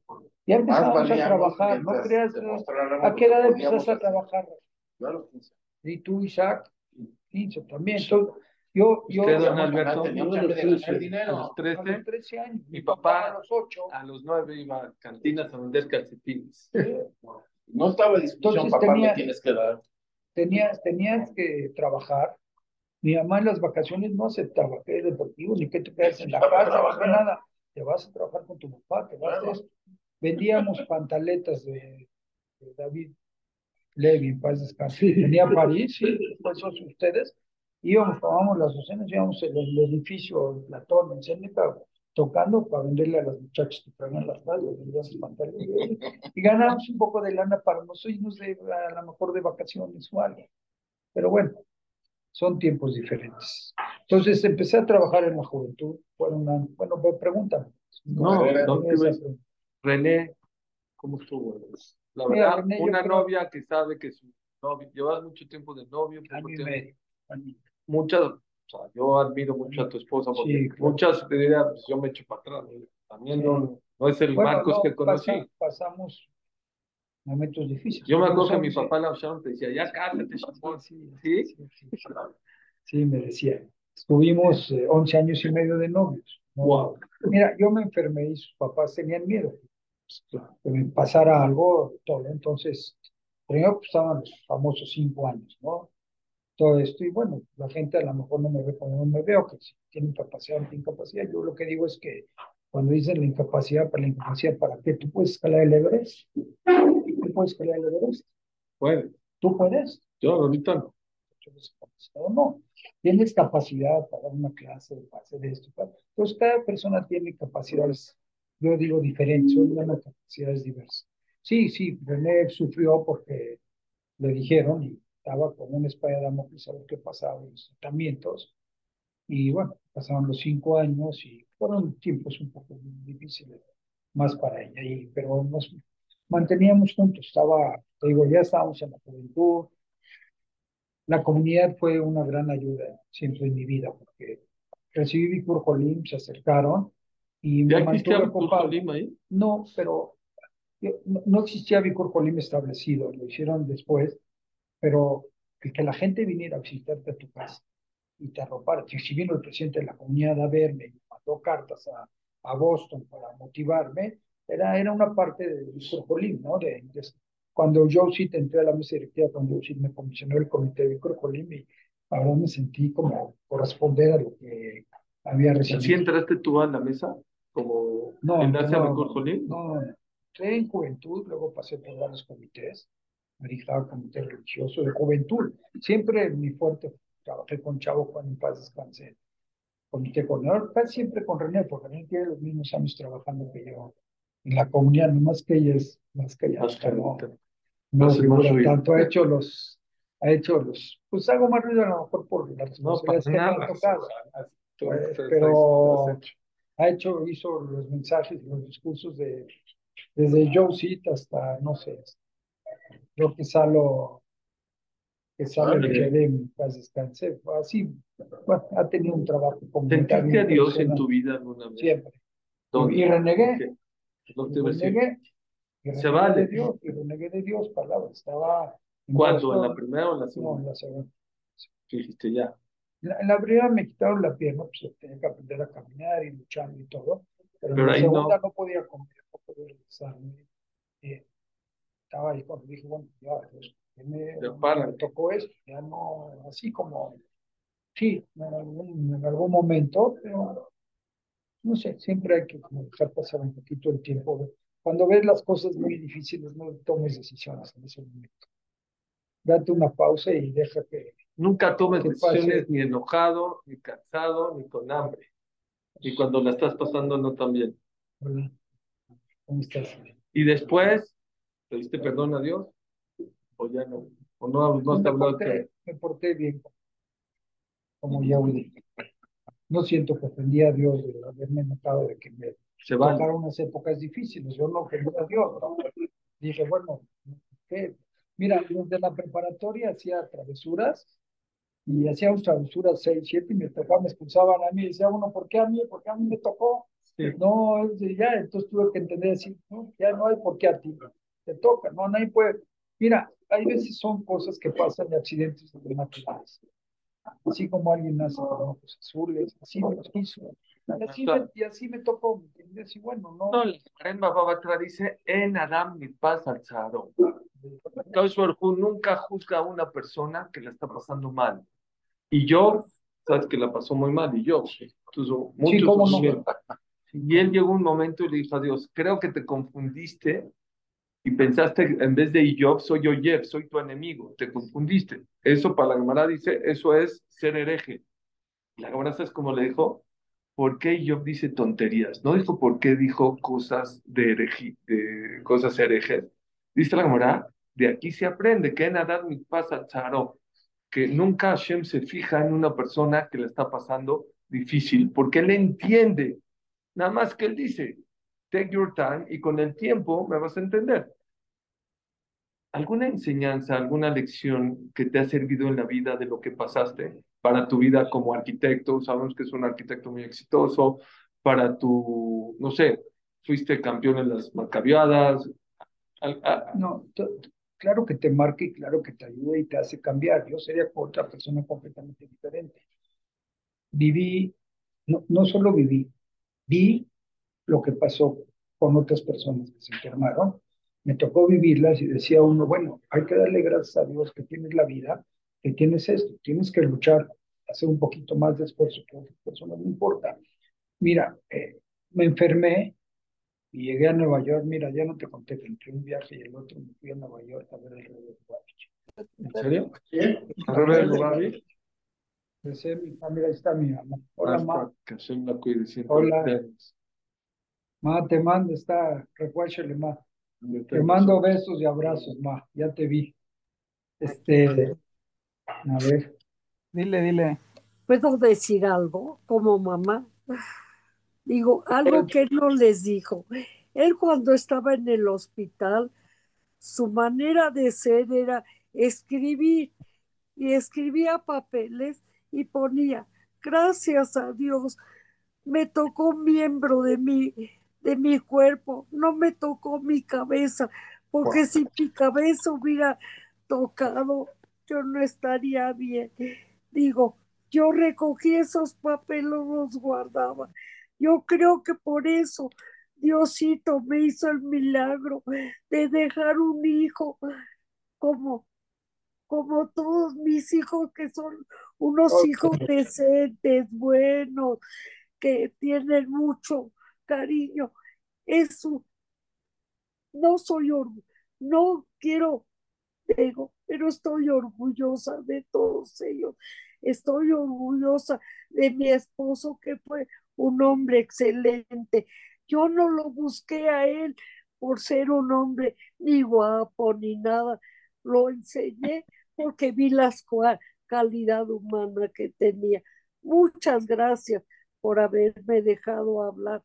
Ya empezamos a trabajar, no creas, ¿a qué edad empezaste a trabajar? Yo a los 15. Y tú, Isaac, 15 también, entonces... Yo, yo, Usted, don Alberto, tenía de ganar dinero. A los 13, a los 13 años. Mi papá, a los 8. A los 9 iba a cantinas a vender calcetines. No estaba discusión, papá, tenía, me tienes que dar. Tenías, tenías que trabajar. Mi mamá en las vacaciones no aceptaba que eres deportivo ni que te quedes en la casa, no nada. Te vas a trabajar con tu papá, te vas a esto. Vendíamos pantaletas de, de David Levy, paz descanse. Tenía París, sí, pues ustedes íbamos, tomábamos las docenas, íbamos el, el edificio Platón en Seneca tocando para venderle a las muchachas que traían las radios, pantalones y ganábamos un poco de lana para nosotros de, a lo mejor de vacaciones o algo. Pero bueno, son tiempos diferentes. Entonces empecé a trabajar en la juventud. Bueno, una, bueno pregúntame. No, no, no René, ¿cómo estuvo? La verdad, una novia que sabe que su novio, llevas mucho tiempo de novio, y medio, muchas, o sea, yo admiro mucho a tu esposa porque muchas te diría, pues yo me echo para atrás. También no, no, es el Marcos que conocí. pasamos momentos difíciles. Yo me acuerdo que mi papá la Sharon te decía, ya cásate, sí, sí, sí, sí, me decía. Estuvimos 11 años y medio de novios. Wow. Mira, yo me enfermé y sus papás tenían miedo que me pasara algo, todo. Entonces, primero pues, estaban los famosos cinco años, ¿no? Todo esto, y bueno, la gente a lo mejor no me ve como no me veo, que si tienen capacidad o no tienen capacidad. Yo lo que digo es que cuando dicen la incapacidad, para la incapacidad, ¿para qué? ¿Tú puedes escalar el Everest? ¿Tú puedes escalar el Everest? Bueno, ¿Tú puedes? yo ahorita no. O no. Tienes capacidad para dar una clase, para hacer esto. Para... Entonces, cada persona tiene capacidades yo digo diferente, son las capacidades diversas. Sí, sí, René sufrió porque le dijeron y estaba con una espada de Damocles a ver qué pasaba en los tratamientos. Y bueno, pasaron los cinco años y fueron tiempos un poco difíciles más para ella. Y, pero nos manteníamos juntos, estaba, te digo, ya estábamos en la juventud. La comunidad fue una gran ayuda siempre en mi vida porque recibí Vicur Jolim, se acercaron y me ¿Ya existía ocupado. Jolim ahí? No, pero yo- no, no existía Vicur Jolim establecido, lo hicieron después, pero el que la gente viniera a visitarte a tu casa y te arropara, si si vino el presidente de la comunidad a verme y mandó cartas a, a Boston para motivarme, era, era una parte de Jolim, ¿no? De, de- cuando yo sí te entré a la mesa directiva, cuando yo sí me comisionó el comité de Vicur Jolim y ahora me sentí como corresponder a lo que había recibido. ¿Así entraste tú a la mesa? Como No, enlace a no, Bicur Jolim? No, entré en juventud, luego pasé por varios comités, me dedicaba comité religioso de juventud. Siempre mi fuerte, trabajé con Chavo Juan en paz descanse, comité coordinador, siempre con René, porque René tiene los mismos años trabajando que yo en la comunidad, no más que ella es más que ella, Más no, carnita. no tanto, ha hecho los, ha hecho los, pues hago más ruido a lo mejor por las No, responsabilidades que han tocado. Pues, estás- pero- hecho. ha hecho, hizo los mensajes, los discursos de, desde Joe Seat hasta, no sé, lo que Salo, que Salo Órale. le quedé en paz descanse, así, bueno, ha tenido un trabajo. ¿Sentiste a Dios en personal, tu vida alguna vez? Siempre. ¿Dónde? Y renegué. No Y te decir. renegué, y Se renegué vale. de Dios, y renegué de Dios, palabra, estaba en ¿Cuándo? ¿En la primera o en la No, segunda? en la segunda. ¿Qué dijiste ya? En la, en la primera me quitaron la pierna, pues tenía que aprender a caminar y luchar y todo. Pero, en Pero la ahí segunda no. no. podía comer, no podía regresarme. Eh, estaba ahí cuando dije, bueno, ya, pues, ¿qué me, me tocó esto, ya no, así como, sí, en algún, en algún momento, pero no sé, siempre hay que como dejar pasar un poquito el tiempo. Cuando ves las cosas muy difíciles, no tomes decisiones en ese momento. Date una pausa y deja que, Nunca tomes Que decisiones pase. ni enojado, ni cansado, ni con hambre. Y cuando la estás pasando no tan bien. Hola, ¿cómo estás? Y después, ¿pediste perdón a Dios? ¿O ya no? ¿O no, no has me, hablado porté, me porté bien, como ya dije. No siento que ofendí a Dios de haberme notado de que me se van? tocaron unas épocas difíciles. Yo no ofendí a Dios. ¿no? Dije, bueno, ¿qué? Mira, desde la preparatoria hacía travesuras y hacíamos travesuras 6, 7 y me tocaba, me expulsaban a mí. Y decía uno, ¿por qué a mí? ¿Por qué a mí me tocó? Sí. No, ya, entonces tuve que entender así, no, ya no hay por qué a ti, te toca, no, nadie puede. Mira, hay veces son cosas que pasan de accidentes naturales. Así como alguien nace con ojos azules, así me quiso. Y así, me, y así me tocó, ¿me entiendes? Y bueno, no. No, dice, en Adam ni paz al Hu nunca juzga a una persona que la está pasando mal. Y yo, sabes que la pasó muy mal, y yo, tuvo mucho Sí, no. Y él llegó un momento y le dijo a Dios, creo que te confundiste y pensaste, en vez de Job, soy Jeff, soy tu enemigo, te confundiste. Eso para la Gemara dice, eso es ser hereje. La Gemara, ¿sabes cómo le dijo? ¿Por qué Job dice tonterías? No dijo por qué dijo cosas de, hereji, de cosas herejes. Dice la Gemara, de aquí se aprende que en Adán mi pasa charo, que nunca Hashem se fija en una persona que le está pasando difícil, porque él entiende, nada más que él dice, take your time y con el tiempo me vas a entender. ¿Alguna enseñanza, alguna lección que te ha servido en la vida de lo que pasaste para tu vida como arquitecto? Sabemos que es un arquitecto muy exitoso, para tu, no sé, fuiste campeón en las macabiadas. Al- No, claro que te marca y claro que te ayuda y te hace cambiar. Yo sería otra persona completamente diferente. Viví, no, no solo viví, vi lo que pasó con otras personas que se enfermaron, me tocó vivirlas y decía uno, bueno, hay que darle gracias a Dios que tienes la vida, que tienes esto, tienes que luchar, hacer un poquito más de esfuerzo que otras personas, no importa. Mira, eh, me enfermé y llegué a Nueva York, mira, ya no te conté que entre un viaje y el otro me fui a Nueva York a ver el rey de ¿En serio? Sí. ¿El rey de Lubavitch? Ese, mi familia, ahí está mi mamá. Hola, ma. Que Hashem la cuide siempre. Hola. Ma, te mando, está, recuérdale, ma. Te mando besos y abrazos, ma. Ya te vi. Este, a ver. Dile, dile. ¿Puedo decir algo como mamá? Digo, algo que él no les dijo. Él cuando estaba en el hospital, su manera de ser era escribir y escribía papeles y ponía, gracias a Dios, me tocó un miembro de mi, de mi cuerpo, no me tocó mi cabeza, porque si mi cabeza hubiera tocado, yo no estaría bien. Digo, yo recogí esos papeles, los guardaba. Yo creo que por eso Diosito me hizo el milagro de dejar un hijo como, como todos mis hijos que son unos hijos decentes, buenos, que tienen mucho cariño. Eso, no soy orgullosa, no quiero, pero estoy orgullosa de todos ellos. Estoy orgullosa de mi esposo que fue un hombre excelente. Yo no lo busqué a él por ser un hombre ni guapo ni nada. Lo enseñé porque vi la calidad humana que tenía. Muchas gracias por haberme dejado hablar.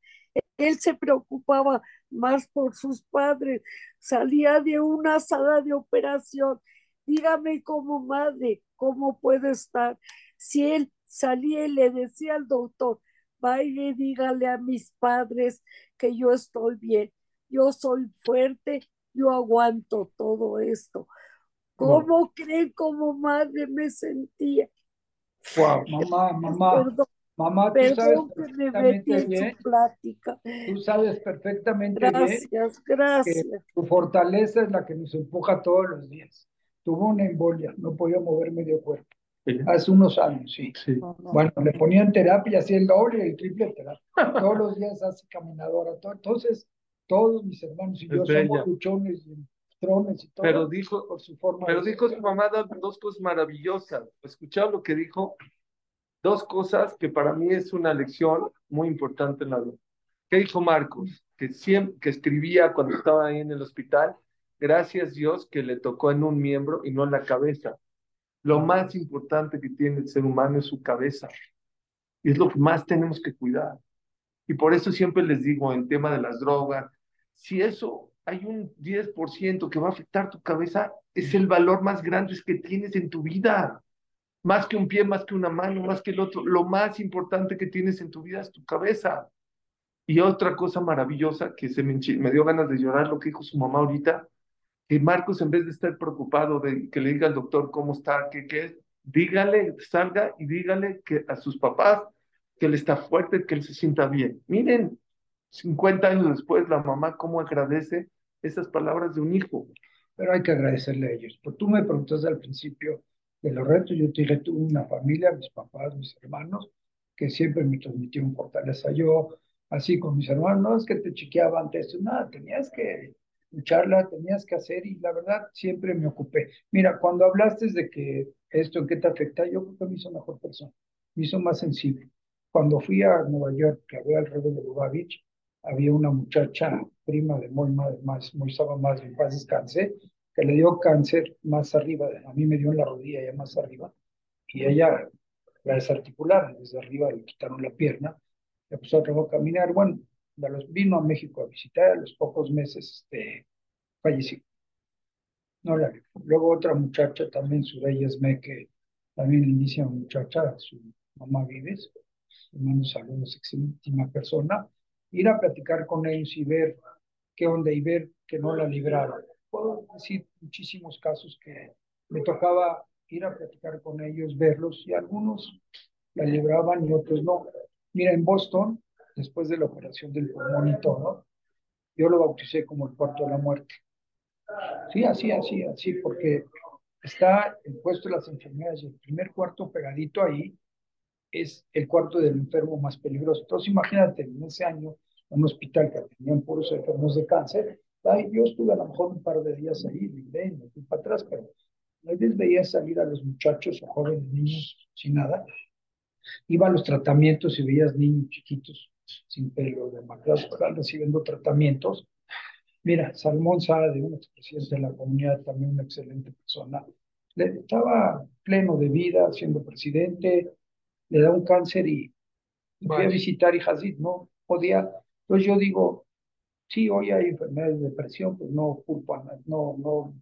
Él se preocupaba más por sus padres. Salía de una sala de operación. Dígame como madre, ¿cómo puede estar? Si él salía y le decía al doctor, vaya y dígale a mis padres que yo estoy bien, yo soy fuerte, yo aguanto todo esto. ¿Cómo creen como madre me sentía? Wow, mamá, mamá, Perdón, mamá, tú sabes perdón que me metí perfectamente en bien, su plática. tú sabes perfectamente bien Gracias, que gracias. tu fortaleza es la que nos empuja todos los días. Tuvo una embolia, no podía mover medio cuerpo. Hace unos años, sí. Sí. Bueno, le ponían terapia, hacía el doble y el triple terapia. Todos los días hace caminadora. todo. Entonces, todos mis hermanos y yo Es somos luchones y trones y todo Pero dijo, por su forma pero de dijo su mamá dos dos cosas maravillosas. ¿Escucharon lo que dijo? Dos cosas que para mí es una lección muy importante en la vida. ¿Qué dijo Marcos? Que siempre que escribía cuando estaba ahí en el hospital, gracias Dios que le tocó en un miembro y no en la cabeza. Lo más importante que tiene el ser humano es su cabeza. Y es lo que más tenemos que cuidar. Y por eso siempre les digo en tema de las drogas, si eso hay un 10% que va a afectar tu cabeza, es el valor más grande que tienes en tu vida. Más que un pie, más que una mano, más que el otro. Lo más importante que tienes en tu vida es tu cabeza. Y otra cosa maravillosa que se me, me dio ganas de llorar, lo que dijo su mamá ahorita, que Marcos en vez de estar preocupado de que le diga al doctor cómo está, qué qué dígale, salga y dígale que a sus papás que él está fuerte, que él se sienta bien. Miren, 50 años después, la mamá cómo agradece esas palabras de un hijo. Pero hay que agradecerle a ellos. Pues tú me preguntaste al principio de los retos. Yo tuve una familia, mis papás, mis hermanos, que siempre me transmitieron fortaleza. Yo, así con mis hermanos, no es que te chiqueaba ante esto, nada, tenías que lucharla, tenías que hacer y la verdad siempre me ocupé. Mira, cuando hablaste de que esto en qué te afecta, yo creo que me hizo mejor persona, me hizo más sensible. Cuando fui a Nueva York, que había alrededor de Lubavitch, había una muchacha, prima de muy más, muy Saba más, en paz descanse, que le dio cáncer más arriba, a mí me dio en la rodilla, ya más arriba, y ella la desarticularon, desde arriba le quitaron la pierna, le puso otra vez a caminar, bueno, de los, vino a México a visitar, a los pocos meses este, falleció. No la. Luego otra muchacha, también su Esme, que también inicia una muchacha, su mamá Vives, le mando saludos, excelentísima persona, ir a platicar con ellos y ver qué onda y ver que no la libraron. Puedo decir muchísimos casos que me tocaba ir a platicar con ellos, verlos, y algunos la libraban y otros no. Mira, en Boston después de la operación del pulmón y todo, yo lo bauticé como el cuarto de la muerte. Sí, así, así, así, porque está el puesto de las enfermedades y el primer cuarto pegadito ahí es el cuarto del enfermo más peligroso. Entonces, imagínate, en ese año, un hospital que tenían puros enfermos de cáncer, yo estuve a lo mejor un par de días ahí, libre, me fui para atrás, pero a veces veía salir a los muchachos o jóvenes niños sin nada. Iba a los tratamientos y veías niños chiquitos sin pelo, demacrados, recibiendo tratamientos. Mira, Salmón Sade, un expresidente de la comunidad, también una excelente persona, le, estaba pleno de vida, siendo presidente, le da un cáncer y fui a visitar y Hazid no podía. Entonces yo digo, sí, hoy hay enfermedades de depresión, pues no culpa, no, no,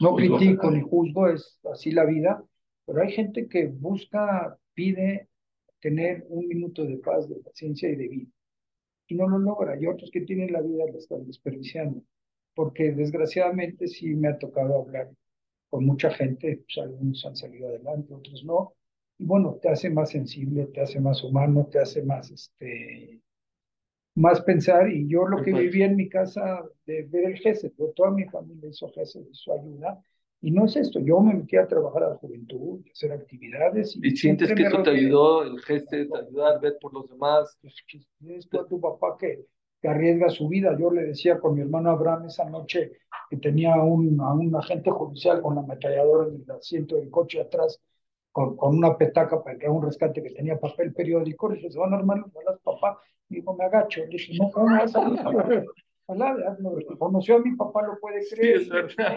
no critico ni juzgo, es así la vida, pero hay gente que busca, pide tener un minuto de paz, de paciencia y de vida. Y no lo logra. Y otros que tienen la vida la están desperdiciando. Porque desgraciadamente sí me ha tocado hablar con mucha gente, pues algunos han salido adelante, otros no. Y bueno, te hace más sensible, te hace más humano, te hace más, este, más pensar. Y yo lo que viví en mi casa de ver el GESE, toda mi familia hizo GESE de su ayuda, y no es esto, yo me metí a trabajar a la juventud, a hacer actividades. ¿Y, sientes que eso te ayudó, el gesto te ayudó a ver por los demás? Pues, es a tu papá que, que, arriesga su vida. Yo le decía con mi hermano Abraham esa noche que tenía un, a un agente judicial con la ametralladora en el asiento del coche atrás, con, con una petaca para que haga un rescate que tenía papel periódico. Le dije, ¿se van a armar los balas, papá? Y dijo, me agacho. Le dije, no, ¿cómo vas a Conoció a mi papá, lo puede creer.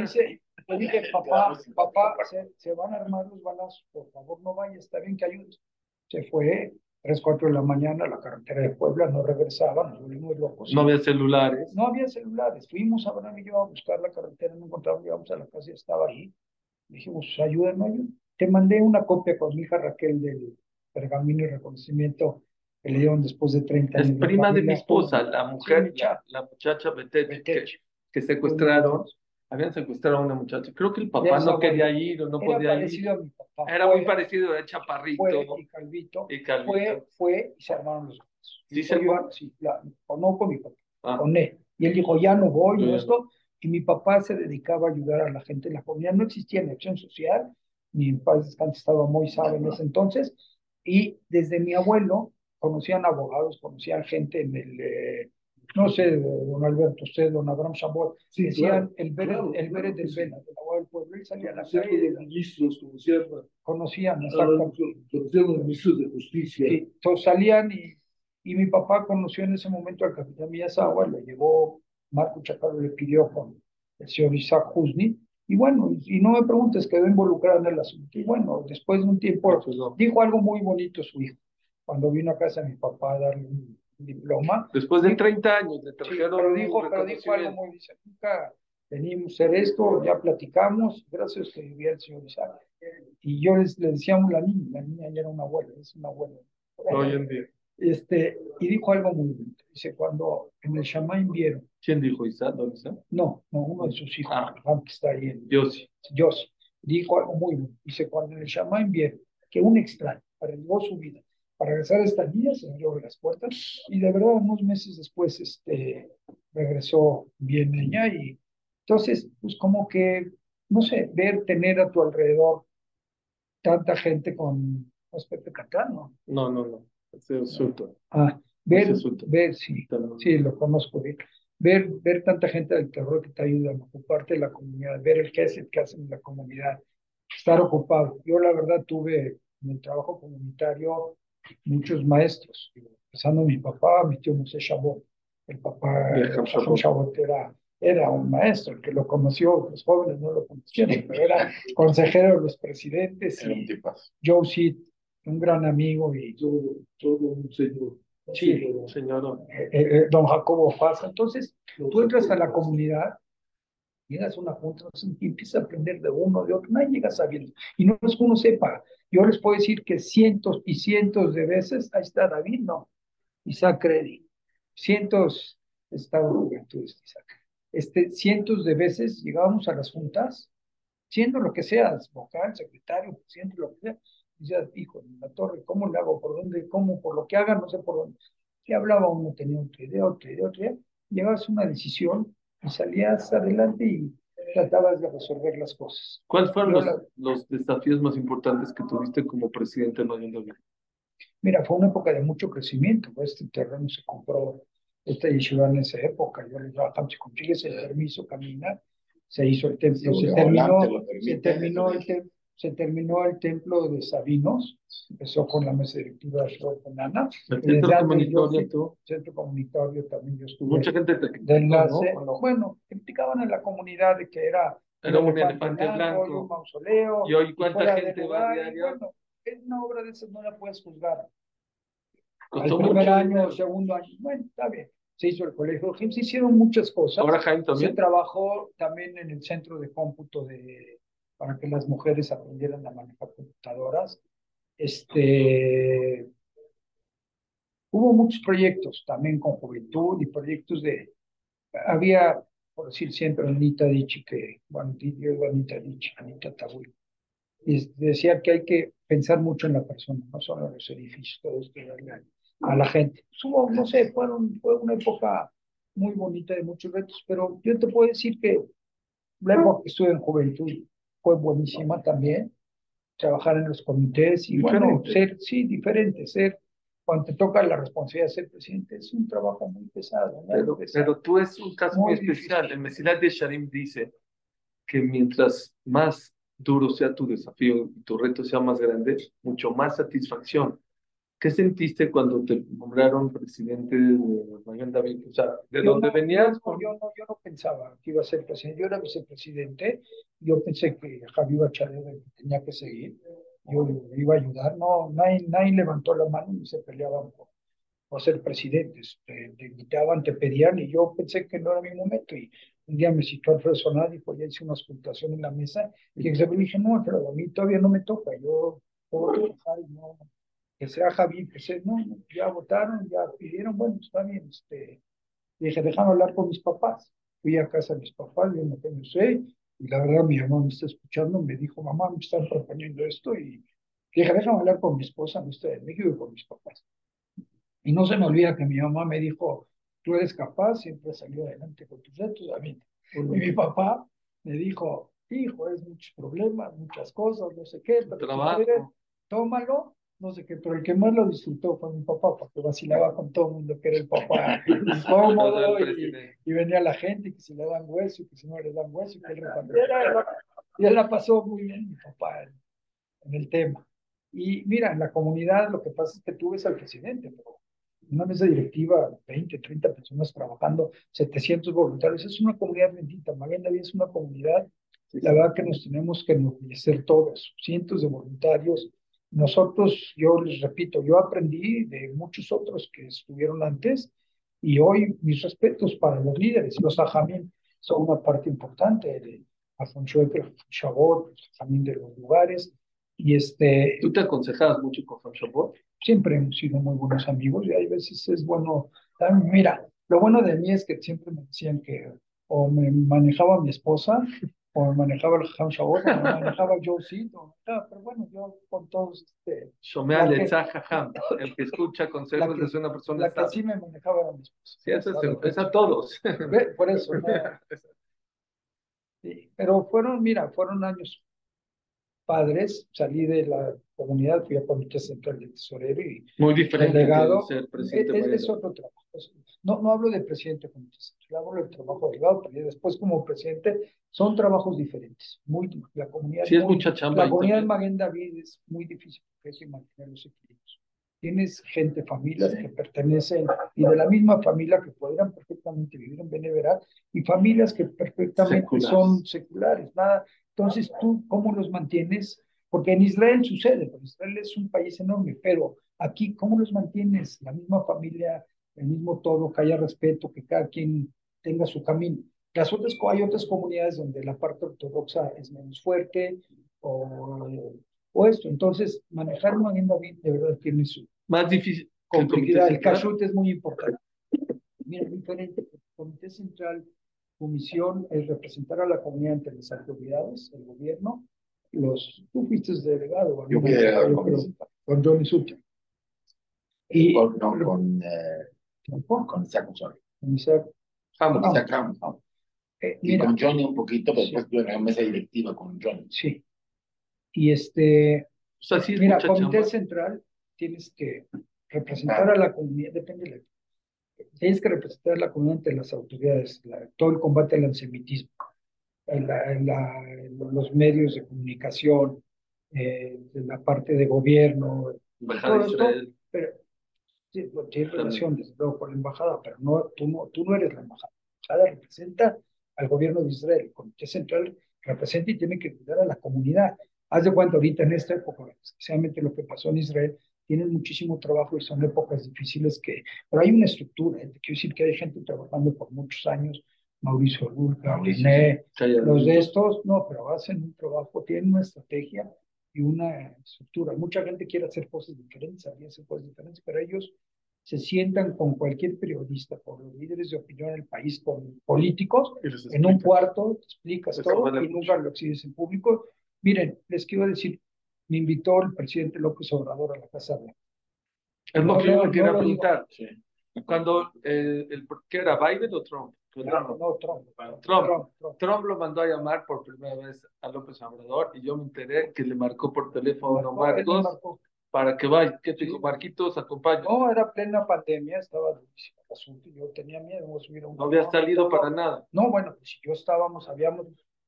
Sí, le dije, papá, papá, se, se, van a armar los balazos, por favor no vaya, está bien que ayudes. Se fue, tres, cuatro de la mañana, a la carretera de Puebla, no regresaba, nos volvimos locos. No había celulares. No había celulares. Fuimos a Abraham y yo a buscar la carretera, no encontramos, llegamos a la casa y estaba ahí. Dijimos, ayúdame, ayúdame. Te mandé una copia con mi hija Raquel del pergamino y reconocimiento que le dieron después de 30 años. Es prima de mi esposa, la mujer, la, muchacha Betech, que, que, secuestraron, habían secuestrado a una muchacha. Creo que el papá no quería ir o no era podía ir. A mi papá. Era muy parecido, era chaparrito. Fue, y, Calvito, y Calvito. Fue, fue y se armaron los ¿Sí se yo, sí, la, no con mi papá, ah. con él. Y él dijo, ya no voy, no esto. Y mi papá se dedicaba a ayudar a la gente en la comunidad. No existía en acción social, ni en paz descanse estaba muy sabe en ese entonces. Y desde mi abuelo, conocían abogados, conocían gente en el, eh, no sé, don Alberto, usted, don Abraham Chambot, decían el Beret, el Beret del Vena, del abogado del pueblo, y salía a la calle. Los ministros conocían, conocían, conocían los ministros de justicia. Sí, entonces salían y, y mi papá conoció en ese momento al capitán Miyazawa, le llevó, Marco Chacaro le pidió con el señor Isaac Husni, y bueno, y no me preguntes, quedó involucrado en el asunto. Y bueno, después de un tiempo, dijo algo muy bonito su hijo cuando vino a casa mi papá a darle un diploma. Después de 30 años de sí, pero dijo, pero dijo algo muy, dice, nunca venimos a hacer esto, ya platicamos, gracias que vivía el señor Isaac. Y yo les, le decíamos la niña, la niña ya era una abuela, es una abuela. Hoy en día. Este, y dijo algo muy bonito. Dice, cuando en el Shaman vieron. ¿Quién dijo Isaac? No, no, uno de sus hijos, ah. que está ahí en. Yossi. Yossi. Dijo algo muy bueno. Dice, cuando en el Shaman vieron que un extraño arriesgó su vida para regresar a esta niña, se abrió las puertas y de verdad unos meses después este, regresó bien ella y entonces, pues como que, no sé, ver, tener a tu alrededor tanta gente con aspecto catano. No, no, no. Ah, ver, ver, sí, sí, lo conozco bien. Ver, ver tanta gente del terror que te ayuda a ocuparte de la comunidad, ver el que que hacen en la comunidad, estar ocupado. Yo la verdad tuve en el trabajo comunitario muchos maestros, empezando mi papá, mi tío José Chabot. El papá de Chabot era, era un maestro, el que lo conoció, los jóvenes no lo conocieron, pero era consejero de los presidentes. Y Joe Seed, un gran amigo y todo, todo un señor. Sí, señor. Eh, eh, eh, don Jacobo Faz. Entonces, tú entras a la comunidad llegas a una junta y empiezas a aprender de uno, de otro, nadie llega sabiendo. Y no es que uno sepa, yo les puedo decir que cientos y cientos de veces, ahí está David, no, Isaac Reddy, cientos, estaba juventud Isaac, este, cientos de veces llegábamos a las juntas, siendo lo que seas, vocal, secretario, presidente, lo que sea, y decías, hijo, en la torre, ¿cómo le hago? ¿Por dónde? ¿Cómo? Por lo que haga, no sé por dónde. Si hablaba uno, tenía otra idea, otra idea, otra idea, llegabas a una decisión y salías adelante y tratabas de resolver las cosas. ¿Cuáles fueron los, la- los desafíos más importantes que tuviste como presidente de Mayen David? Mira, fue una época de mucho crecimiento. pues, Este terreno se compró, esta yeshiva en esa época. Yo le dije, "Ah, si consigues el permiso, camina. Se hizo el templo, Sí, se, terminó, se, terminó el eso tem- se terminó el templo de Sabinos. Empezó con la mesa directiva de Nana. El centro yo comunitario, tú, centro comunitario también yo estuve mucha gente te de enlace. ¿no? Bueno, criticaban en la comunidad de que era Era un elefante elefante y un blanco. mausoleo. Y hoy, ¿cuánta gente va lugar, diario? Bueno, es una obra de esas no la puedes juzgar. Al Costó primer año, dinero. segundo año, bueno, está bien. Se hizo el colegio se hicieron muchas cosas. Ahora Jaime se también. trabajó también en el centro de cómputo de, para que las mujeres aprendieran a manejar computadoras. Este, hubo muchos proyectos también con juventud y proyectos de, había, por decir siempre, Anita Dichi, que, bueno, Anita Dichi, Anita Tabuy, y decía que hay que pensar mucho en la persona, no solo en los edificios, todo esto a, la gente. Hubo, no sé, fueron, fue una época muy bonita de muchos retos, pero yo te puedo decir que la época que estuve en juventud fue buenísima también, trabajar en los comités y bueno, ser, sí, diferente, ser, cuando te toca la responsabilidad de ser presidente, es un trabajo muy pesado, muy Pero, pesado. pero tú es un caso muy, Muy especial. El Mesilat de Sharim dice que mientras más duro sea tu desafío y tu reto sea más grande, mucho más satisfacción. ¿Qué sentiste cuando te nombraron presidente de Mayen David? O sea, de Yo dónde no- venías. Yo no, yo, no, yo no pensaba que iba a ser presidente. Yo era vicepresidente. Yo pensé que Javier que tenía que seguir. Yo iba a ayudar. No, nadie, nadie levantó la mano y se peleaban por, por ser presidentes. Te, te invitaban, te pedían y yo pensé que no era mi momento. Y un día me citó Alfredo Sonad y pues ya hice una auscultación en la mesa. Y le dije, no, Alfredo, a mí todavía no me toca. Yo puedo trabajar y no, que sea Javier, que sea, no, ya votaron, ya pidieron, bueno, está bien, este, dije, déjame hablar con mis papás. Fui a casa de mis papás, yo no sé, y la verdad mi mamá me está escuchando, me dijo, mamá, me están proponiendo esto, y dije, déjame hablar con mi esposa, no estoy en México, y con mis papás. Y no se me olvida que mi mamá me dijo, tú eres capaz, siempre has salido adelante con tus retos, a mí. Y mi papá me dijo, hijo, es muchos problemas, muchas cosas, no sé qué, pero Trabajo. quieres, tómalo, no sé qué, pero el que más lo disfrutó fue mi papá, porque vacilaba con todo el mundo que era el papá incómodo y, y venía la gente, que si le dan hueso, que si no le dan hueso, y que él repartiera. Y él la pasó muy bien, mi papá, en, en el tema. Y mira, en la comunidad lo que pasa es que tú ves al presidente, pero una mesa directiva, 20, 30 personas trabajando, 700 voluntarios, es una comunidad bendita. David es una comunidad, la verdad que nos tenemos que enorgullecer todos, cientos de voluntarios. Nosotros, yo les repito, yo aprendí de muchos otros que estuvieron antes y hoy mis respetos para los líderes. Los ajamín son una parte importante de Afonso Chabot, ajamín de los lugares. Y este, ¿Tú te aconsejabas mucho con Chabot? siempre hemos sido muy buenos amigos y hay veces es bueno. también, Mira, lo bueno de mí es que siempre me decían que o me manejaba mi esposa o manejaba el Ham Shabot, o manejaba Joe Sid, o- ah, pero bueno, yo con todos, este, Shomea Jajam. El que escucha consejos que- es una persona la que sí me manejaba era mi esposa. Sí, eso es, es a todos. Por eso, no, sí, pero fueron, mira, fueron años padres, salí de la comunidad, fui a Comité Central de Tesorero y Muy diferente delegado, de ser es, presidente. es- es otro trabajo. Es- No, no hablo de presidente como central, hablo del trabajo delegado, pero después como presidente son trabajos diferentes. Muy, la comunidad, Sí, es muy- mucha chamba. la comunidad. Maguen David es muy difícil porque que mantener los equilibrios. Tienes gente, familias que pertenecen y de la misma familia que podrían perfectamente vivir en Beneverat y familias que perfectamente Seculares. son seculares. Nada. Entonces, ¿tú cómo los mantienes? Porque en Israel sucede, porque Israel es un país enorme, pero aquí, ¿cómo los mantienes? La misma familia, el mismo todo, que haya respeto, que cada quien tenga su camino. Las otras, hay otras comunidades donde la parte ortodoxa es menos fuerte o, o esto. Entonces, manejar una agenda bien de verdad tiene su Más difícil. que el comité complejidad. El cachut es muy importante. Mira, diferente. El comité central, su misión es representar a la comunidad ante las autoridades, el gobierno, los, tú fuiste delegado, Yo fui delegado creo, con Johnny Sutter. Y Con, no, con, eh, Con Isaac Con Isaac. Vamos, eh, y con Johnny un poquito, pero después tuve la mesa directiva con Johnny. Sí. Y este, o sea, sí mira, comité central tienes que representar a la comunidad, depende de tienes que representar a la comunidad ante las autoridades, todo el combate al antisemitismo, los medios de comunicación, eh, la parte de gobierno, todo pero sí, tiene relaciones con la embajada, pero no, tú, no, tú no eres la embajada. La embajada representa al gobierno de Israel, el comité central representa y tiene que cuidar a la comunidad. Haz de cuenta ahorita en esta época, especialmente lo que pasó en Israel, tienen muchísimo trabajo y son épocas difíciles que, pero hay una estructura, ¿eh? quiero decir que hay gente trabajando por muchos años, Mauricio Lulca, René, los de estos, no, pero hacen un trabajo, tienen una estrategia y una estructura. Mucha gente quiere hacer cosas diferentes, había hacer cosas diferentes, pero ellos se sientan con cualquier periodista, con los líderes de opinión del país, con políticos, en un cuarto, te explicas todo y nunca lo exhibes en público. Miren, les quiero decir, me invitó el presidente López Obrador a la Casa Blanca. Es lo que yo me quería preguntar. Cuando el, el, ¿qué era Biden o Trump? Trump. No, Trump. Trump. Trump. lo mandó a llamar por primera vez a López Obrador y yo me enteré que le marcó por teléfono a Marcos para que vaya. ¿Qué te dijo? Marquitos, acompaña. No, era plena pandemia, estaba durísimo el asunto. Yo tenía miedo. No había salido para nada. No, bueno, pues si yo estábamos, habíamos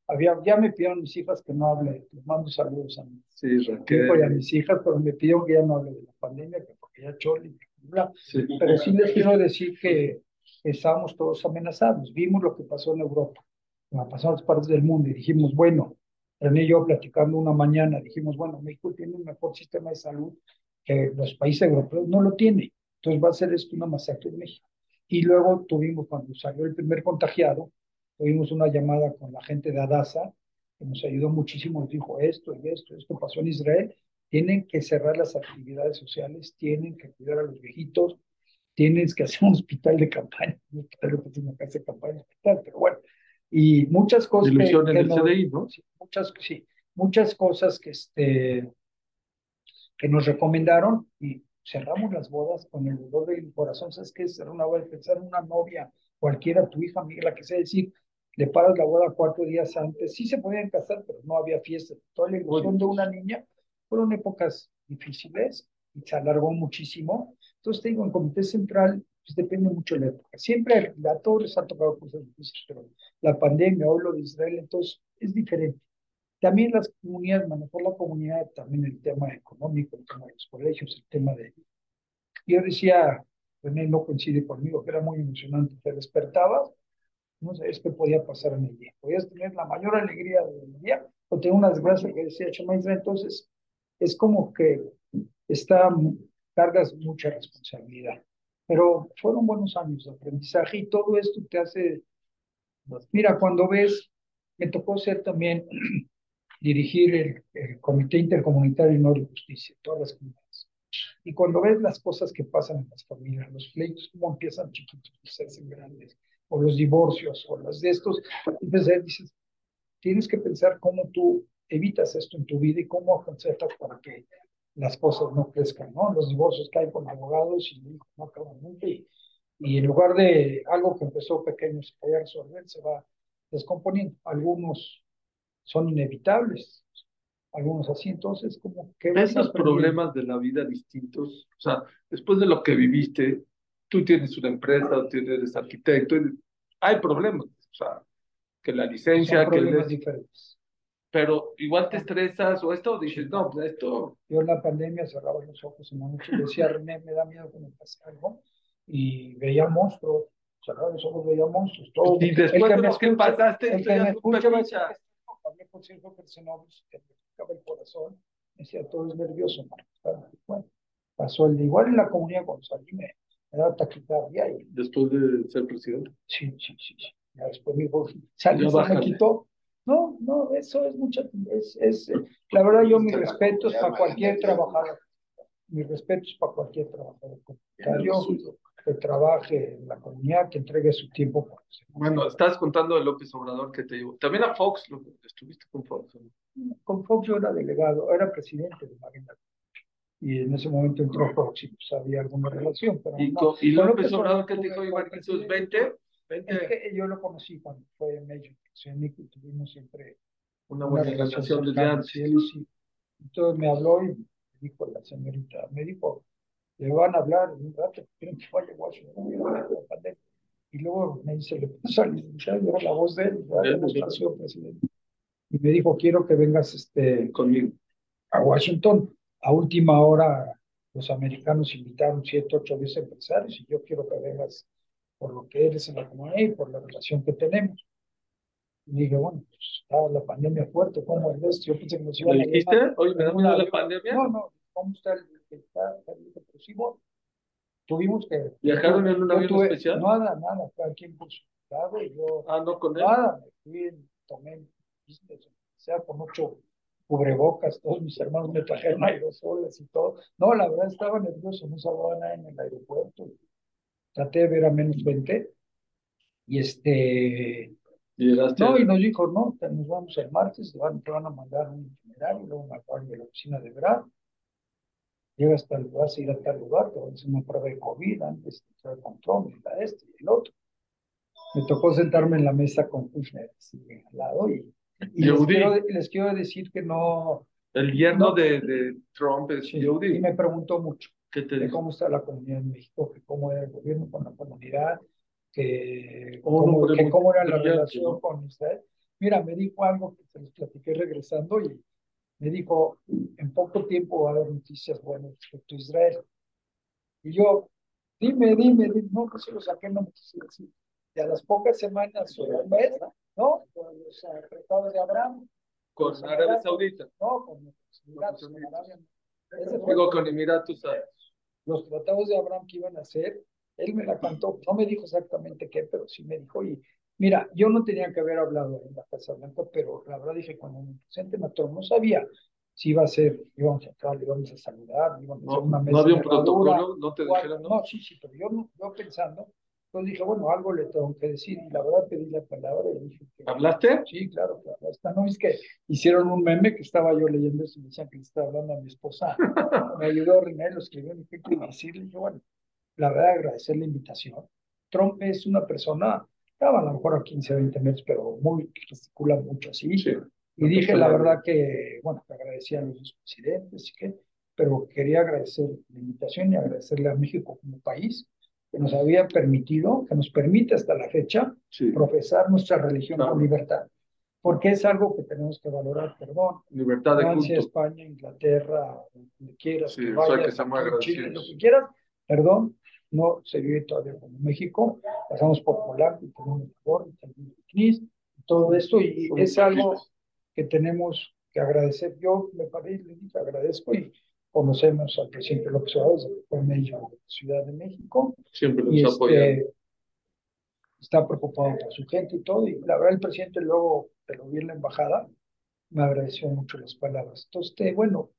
había, ya me pidieron mis hijas que no hable, les mando saludos a mi sí, y a mis hijas, pero me pidieron que ya no hable de la pandemia, que porque ya choli, bla. Pero sí les quiero decir que estábamos todos amenazados. Vimos lo que pasó en Europa, lo que pasó en otras partes del mundo, y dijimos, bueno, René y yo platicando una mañana, dijimos, bueno, México tiene un mejor sistema de salud que los países europeos no lo tiene. Entonces va a ser esto una masacre en México. Y luego tuvimos, cuando salió el primer contagiado, tuvimos una llamada con la gente de Adasa, que nos ayudó muchísimo, nos dijo esto y esto, esto pasó en Israel, tienen que cerrar las actividades sociales, tienen que cuidar a los viejitos, tienen que hacer un hospital de campaña, un hospital de casa de campaña, hospital, pero bueno, y muchas cosas que, en el CDI, ¿no? muchas, sí, muchas cosas que, este, que nos recomendaron y cerramos las bodas con el dolor del corazón, ¿sabes qué? Cerrar una boda, pensar en una novia, cualquiera, tu hija, amiga, la que sea, decir, paras la boda cuatro días antes. Sí se podían casar, pero no había fiesta. Toda la ilusión de una niña fueron épocas difíciles y se alargó muchísimo. Entonces, te digo, en Comité Central, pues depende mucho de la época. Siempre a todos les ha tocado cosas difíciles, pero la pandemia o lo de Israel, entonces es diferente. También las comunidades, manejar la comunidad, también el tema económico, el tema de los colegios, el tema de... Yo decía, René no coincide conmigo, que era muy emocionante, te despertabas no sabes qué podía pasar en el día. Podías tener la mayor alegría del día o tener una desgracia que decía Chamaisra. Entonces, es como que está, cargas mucha responsabilidad. Pero fueron buenos años de aprendizaje y todo esto te hace. Mira, cuando ves, me tocó ser también dirigir el, Comité Intercomunitario de Honor y Justicia, todas las comunidades. Y cuando ves las cosas que pasan en las familias, los pleitos, cómo empiezan chiquitos y se hacen grandes, o los divorcios, o las de estos, entonces dices, tienes que pensar cómo tú evitas esto en tu vida y cómo aconsejas para que las cosas no crezcan, ¿no? Los divorcios caen con abogados y no acaban nunca y, y en lugar de algo que empezó pequeño se puede resolver, se va descomponiendo. Algunos son inevitables, algunos así, entonces como que... Esos problemas de la vida distintos, o sea, después de lo que viviste, tú tienes una empresa, tú eres arquitecto, hay problemas, o sea, que la licencia, Son problemas diferentes. Pero igual te estresas o esto, dices, no, pues esto... Yo en la pandemia cerraba los ojos en la noche decía, René, me da miedo que me pase algo, y veía monstruos, cerraba los ojos, veía monstruos, todo. Y después de lo que pasaste, el que me escucha, hablé con cinco personas que me tocaba el corazón, decía, todo es nervioso, Bueno, pasó el de igual en la comunidad cuando salí, me, era taquicardia. Y... ¿Después de ser presidente? Sí, sí, sí. sí. Ya después mi hijo salió, me quitó. No, no, eso es mucha. Es, es, la verdad, yo mi respeto es para cualquier trabajador. Mi respeto es para cualquier trabajador que trabaje en la comunidad, que entregue su tiempo. Por bueno, estás contando de López Obrador que te digo. También a Fox, estuviste con Fox. Con Fox yo era delegado, era presidente de Marina. Y en ese momento entró Fox y pues había alguna relación. Pero ¿Y, no, y López Obrador tuve dijo Iván sus presidente. 20? Es 20 que yo lo conocí cuando fue en México, México tuvimos siempre una buena relación desde cercana, antes. sí. Entonces me habló y me dijo la señorita, me dijo, le van a hablar en un rato, quieren que vaya a Washington, y. Y luego me dice, le puso al licenciado, era la voz de él, la demostración, presidente. Y me dijo, quiero que vengas este, Conmigo. a Washington. A última hora, los americanos invitaron siete, ocho, diez empresarios y yo quiero que vengas por lo que eres en la comunidad y por la relación que tenemos. Y dije, bueno, pues está la pandemia fuerte, ¿cómo es esto? Yo pensé que nos ¿Le iban a dijiste? llevar Oye, ¿me da en miedo un la pandemia? No, no, ¿cómo está el que está? pero sí. Tuvimos que... ¿Viajaron en un avión tuve- especial? Nada, nada, cada quien por su lado y yo... Ah, no, con él. Nada, me fui, tomé, business, o sea, con ocho cubrebocas, todos mis hermanos me trajeron aerosoles y todo. No, la verdad estaba nervioso, no saludaba a nadie en el aeropuerto. Traté de ver a menos 20. Y este, Y no, y nos dijo, no, nos vamos el martes, te van, te van a mandar un itinerario, luego me acaban de la oficina de Brad. Llegas hasta el lugar, vas a ir a tal lugar, te van a hacer una prueba de COVID, antes te trae control, y la este y el otro. Me tocó sentarme en la mesa con Kushner, así, al lado, y, y les, quiero, les quiero decir que no, El yerno No. de, de Trump es sí, Yehudi. y me preguntó mucho ¿Qué te de dijo? cómo está la comunidad en México, que cómo era el gobierno con la comunidad, que cómo, hombre que cómo era la relación ¿no? con Israel. Mira, me dijo algo que se los platiqué regresando y me dijo, en poco tiempo va a haber noticias buenas respecto a Israel. Y yo, dime, dime, dime, no, no se lo saqué, no me quise decir. Y a las pocas semanas o un mes, ¿no? Con los tratados de Abraham, Con Arabia Emiratos, Saudita. no, con los Emiratos, con Emiratos. Fue Digo, con Emiratos Árabes. los tratados de Abraham que iban a hacer, él me la cantó, no me dijo exactamente qué, pero sí me dijo, y mira, yo no tenía que haber hablado en la Casa Blanca, pero la verdad dije, cuando me presenté Macron, no sabía si iba a ser, íbamos a entrar, íbamos a saludar, íbamos a hacer No, una mesa no había un protocolo, no te dijeron, ¿no? No, sí, sí, pero yo, no- yo pensando, entonces dije, bueno, algo le tengo que decir, y la verdad pedí la palabra y dije que... ¿Hablaste? Sí, claro, claro. Esta no es que hicieron un meme que estaba yo leyendo eso y me decían que le estaba hablando a mi esposa. Me ayudó René, lo escribió, me dije, ¿qué decirle? Y dije, bueno, la verdad, agradecer la invitación. Trump es una persona, estaba a lo mejor a 15, 20 metros, pero muy, gesticula mucho así. Sí. Y dije la verdad que, bueno, que agradecía a los dos presidentes y que, pero quería agradecer la invitación y agradecerle a México como país que nos había permitido, que nos permite hasta la fecha Sí. profesar nuestra religión Claro. con libertad, porque es algo que tenemos que valorar, perdón. Libertad de Francia, culto. España, Inglaterra, donde quieras Sí, que vayas, que Chile, lo que quieras, perdón, no se vive todavía como México, pasamos por Polanco y tenemos por y y todo esto, y Somos es algo que tenemos que agradecer. Yo me paré y le agradezco y conocemos al presidente López Obrador, que fue mayor de Ciudad de México, Siempre y nos apoyan. este, está preocupado por su gente y todo, y la verdad el presidente luego, te lo vi en la embajada, me agradeció mucho las palabras. Entonces, bueno,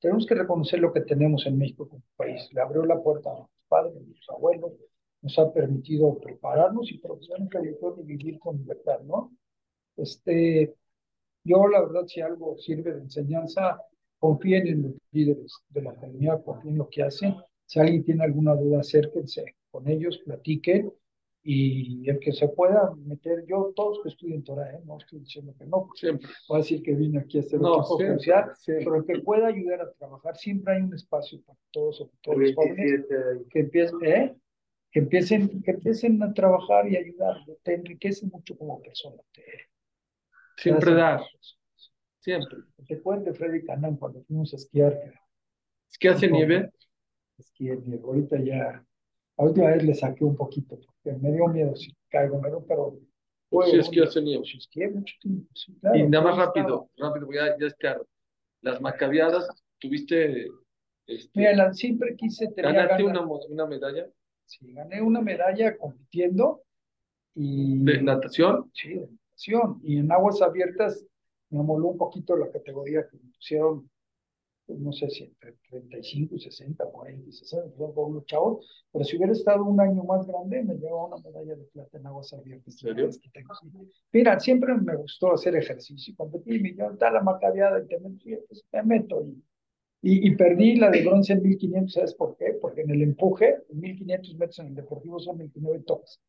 tenemos que reconocer lo que tenemos en México como país. Le abrió la puerta a nuestros padres, a nuestros abuelos, nos ha permitido prepararnos y profesar religión y vivir con libertad, ¿no? Este, yo la verdad, si algo sirve de enseñanza, confíen en los líderes de la comunidad, confíen en lo que hacen. Si alguien tiene alguna duda, acérquense con ellos, platiquen y el que se pueda meter, yo todos que estudien Torah, ¿eh? no estoy diciendo que no, Siempre. voy a decir que vine aquí a hacer No, siempre. pero el que pueda ayudar a trabajar, siempre hay un espacio para todos, sobre todo los jóvenes, que empiecen, ¿eh? que empiecen, que empiecen a trabajar y ayudar, te enriquece mucho como persona. Te, Siempre te dar. Siempre. ¿Te acuerdas de Freddy Canán cuando fuimos a esquiar? Es que hace nieve. Esquié, Diego, ahorita ya, la última vez le saqué un poquito, porque me dio miedo si caigo, pero, pero Sí, es que hace nieve. sí, esquié mucho tiempo, sí, claro, Y nada más rápido, rápido, porque ya, ya es. Las macabeadas, tuviste. Este, Mira, siempre quise tener ganaste ganas. una, una medalla Sí, gané una medalla compitiendo y de natación. sí, de natación. Y en aguas abiertas me moló un poquito la categoría que me pusieron, pues, no sé si entre 35 y 60, 40 y 60, fueron con unos chavos, pero si hubiera estado un año más grande, me llevaba una medalla de plata en aguas abiertas. Mira, siempre me gustó hacer ejercicio, competir, y yo, está la macabeada y te meto, pues, me meto y Y, y, perdí la de bronce en 1500, ¿sabes por qué? Porque en el empuje, en 1500 metros en el Deportivo son 29 toques.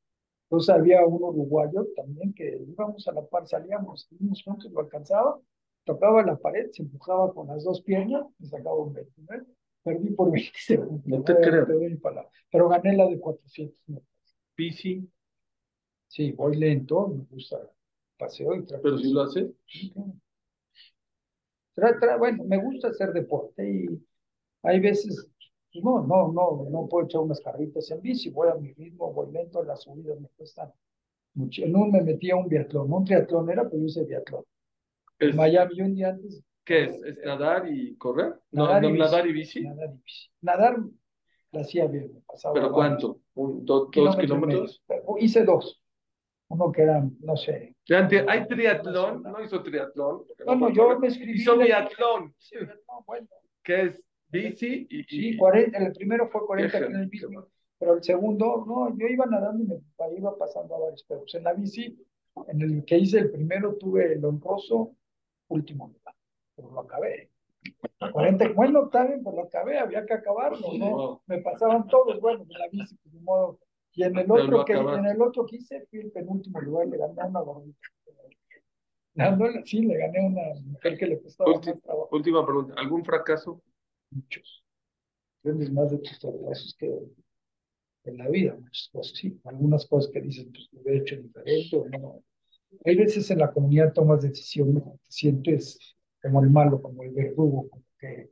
Entonces había un uruguayo también que íbamos a la par, salíamos, íbamos juntos, lo alcanzaba, tocaba la pared, se empujaba con las dos piernas y sacaba un 29. Perdí por 20 segundos. No te creo. Pero gané la de 400 metros. ¿Bici? Sí, voy lento, me gusta paseo y Pero si lo hace. bueno, me gusta hacer deporte y hay veces no, no, no, no puedo echar unas carritas en bici, voy a mi ritmo, voy lento, las subidas me cuestan mucho. En un me metí a un biatlón, un triatlón era, pero yo hice biatlón. En Miami, yo un día antes. ¿Qué es? ¿Es nadar y correr? Nadar, no, y, nadar y bici. Nadar y bici. Nadar lo hacía bien, me pasaba. ¿Pero cuánto? ¿Dos kilómetros? Hice dos. Uno que era, no sé. ¿Hay triatlón? No hizo triatlón. No, no, yo me escribí. Hizo biatlón. Bueno. ¿Qué es? Bici y... Sí, 40, el primero fue 40 en el bici, pero el segundo, no, yo iba nadando y me iba pasando a varios perros. En la bici, en el que hice el primero, tuve el honroso último lugar, pero lo acabé. 40, bueno, está bien, pues lo acabé, había que acabarlo, ¿no? Me pasaban todos, bueno, en la bici, pues, de modo. Y en el otro que, en el otro que hice, fui el penúltimo lugar, le gané una gordita. Sí, le gané una mujer que le costaba más trabajo. Última pregunta, ¿algún fracaso? Muchos. Aprendes más de tus fracasos que en la vida, muchas cosas, sí. Algunas cosas que dices, pues lo he hecho diferente o no. Hay veces en la comunidad tomas decisiones, te sientes como el malo, como el verdugo, como que,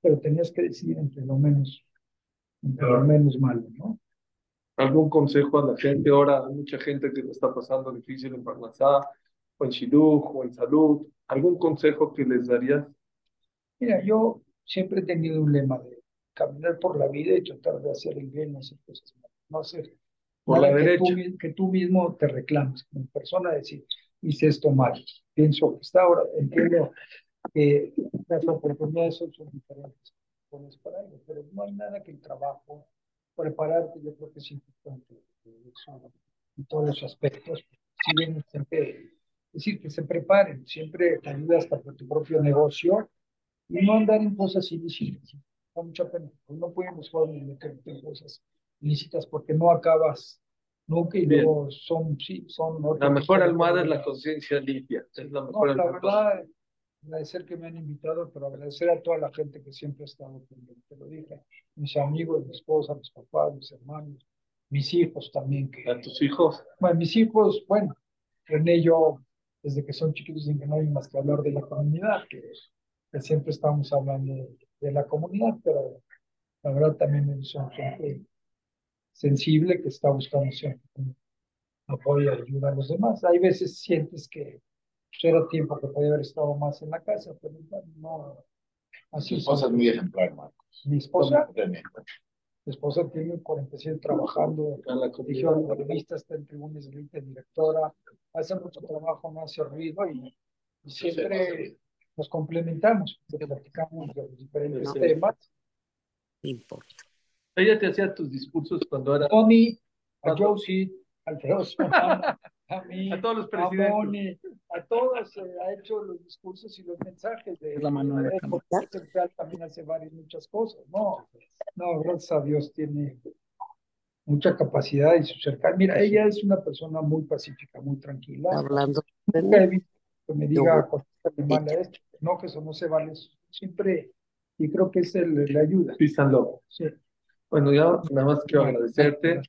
pero tenías que decidir entre lo menos, entre lo menos malo, ¿no? ¿Algún consejo a la gente? Ahora hay mucha gente que lo está pasando difícil en Parnasá, o en Shidduch, o en salud. ¿Algún consejo que les darías? Mira, yo siempre he tenido un lema de caminar por la vida y tratar de hacer el bien, no hacer cosas malas, no hacer por la que derecha. Tú, que tú mismo te reclames como persona, decir, hice esto mal. Pienso que está ahora, entiendo que las oportunidades son, diferentes para ello, pero no hay nada que el trabajo, prepararte, yo creo que es importante en todos los aspectos. Si bien siempre, decir, que se preparen, siempre te ayuda hasta por tu propio negocio, y no andar en cosas ilícitas. Da mucha pena. Pues no podemos meterte en cosas ilícitas porque no acabas nunca y luego son, sí, son... La mejor almohada es la conciencia limpia. Es la mejor no, la verdad, agradecer que me han invitado, pero agradecer a toda la gente que siempre ha estado pendiente. Te lo dije, mis amigos, mi esposa, mis papás, mis hermanos, mis hijos también. Que, ¿A tus hijos? Bueno, mis hijos, bueno, René y yo, desde que son chiquitos, dicen que no hay más que hablar de la comunidad, que que siempre estamos hablando de, la comunidad, pero la verdad también es gente sensible que está buscando siempre apoyo y ayuda a los demás. Hay veces sientes que pues, era tiempo que podía haber estado más en la casa, pero no. Así Mi esposa es muy ejemplar, Marcos. Mi esposa. Mi esposa tiene 47 trabajando en la comisión de revista, está en tribunas de directora, hace mucho trabajo, no hace ruido y, siempre nos complementamos, platicamos de los diferentes temas. importa. Ella te hacía tus discursos cuando era. Tony, a Josie, al a mí, a todos los presidentes. A Moni, a todos eh, ha hecho los discursos y los mensajes de la mano de la también hace varias muchas cosas. No, no, gracias a Dios tiene mucha capacidad y su cercanía. Mira, ella es una persona muy pacífica, muy tranquila. Hablando. Nunca he visto que me diga No, que eso no se vale. Siempre, y creo que es el, la ayuda. Sí. Bueno, ya nada más quiero agradecerte.